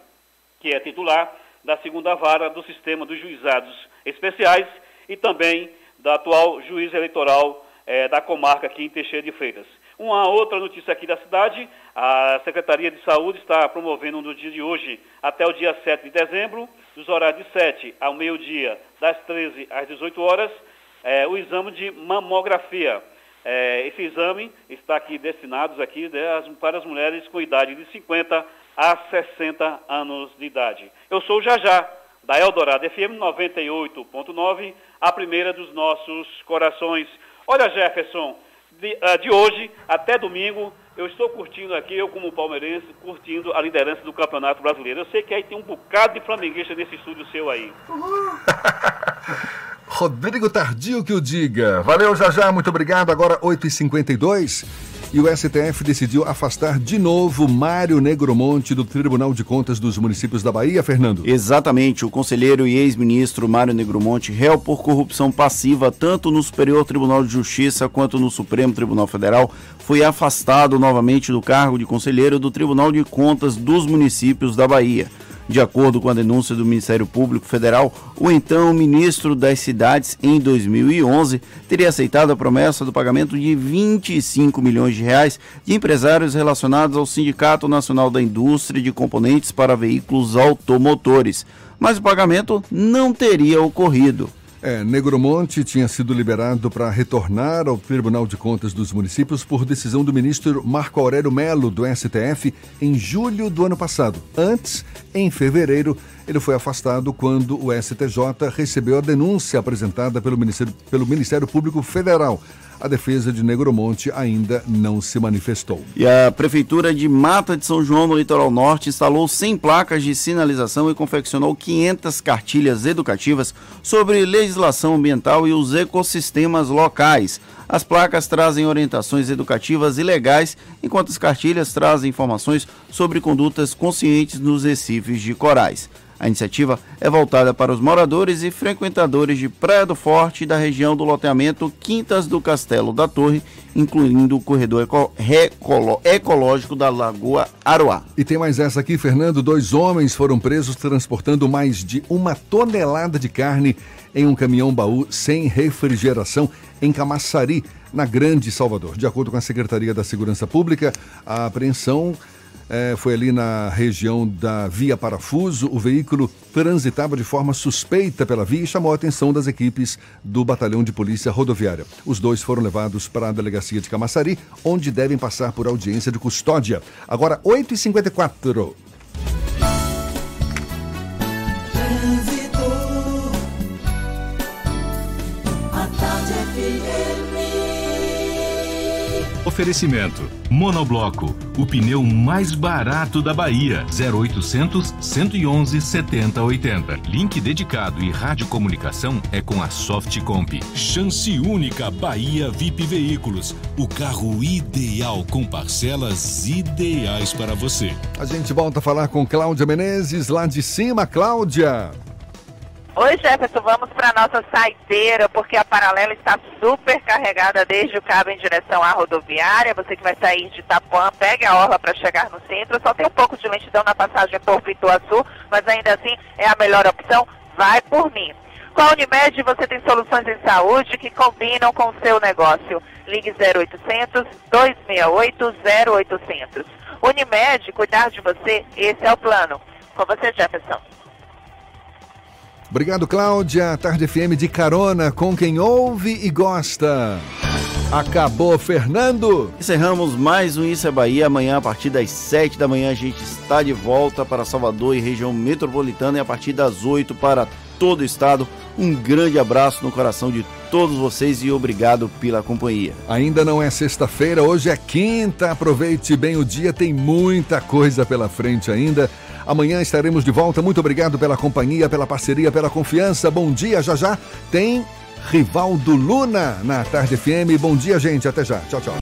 que é titular da segunda vara do sistema dos juizados especiais e também da atual juiz eleitoral eh, da comarca aqui em Teixeira de Freitas. Uma outra notícia aqui da cidade, a Secretaria de Saúde está promovendo no dia de hoje, até o dia 7 de dezembro, dos horários de 7 ao meio-dia, das 13 às 18 horas, eh, o exame de mamografia. Eh, esse exame está aqui destinado aqui, né, para as mulheres com idade de 50 a 60 anos de idade. Eu sou o Jajá, da Eldorado FM 98.9, a primeira dos nossos corações. Olha, Jefferson, de, uh, de, hoje até domingo, eu estou curtindo aqui, eu como palmeirense, curtindo a liderança do Campeonato Brasileiro. Eu sei que aí tem um bocado de flamenguista nesse estúdio seu aí. Rodrigo Tardio que o diga. Valeu, Jajá, muito obrigado. Agora 8h52. E o STF decidiu afastar de novo Mário Negromonte do Tribunal de Contas dos Municípios da Bahia, Fernando. Exatamente. O conselheiro e ex-ministro Mário Negromonte, réu por corrupção passiva tanto no Superior Tribunal de Justiça quanto no Supremo Tribunal Federal, foi afastado novamente do cargo de conselheiro do Tribunal de Contas dos Municípios da Bahia. De acordo com a denúncia do Ministério Público Federal, o então ministro das Cidades, em 2011, teria aceitado a promessa do pagamento de 25 milhões de reais de empresários relacionados ao Sindicato Nacional da Indústria de Componentes para Veículos Automotores, mas o pagamento não teria ocorrido. É, Negromonte tinha sido liberado para retornar ao Tribunal de Contas dos Municípios por decisão do ministro Marco Aurélio Melo, do STF, em julho do ano passado. Antes, em fevereiro, ele foi afastado quando o STJ recebeu a denúncia apresentada pelo Ministério, pelo Ministério Público Federal. A defesa de Negromonte ainda não se manifestou. E a Prefeitura de Mata de São João, no litoral norte, instalou 100 placas de sinalização e confeccionou 500 cartilhas educativas sobre legislação ambiental e os ecossistemas locais. As placas trazem orientações educativas e legais, enquanto as cartilhas trazem informações sobre condutas conscientes nos recifes de corais. A iniciativa é voltada para os moradores e frequentadores de Praia do Forte e da região do loteamento Quintas do Castelo da Torre, incluindo o corredor eco recolo ecológico da Lagoa Aruá. E tem mais essa aqui, Fernando. Dois homens foram presos transportando mais de uma tonelada de carne em um caminhão baú sem refrigeração em Camaçari, na Grande Salvador. De acordo com a Secretaria da Segurança Pública, a apreensão é, foi ali na região da Via Parafuso. O veículo transitava de forma suspeita pela via e chamou a atenção das equipes do Batalhão de Polícia Rodoviária. Os dois foram levados para a delegacia de Camaçari, onde devem passar por audiência de custódia. Agora, 8h54. Oferecimento: Monobloco, o pneu mais barato da Bahia. 0800 111 7080. Link dedicado e radiocomunicação é com a Softcomp. Chance única Bahia VIP Veículos. O carro ideal com parcelas ideais para você. A gente volta a falar com Cláudia Menezes, lá de cima. Cláudia! Oi, Jefferson, vamos para nossa saideira, porque a paralela está super carregada desde o cabo em direção à rodoviária. Você que vai sair de Itapuã, pegue a orla para chegar no centro. Só tem um pouco de lentidão na passagem por Pituaçu, mas ainda assim é a melhor opção. Vai por mim. Com a Unimed você tem soluções em saúde que combinam com o seu negócio. Ligue 0800 268 0800. Unimed, cuidar de você, esse é o plano. Com você, Jefferson. Obrigado, Cláudia. Tarde FM de carona com quem ouve e gosta. Acabou, Fernando. Encerramos mais um Isso é Bahia. Amanhã, a partir das 7 da manhã, a gente está de volta para Salvador e região metropolitana e a partir das 8 para todo o estado. Um grande abraço no coração de todos vocês e obrigado pela companhia. Ainda não é sexta-feira, hoje é quinta. Aproveite bem o dia, tem muita coisa pela frente ainda. Amanhã estaremos de volta. Muito obrigado pela companhia, pela parceria, pela confiança. Bom dia, já já tem Rivaldo Luna na Tarde FM. Bom dia, gente. Até já. Tchau, tchau.